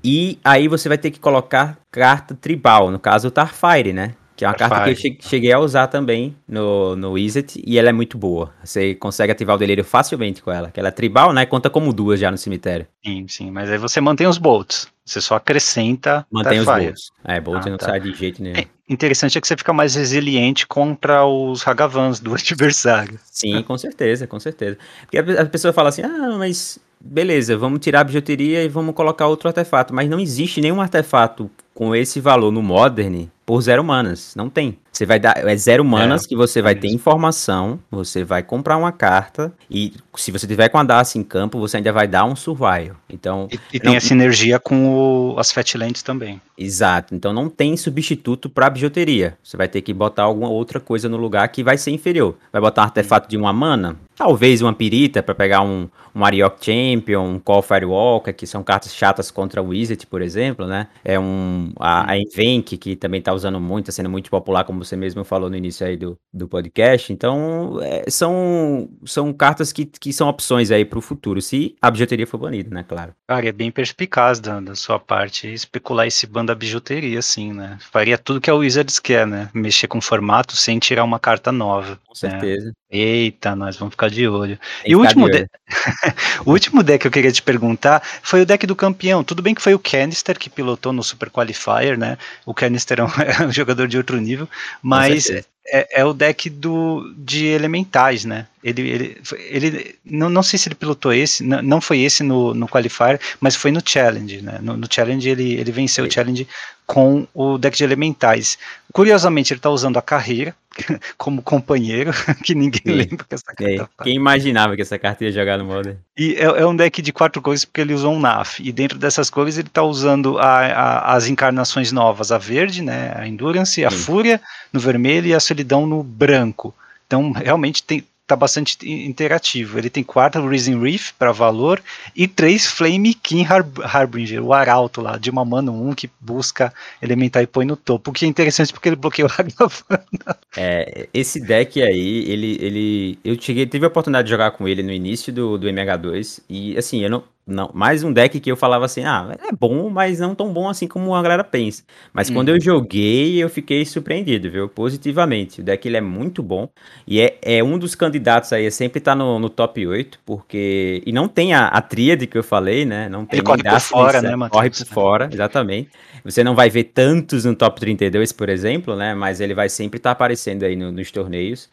E aí você vai ter que colocar carta tribal, no caso o Tarfire, né? Que é uma carta que eu cheguei a usar também no, no Wizard e ela é muito boa. Você consegue ativar o delírio facilmente com ela. Que ela é tribal, né? Conta como duas já no cemitério. Sim, sim. Mas aí você mantém os bolts. Você só acrescenta. Mantém os bolts. É, bolt ah, não tá. sai de jeito nenhum. É, interessante é que você fica mais resiliente contra os Hagavans do (laughs) adversário. Sim, com certeza, com certeza. Porque a pessoa fala assim: ah, mas beleza, vamos tirar a bijuteria e vamos colocar outro artefato. Mas não existe nenhum artefato com esse valor no Modern por zero manas. Não tem. Você vai dar. É zero manas é, que você vai ter informação. Você vai comprar uma carta. E se você tiver com a Darcy em campo, você ainda vai dar um survival. Então. E, e não, tem a sinergia com o, as Fatlands também. Exato. Então não tem substituto para bijuteria. Você vai ter que botar alguma outra coisa no lugar que vai ser inferior. Vai botar um artefato de uma mana? Talvez uma pirita para pegar um, um Ariok Champion, um Call Firewalker, que são cartas chatas contra o Wizard, por exemplo, né? É um. A, a Invenk, que também tá usando muito, tá sendo muito popular, como você mesmo falou no início aí do, do podcast. Então, é, são, são cartas que, que são opções aí para o futuro, se a bijuteria for banida, né? Claro. Cara, é bem perspicaz da, da sua parte especular esse ban da bijuteria, assim, né? Faria tudo que a Wizards quer, né? Mexer com formato sem tirar uma carta nova. Com certeza. Né? Eita, nós vamos ficar de olho. e o último, de... (laughs) o último deck que eu queria te perguntar foi o deck do campeão. Tudo bem que foi o Canister que pilotou no Super Qualifier, né? O Canister é um, é (laughs) um jogador de outro nível, mas é, é, o deck do, de elementais, né? Ele, ele, ele não, não sei se ele pilotou esse, não, não foi esse no, no Qualifier, mas foi no Challenge, né? No, no Challenge ele, ele venceu o Challenge com o deck de elementais. Curiosamente, ele está usando a carreira (laughs) como companheiro, (laughs) que ninguém lembra que essa carta é. Quem imaginava que essa carta ia jogar no Modern? E é, é, um deck de quatro cores porque ele usou um NAF. E dentro dessas cores ele está usando a, a, as encarnações novas, a verde, né, a Endurance, a Sim. Fúria no vermelho e a Solidão no branco. Então, realmente tem, tá bastante interativo. Ele tem quatro Risen Reef para valor e três Flame King Harbinger, o arauto lá, de uma mana 1 que busca elementar e põe no topo. O que é interessante porque ele bloqueia o Ragavana. É, esse deck aí, ele, ele. Eu cheguei, tive a oportunidade de jogar com ele no início do, do MH2 e assim, eu não não, mais um deck que eu falava assim, ah, é bom, mas não tão bom assim como a galera pensa. Mas quando eu joguei, eu fiquei surpreendido, viu? Positivamente. O deck ele é muito bom e é, é um dos candidatos aí, sempre tá no, no top 8, porque. E não tem a, a tríade que eu falei, né? Não tem Ele corre por fora, né, Matheus? Corre por fora, exatamente. Você não vai ver tantos no top 32, por exemplo, né? Mas ele vai sempre estar aparecendo aí no- nos torneios.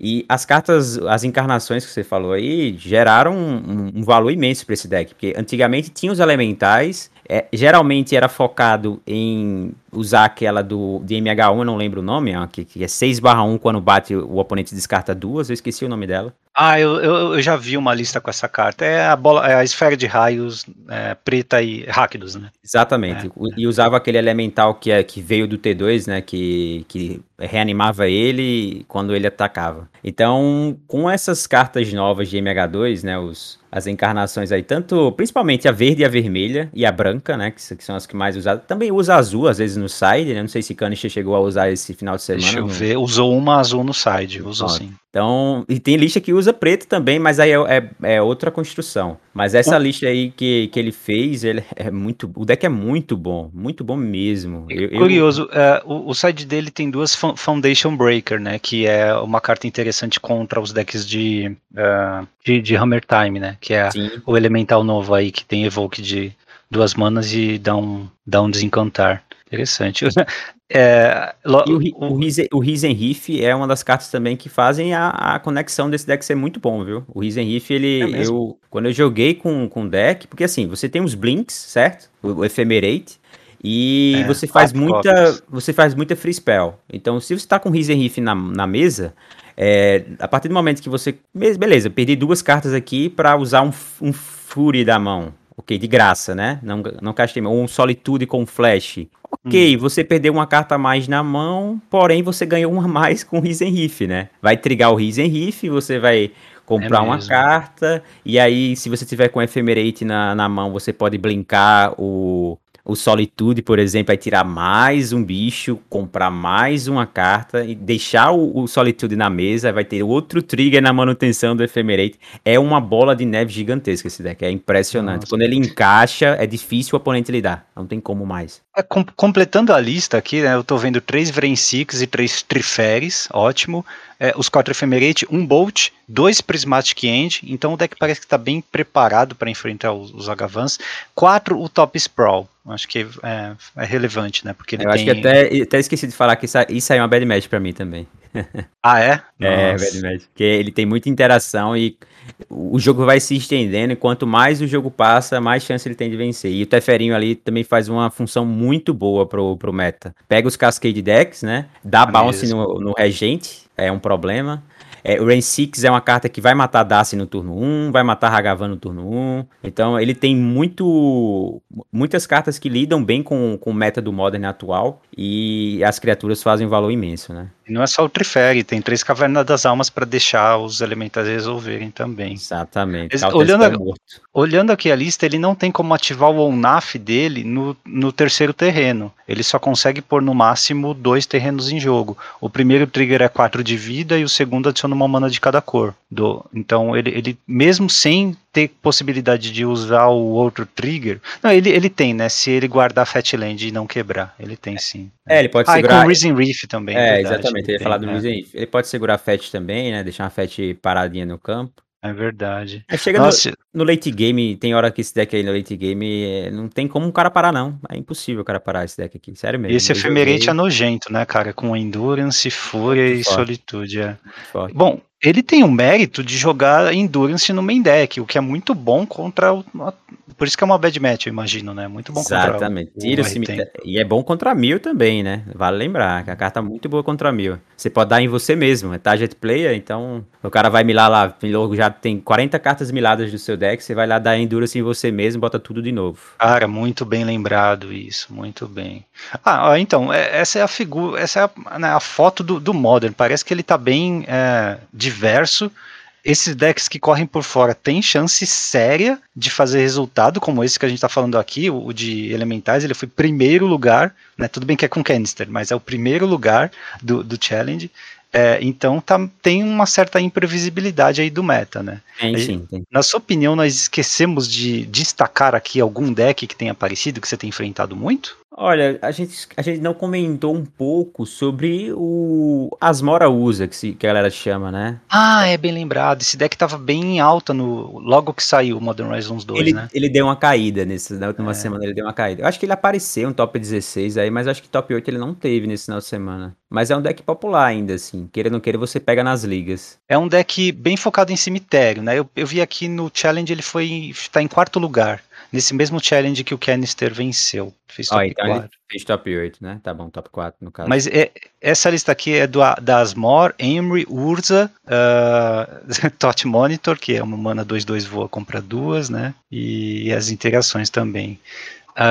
E as cartas, as encarnações que você falou aí, geraram um, um valor imenso para esse deck. Porque antigamente tinha os elementais, é, geralmente era focado em usar aquela do de MH1, eu não lembro o nome, ó, que, que é 6/1 quando bate o oponente descarta duas, eu esqueci o nome dela. Ah, eu, eu, eu já vi uma lista com essa carta. É a bola, é a esfera de raios é, preta e Rakdos, né? Exatamente. É, O- E usava aquele elemental que, é, que veio do T2, né? Que, que reanimava ele quando ele atacava. Então, com essas cartas novas de MH2, né? Os, as encarnações aí, tanto, principalmente a verde e a vermelha e a branca, né? Que, que são as que mais usadas. Também usa azul, às vezes, no side, né? Não sei se Kanish chegou a usar esse final de semana. Deixa eu ver. Usou uma azul no side, usou Pronto. sim. Então, e tem lista que usa preto também, mas aí é, é- é outra construção. Mas essa lista aí que, que ele fez, ele é muito. O deck é muito bom, muito bom mesmo. Eu- eu- Curioso, é, o, o side dele tem duas Fo- Foundation Breaker, né? Que é uma carta interessante contra os decks de, é, de, de Hammer Time, né? Que é Sim, o elemental novo aí que tem evoke de duas manas e dá um, dá um desencantar. Interessante. (laughs) É, lo- E o, Risenriff é uma das cartas também que fazem a, a conexão desse deck ser muito bom, viu? O Risenriff, ele. É eu, quando eu joguei com o deck, porque assim, você tem os Blinks, certo? O, o Ephemerate. E É, você faz muita. cópias. Você faz muita free spell. Então, se você tá com o Risenriff na, na mesa, é, a partir do momento que você. be- Beleza, perdi duas cartas aqui pra usar um, um Fury da mão. Ok, de graça, né? Não, não castei. Ou um Solitude com Flash. Ok, você perdeu uma carta a mais na mão, porém você ganhou uma a mais com o Risenriff, né? Vai trigar o Risenriff, você vai comprar É uma carta, e aí se você tiver com Ephemerate na, na mão, você pode blinkar o, o Solitude, por exemplo, vai tirar mais um bicho, comprar mais uma carta e deixar o, o Solitude na mesa, vai ter outro trigger na manutenção do Ephemerate. É uma bola de neve gigantesca esse deck, é impressionante. Nossa. Quando ele encaixa, é difícil o oponente lidar, não tem como mais. É, com- completando a lista aqui, né, eu tô vendo três Vrensics e três Triferes, ótimo. É, os quatro Ephemerate, um Bolt, dois Prismatic End, então o deck parece que está bem preparado para enfrentar os, os Agavans. Quatro, o Top Sprawl, acho que é, é relevante, né, porque Eu acho tem... que até, até esqueci de falar que isso, isso aí é uma bad match pra mim também. Ah, é? É, Nossa. bad match. Porque ele tem muita interação e o jogo vai se estendendo e quanto mais o jogo passa, mais chance ele tem de vencer. E o Teferinho ali também faz uma função muito boa pro, pro meta. Pega os Cascade Decks, né? Dá bounce Mesmo. no, no Regente, é um problema. É, o Rain Six é uma carta que vai matar Darcy no turno 1, vai matar Hagavan no turno 1. Então ele tem muito muitas cartas que lidam bem com, com o meta do Modern atual e as criaturas fazem um valor imenso, né? E não é só o Trifere, tem três Cavernas das Almas para deixar os elementais resolverem também. Exatamente. Counter olhando a- morto. Olhando aqui a lista, ele não tem como ativar o ONAF dele no, no terceiro terreno. Ele só consegue pôr no máximo dois terrenos em jogo. O primeiro trigger é 4 de vida e o segundo adiciona uma mana de cada cor. Do, então, ele, ele, mesmo sem ter possibilidade de usar o outro trigger. Não, ele, ele tem, né? Se ele guardar Fatland e não quebrar. Ele tem sim. É, ele pode Ah, com segurar. o Risen Reef também. É, verdade, exatamente. Eu ele ia falar do tem, é. Risen Reef. Ele pode segurar Fetch também, né? Deixar uma Fetch paradinha no campo. É verdade. Aí chega no, Nossa, no late game, tem hora que esse deck aí no late game é, não tem como um cara parar, não. É impossível o cara parar esse deck aqui. Sério mesmo. e esse Eu efemerate joguei é nojento, né, cara? Com Endurance, Fúria e forte. Solitude. É. Bom, ele tem o mérito de jogar Endurance no main deck, o que é muito bom contra o. Por isso que é uma bad match, eu imagino, né? Muito bom Exatamente. contra o, Tira o cemitério. E é bom contra mil também, né? Vale lembrar que a carta é muito boa contra mil. Você pode dar em você mesmo, é target player, então o cara vai milar lá, milou- já tem 40 cartas miladas do seu deck, você vai lá dar endurance em você mesmo, bota tudo de novo. Cara, muito bem lembrado isso, muito bem. Ah, então, é- essa é a figura, essa é a, né, a foto do, do Modern. Parece que ele tá bem é, diverso. Esses decks que correm por fora têm chance séria de fazer resultado, como esse que a gente tá falando aqui, o, de Elementais, ele foi primeiro lugar, né? Tudo bem que é com Canister, mas é o primeiro lugar do, do Challenge. É, então tá, tem uma certa imprevisibilidade aí do meta, né? Tem, sim, tem. Na sua opinião, nós esquecemos de destacar aqui algum deck que tenha aparecido, que você tem enfrentado muito? Olha, a gente, a gente não comentou um pouco sobre o Asmora Usa, que, se, que a galera chama, né? Ah, é bem lembrado. Esse deck tava bem em alta no, logo que saiu o Modern Horizons 2, ele, né? Ele deu uma caída nesse, na última é. semana, ele deu uma caída. Eu acho que ele apareceu no top 16 aí, mas acho que top 8 ele não teve nesse final de semana. Mas é um deck popular ainda, assim. Queira ou não queira, você pega nas ligas. É um deck bem focado em cemitério, né? Eu, eu vi aqui no Challenge, ele foi. tá em quarto lugar nesse mesmo challenge que o Canister venceu. Fez top oh, então 4. fez top 8, né? Tá bom, top 4 no caso. Mas é, essa lista aqui é do, da Asmor, Emery, Urza, uh, (laughs) Tot Monitor, que é uma mana 2-2 voa, compra duas, né? E as interações também.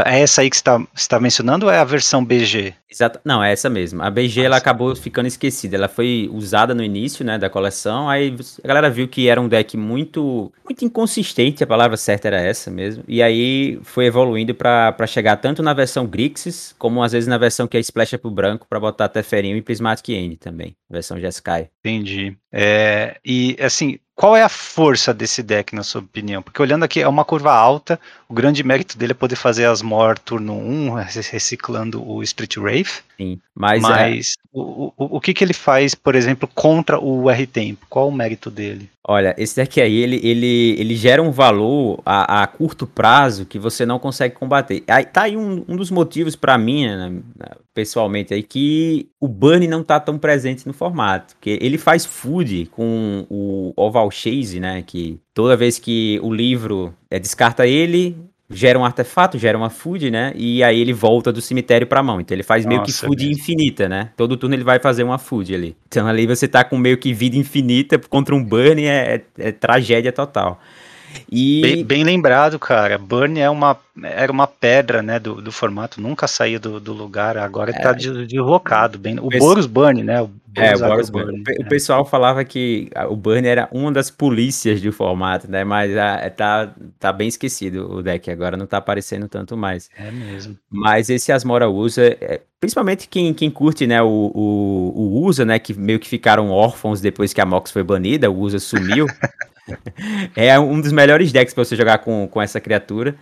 É essa aí que você está tá mencionando ou é a versão BG? Exato, não, é essa mesmo. A BG ela acabou ficando esquecida. Ela foi usada no início, né, da coleção. Aí a galera viu que era um deck muito, muito inconsistente. A palavra certa era essa mesmo. E aí foi evoluindo para chegar tanto na versão Grixis como às vezes na versão que é Splash pro branco para botar Teferinho e Prismatic End também, versão Jeskai. Entendi. É, e assim, qual é a força desse deck, na sua opinião? Porque olhando aqui, é uma curva alta, o grande mérito dele é poder fazer as Mor turno 1, reciclando o Street Wraith. Sim, mas, é mas é... o, o, o que, que ele faz, por exemplo, contra o R-Tempo? Qual o mérito dele? Olha, esse deck aí, ele, ele, ele gera um valor a, a curto prazo que você não consegue combater. Aí, tá aí um, um dos motivos para mim, né, pessoalmente, aí, que o Burn não tá tão presente no formato. Porque ele faz food com o Oval Chase, né? Que toda vez que o livro é, descarta ele, gera um artefato, gera uma food, né? E aí ele volta do cemitério pra mão. Então ele faz Nossa, meio que food é infinita, né? Todo turno ele vai fazer uma food ali. Então ali você tá com meio que vida infinita contra um burn é, é, é tragédia total. E... Bem, bem, lembrado, cara. Burn é uma, era uma pedra né, do, do formato, nunca saía do, do lugar, agora está é, deslocado. Bem, o Boros Burn, né? O é, o Boros Burn. Burn. O, é. pessoal falava que o Burn era uma das polícias do formato, né? Mas ah, tá, tá bem esquecido o deck, agora não tá aparecendo tanto mais. É mesmo. Mas esse Asmora usa, é, principalmente quem, quem curte né, o, o, o USA, né? Que meio que ficaram órfãos depois que a Mox foi banida, o USA sumiu. (laughs) é um dos melhores decks para você jogar com, com essa criatura.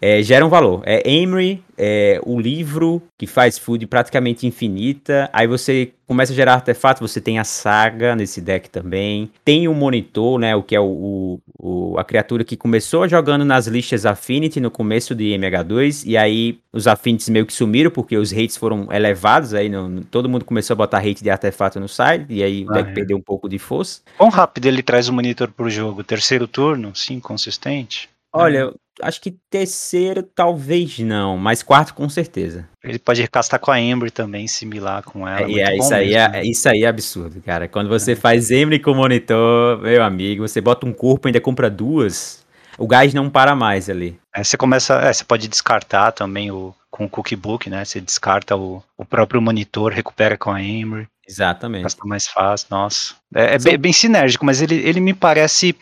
É, gera um valor. É Emery, é, o livro que faz food praticamente infinita. Aí você começa a gerar artefatos, você tem a saga nesse deck também. Tem o monitor, né? O que é o, o, a criatura que começou jogando nas listas Affinity no começo de MH2. E aí os Affinities meio que sumiram porque os rates foram elevados. Aí no, todo mundo começou a botar rate de artefato no side. E aí o ah, deck é. perdeu um pouco de força. Quão rápido ele traz o monitor pro jogo? Terceiro turno? Sim, consistente? Olha, acho que terceiro talvez não, mas quarto com certeza. Ele pode recastar com a Embry também, similar com ela. É, é isso, aí é, isso aí é absurdo, cara. Quando você é. faz Embry com monitor, meu amigo, você bota um corpo e ainda compra duas, o gás não para mais ali. É, você começa, é, você pode descartar também o, com o cookbook, né? Você descarta o, o próprio monitor, recupera com a Embry. Exatamente. Gasta mais fácil, nossa. É, é bem, bem, sinérgico, mas ele, ele me parece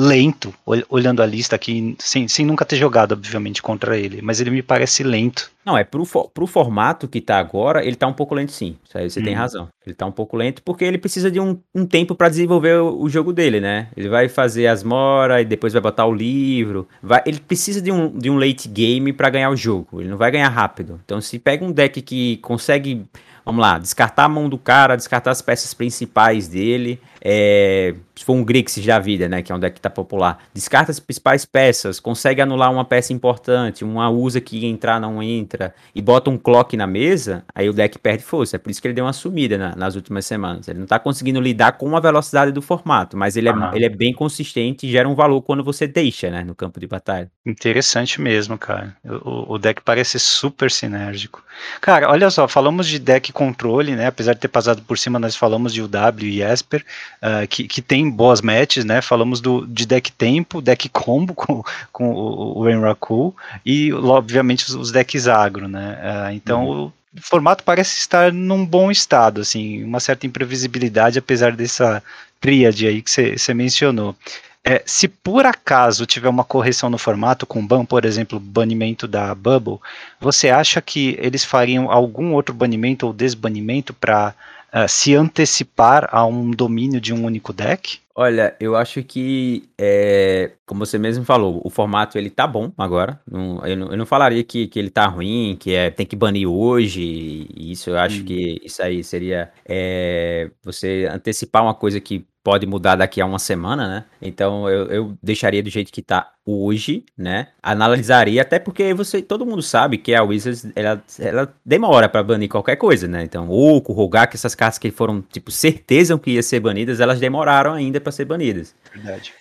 lento, olhando a lista aqui, sem, sem nunca ter jogado, obviamente, contra ele, mas ele me parece lento. Não, é pro, pro formato que tá agora, ele tá um pouco lento sim, isso aí você hum. tem razão. Ele tá um pouco lento porque ele precisa de um, um tempo para desenvolver o, o, jogo dele, né? Ele vai fazer as mora e depois vai botar o livro, vai, ele precisa de um, de um late game para ganhar o jogo, ele não vai ganhar rápido. Então se pega um deck que consegue Vamos lá, descartar a mão do cara, descartar as peças principais dele. É, se for um Grixis da vida, né? Que é um deck que tá popular. Descarta as principais peças, consegue anular uma peça importante, uma usa que entrar não entra, e bota um clock na mesa, aí o deck perde força. É por isso que ele deu uma sumida na, nas últimas semanas. Ele não tá conseguindo lidar com a velocidade do formato, mas ele é, ele é bem consistente e gera um valor quando você deixa, né? No campo de batalha. Interessante mesmo, cara. O, o deck parece super sinérgico. Cara, olha só, falamos de deck controle, né? Apesar de ter passado por cima, nós falamos de UW e Esper, uh, que, que tem boas matches, né? Falamos do, de deck tempo, deck combo (laughs) com, com o, o Enraku e, obviamente, os, os decks agro, né? Uh, então, uhum. o formato parece estar num bom estado, assim, uma certa imprevisibilidade, apesar dessa tríade aí que você mencionou. É, se por acaso tiver uma correção no formato com ban, por exemplo, banimento da Bubble, você acha que eles fariam algum outro banimento ou desbanimento para uh, se antecipar a um domínio de um único deck? Olha, eu acho que, é, como você mesmo falou, o formato ele tá bom agora. Não, eu, não, eu, não, falaria que, que ele tá ruim, que é, tem que banir hoje. Isso eu acho hum. que isso aí seria é, você antecipar uma coisa que pode mudar daqui a uma semana, né? Então eu, eu deixaria do jeito que tá hoje, né? Analisaria, até porque você, todo mundo sabe que a Wizards ela, ela demora para banir qualquer coisa, né? Então, Oco, Rogak, essas cartas que foram tipo certeza que ia ser banidas, elas demoraram ainda para ser banidas. Verdade.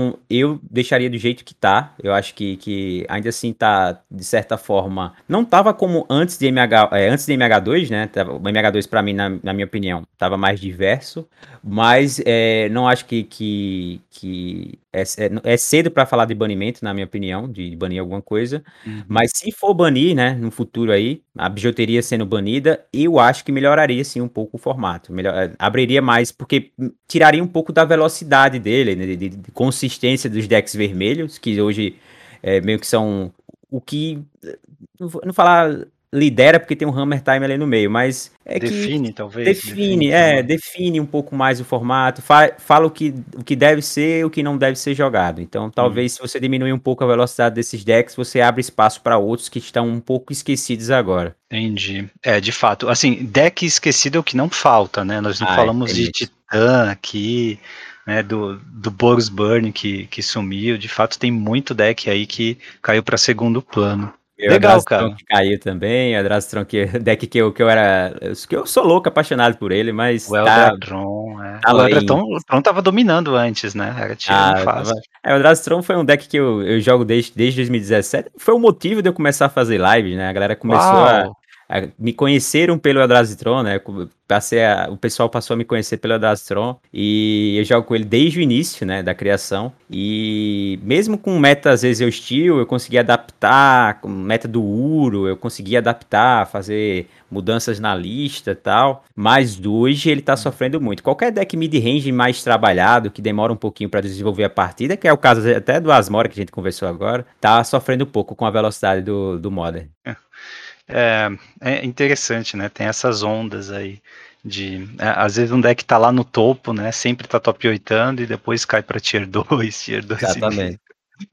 Então, eu deixaria do jeito que tá. Eu acho que, que ainda assim tá, de certa forma. Não tava como antes de MH, é, antes de MH2, né? O MH2, para mim, na, na, minha opinião, tava mais diverso. Mas é, não acho que, que, que é, é, é cedo para falar de banimento, na minha opinião, de banir alguma coisa. Uhum. Mas se for banir, né, no futuro aí, a bijuteria sendo banida, eu acho que melhoraria sim um pouco o formato. Melhor, é, abriria mais, porque tiraria um pouco da velocidade dele, né, de, de, consistência dos decks vermelhos, que hoje é, meio que são o que. Não vou falar lidera porque tem um Hammer Time ali no meio, mas é define, que talvez. Define, define é, define um pouco mais o formato, fa fala o que, o que deve ser, o que não deve ser jogado. Então, talvez hum. se você diminuir um pouco a velocidade desses decks, você abre espaço para outros que estão um pouco esquecidos agora. Entendi. É, de fato, assim, deck esquecido é o que não falta, né? Nós não ah, falamos de Titã aqui, né, do, do Boros Burn que, que sumiu. De fato, tem muito deck aí que caiu para segundo plano. Eu, Legal, cara. que caiu também, Adrastron que (laughs) deck que eu, que eu era, que eu sou louco apaixonado por ele, mas o tá, Eldratron, é. Tá o Eldratron tava dominando antes, né? Era ah, fácil. Tava... É, o Adrastron foi um deck que eu, eu jogo desde, desde 2017, foi o motivo de eu começar a fazer live, né? A galera começou Uau. Me conheceram pelo Adrazitron, né? passei a, o pessoal passou a me conhecer pelo Adastron e eu jogo com ele desde o início, né, da criação. E mesmo com meta às vezes hostil, eu consegui adaptar, com meta do Uro, eu consegui adaptar, fazer mudanças na lista e tal. Mas hoje ele tá sofrendo muito. Qualquer deck mid-range mais trabalhado, que demora um pouquinho para desenvolver a partida, que é o caso até do Asmora que a gente conversou agora, tá sofrendo um pouco com a velocidade do, do Modern. É. É, é interessante, né? Tem essas ondas aí de é, às vezes um deck tá lá no topo, né? Sempre tá top 8 e depois cai para tier (laughs) 2, tier 2. Exatamente.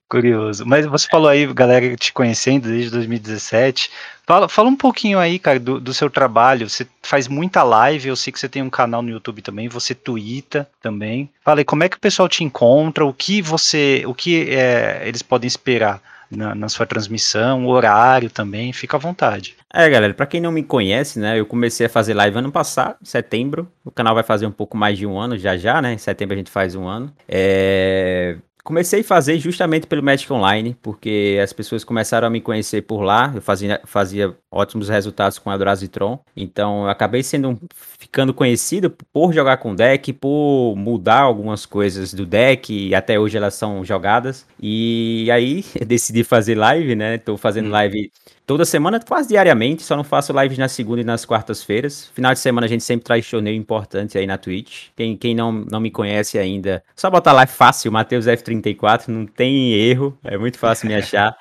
Curioso. Mas você falou aí, galera te conhecendo desde 2017. Fala, fala um pouquinho aí, cara, do, do, seu trabalho. Você faz muita live, eu sei que você tem um canal no YouTube também, você twitta também. Fala aí, como é que o pessoal te encontra, o que você, o que é, eles podem esperar na, na sua transmissão, o horário também, fica à vontade. É, galera, para quem não me conhece, né, eu comecei a fazer live ano passado, setembro. O canal vai fazer um pouco mais de um ano já já, né? Em setembro a gente faz um ano. É... Comecei a fazer justamente pelo Magic Online, porque as pessoas começaram a me conhecer por lá. Eu fazia, fazia ótimos resultados com a Drazitron. Então eu acabei sendo ficando conhecido por jogar com deck, por mudar algumas coisas do deck, e até hoje elas são jogadas. E aí (laughs) decidi fazer live, né? Tô fazendo hum. live toda semana, quase diariamente, só não faço lives na segunda e nas quartas-feiras. Final de semana a gente sempre traz torneio importante aí na Twitch. Quem, quem não, não me conhece ainda, só botar lá é fácil, Matheus F34, não tem erro, é muito fácil me achar.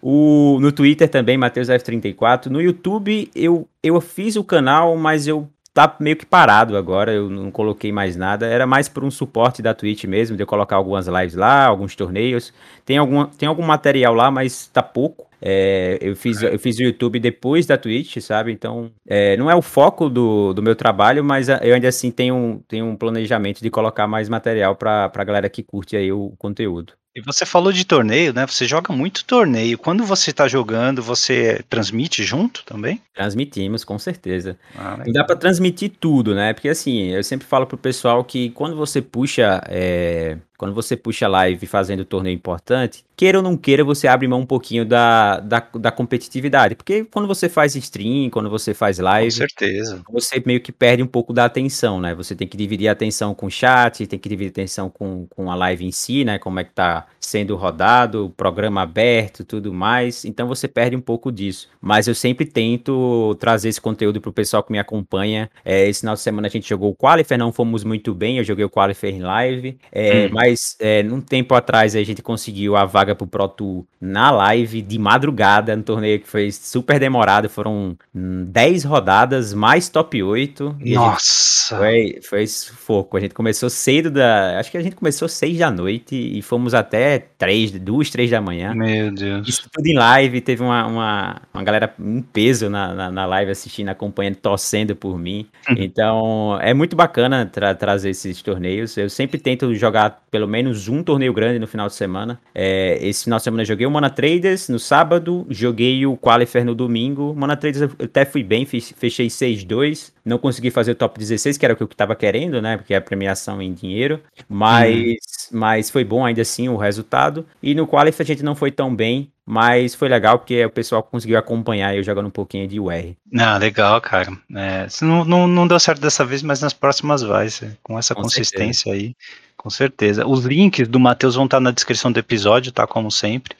O, no Twitter também, Matheus F34. No YouTube, eu, eu fiz o canal, mas eu tá meio que parado agora, eu não coloquei mais nada. Era mais por um suporte da Twitch mesmo, de eu colocar algumas lives lá, alguns torneios. Tem algum, tem algum material lá, mas tá pouco. É, eu, fiz, eu fiz o YouTube depois da Twitch, sabe? Então, é, não é o foco do, do meu trabalho, mas eu ainda assim tenho, tenho um planejamento de colocar mais material para a galera que curte aí o conteúdo. E você falou de torneio, né? Você joga muito torneio. Quando você está jogando, você transmite junto também? Transmitimos, com certeza. Ah, dá para transmitir tudo, né? Porque assim, eu sempre falo pro pessoal que quando você puxa é, quando você puxa live fazendo torneio importante, queira ou não queira, você abre mão um pouquinho da, da, da, competitividade. Porque quando você faz stream, quando você faz live. Com certeza. Você meio que perde um pouco da atenção, né? Você tem que dividir a atenção com o chat, tem que dividir a atenção com, com a live em si, né? Como é que tá sendo rodado, o programa aberto tudo mais. Então você perde um pouco disso. Mas eu sempre tento trazer esse conteúdo pro pessoal que me acompanha. É, esse final de semana a gente jogou o Qualifier, não fomos muito bem. Eu joguei o Qualifier em live. É, hum Mas é, num tempo atrás a gente conseguiu a vaga pro Pro Tour na live de madrugada, no torneio que foi super demorado. Foram 10 rodadas, mais top 8. Nossa! Foi, foi foco. A gente começou cedo da. Acho que a gente começou 6 da noite e fomos até 3, 2, 3 da manhã. Meu Deus. Isso tudo em live. Teve uma, uma, uma galera em peso na, na, na live assistindo, acompanhando, torcendo por mim. Uhum. Então é muito bacana tra trazer esses torneios. Eu sempre tento jogar pelo menos um torneio grande no final de semana. É, esse final de semana eu joguei o Mana Traders no sábado, joguei o Qualifier no domingo. Mana Traders eu até fui bem, fechei 6-2. Não consegui fazer o top 16, que era o que eu estava querendo, né? Porque é a premiação em dinheiro. Mas, hum. Mas foi bom ainda assim o resultado. E no Qualifier a gente não foi tão bem. Mas foi legal porque o pessoal conseguiu acompanhar eu jogando um pouquinho de UR. Ah, legal, cara. É, não, não, não deu certo dessa vez, mas nas próximas vai. Com essa com consistência certeza. aí, com certeza. Os links do Matheus vão estar na descrição do episódio, tá? Como sempre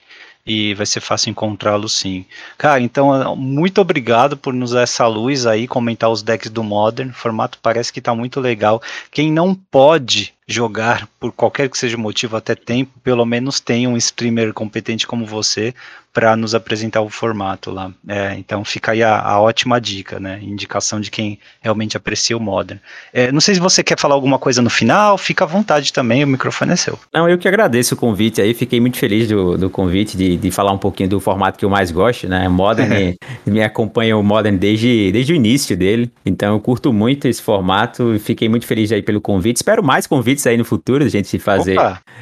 e vai ser fácil encontrá-lo sim. Cara, então muito obrigado por nos dar essa luz aí, comentar os decks do Modern. O formato parece que está muito legal. Quem não pode jogar por qualquer que seja o motivo até tempo, pelo menos tem um streamer competente como você para nos apresentar o formato lá. É, então fica aí a, a, ótima dica, né? Indicação de quem realmente aprecia o Modern. É, não sei se você quer falar alguma coisa no final, fica à vontade também, o microfone é seu. Não, eu que agradeço o convite aí, fiquei muito feliz do, do convite, de, de falar um pouquinho do formato que eu mais gosto, né? Modern, (laughs) me acompanha o Modern desde, desde o início dele, então eu curto muito esse formato, fiquei muito feliz aí pelo convite, espero mais convites aí no futuro, a gente fazer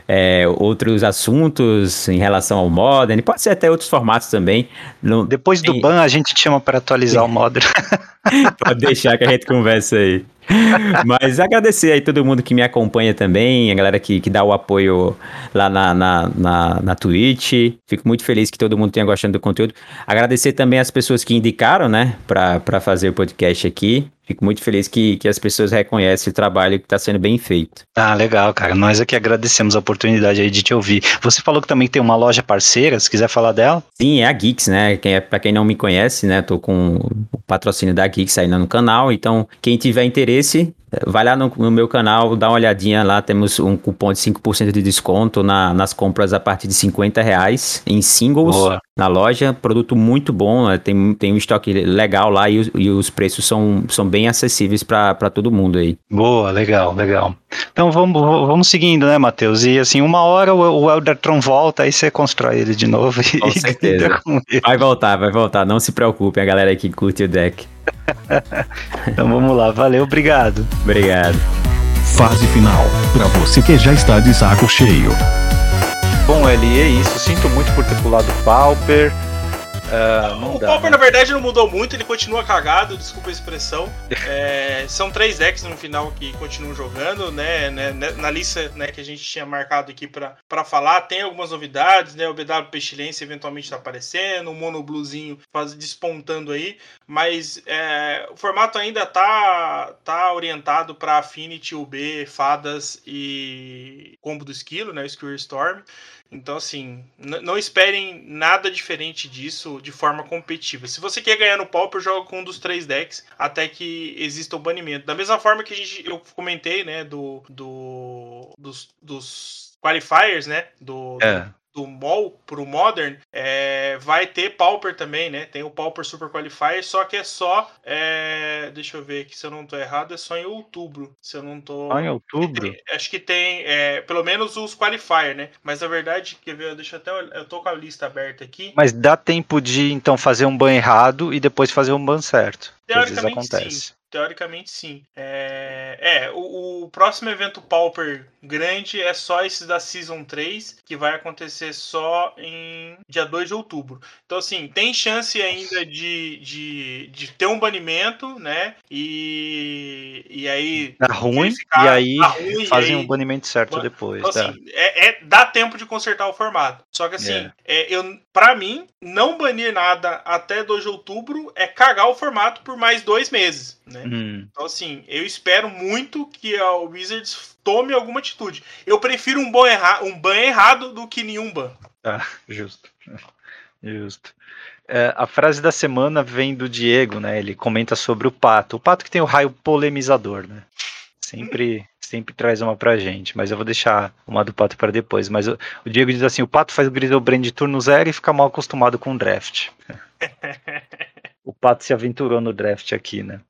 é, outros assuntos em relação ao Modern, pode ser até outros formatos também. Depois do ban, a gente chama para atualizar o Modern. (laughs) Pode deixar que a gente conversa aí. Mas agradecer aí todo mundo que me acompanha também, a galera que, que dá o apoio lá na, na, na, na Twitch. Fico muito feliz que todo mundo tenha gostado do conteúdo. Agradecer também as pessoas que indicaram, né, para fazer o podcast aqui. Fico muito feliz que, que as pessoas reconhecem o trabalho que está sendo bem feito. Ah, legal, cara. Nós aqui agradecemos a oportunidade aí de te ouvir. Você falou que também tem uma loja parceira, se quiser falar dela. Sim, é a Geeks, né? Quem é, para quem não me conhece, né? Tô com o patrocínio da Geeks aí no canal. Então, quem tiver interesse, Vai lá no, no, meu canal, dá uma olhadinha lá, temos um cupom de 5% de desconto na, nas compras a partir de 50 reais em singles Boa. Na loja. Produto muito bom, né? tem, tem um estoque legal lá e, e os preços são, são bem acessíveis para todo mundo aí. Boa, legal, legal. Então vamos, vamos seguindo, né, Matheus? E assim, uma hora o, o Eldertron volta, aí você constrói ele de novo. E, com (laughs) certeza. vai voltar, vai voltar, não se preocupe, a galera que curte o deck. (laughs) então vamos lá, valeu, obrigado. Obrigado. Fase final, para você que já está de saco cheio. Bom, Eli, é isso. Sinto muito por ter pulado Pauper. Uh, o dá, Pauper, né? na verdade, não mudou muito, ele continua cagado, desculpa a expressão. (laughs) É, são três decks no final que continuam jogando, né? né, né na lista né, que a gente tinha marcado aqui para falar, tem algumas novidades, né? O BW Pestilência eventualmente está aparecendo, o Mono Bluezinho faz, despontando aí, mas é, o formato ainda tá, tá orientado para Affinity, UB, Fadas e combo do esquilo, né? Skewer Storm. Então, assim, não esperem nada diferente disso de forma competitiva. Se você quer ganhar no Pauper, joga com um dos três decks até que exista o banimento. Da mesma forma que a gente, eu comentei, né, do, do dos, dos qualifiers, né, do, é do MOL pro Modern, é, vai ter Pauper também, né? Tem o Pauper Super Qualifier, só que é só. É, deixa eu ver aqui se eu não tô errado, é só em outubro. Se eu não tô. Só em outubro? Tem, acho que tem, é, pelo menos os Qualifier, né? Mas na verdade, quer ver, deixa até. Eu tô com a lista aberta aqui. Mas dá tempo de então fazer um ban errado e depois fazer um ban certo. Teoricamente sim. Teoricamente, sim. É, é o, o, próximo evento Pauper grande é só esse da Season 3, que vai acontecer só em dia 2 de outubro. Então, assim, tem chance ainda de, de, de ter um banimento, né? E, e aí. Tá ruim, e aí ruim, fazem o um banimento certo depois. Então, tá. assim, é, é, dá tempo de consertar o formato. Só que, assim, é. é eu, pra mim, não banir nada até 2 de outubro é cagar o formato por mais dois meses. Né? Hum. Então, assim, eu espero muito que a Wizards tome alguma atitude. Eu prefiro um ban, erra um ban errado do que nenhum ban. Ah, justo. (laughs) Justo. É, a frase da semana vem do Diego, né? Ele comenta sobre o pato. O pato que tem o raio polemizador, né? Sempre sempre traz uma pra gente, mas eu vou deixar uma do Pato para depois. Mas o, o, Diego diz assim: o Pato faz o Griselbrand de turno zero e fica mal acostumado com o draft. (laughs) o Pato se aventurou no draft aqui, né?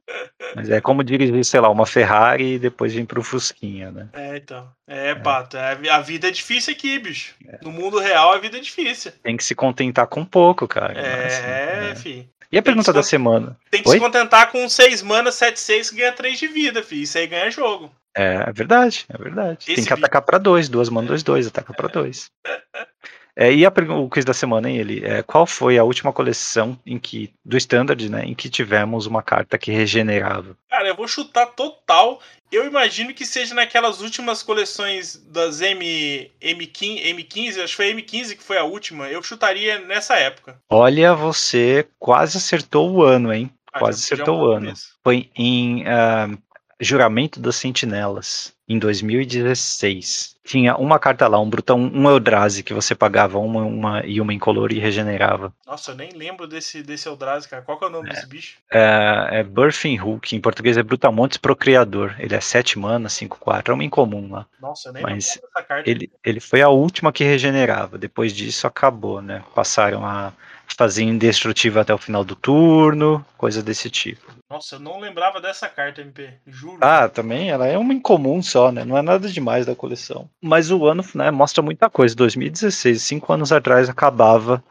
Mas é como dirigir, sei lá, uma Ferrari e depois vir pro Fusquinha, né? É, então. É, é. Pato, é, a vida é difícil aqui, bicho. É. No mundo real a vida é difícil. Tem que se contentar com pouco, cara. É, assim, é. fi. E a tem pergunta da semana? Tem que Oi? se contentar com 6 mana, 7, 6 que ganha 3 de vida, fi. Isso aí ganha jogo. É, é verdade, é verdade. Esse tem que atacar para 2, duas manas, 2, 2, ataca para 2. (laughs) É, e a, o quiz da semana, hein, ele, é, qual foi a última coleção em que, do Standard, né, em que tivemos uma carta que regenerava? Cara, eu vou chutar total. Eu imagino que seja naquelas últimas coleções das M, M15, M15, acho que foi a M15 que foi a última. Eu chutaria nessa época. Olha, você quase acertou o ano, hein? Ah, quase acertou o ano. Foi em uh, Juramento das Sentinelas em 2016. Tinha uma carta lá, um Brutão, um Eldrazi, que você pagava uma, uma e uma incolor e regenerava. Nossa, eu nem lembro desse, desse Eldrazi, cara. Qual que é o nome é, desse bicho? É, é Birthing Hook, em português é Brutamontes Procriador. Ele é 7 mana, 5, 4, é uma incomum lá. Nossa, eu nem Mas lembro dessa carta. Ele, ele foi a última que regenerava. Depois disso acabou, né? Passaram a fazer indestrutível até o final do turno, coisa desse tipo. Nossa, eu não lembrava dessa carta, MP, juro. Ah, também, ela é uma incomum só, né? Não é nada demais da coleção. Mas o ano, né, mostra muita coisa. 2016, cinco anos atrás, acabava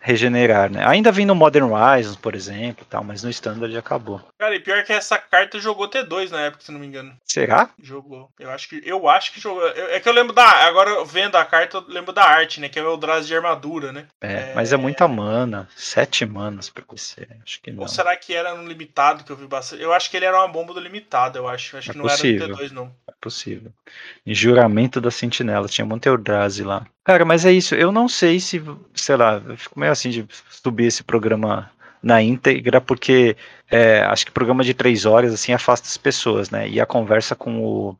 regenerar, né? Ainda vem no Modern Horizons, por exemplo, tal, mas no Standard acabou. Cara, e pior que essa carta jogou T2 na época, se não me engano. Será? Jogou. Eu acho que eu acho que jogou. É que eu lembro da, agora vendo a carta, eu lembro da arte, né, que é o Eldrazi de armadura, né? É, é, mas é muita mana, sete manas pra você. Acho que não. Ou será que era no limitado que eu vi bastante? Eu acho que ele era uma bomba do limitado, eu acho. Acho é que não possível. era no T2 não. É possível. Em Juramento da Sentinela tinha muito Eldrazi lá. Cara, mas é isso. Eu não sei se, sei lá, eu fico meio assim de subir esse programa na íntegra, porque é, acho que programa de três horas assim afasta as pessoas, né? E a conversa com o,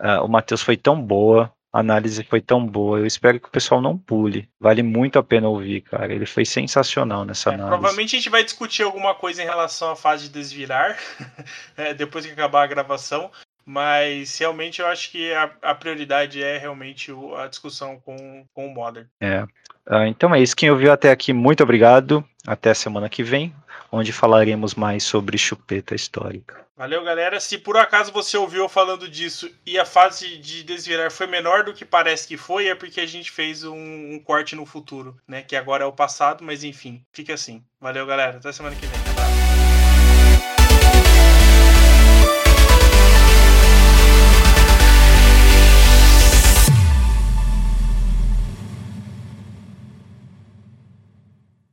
uh, o Matheus foi tão boa, a análise foi tão boa. Eu espero que o pessoal não pule. Vale muito a pena ouvir, cara. Ele foi sensacional nessa é, análise. Provavelmente a gente vai discutir alguma coisa em relação à fase de desvirar, (laughs) é, depois que acabar a gravação. Mas realmente eu acho que a, a prioridade é realmente o, a discussão com, com o Modern. É. Uh, então é isso. Quem ouviu até aqui, muito obrigado. Até semana que vem, onde falaremos mais sobre chupeta histórica. Valeu, galera. Se por acaso você ouviu falando disso e a fase de desvirar foi menor do que parece que foi, é porque a gente fez um, um corte no futuro, né? Que agora é o passado, mas enfim, fica assim. Valeu, galera. Até semana que vem.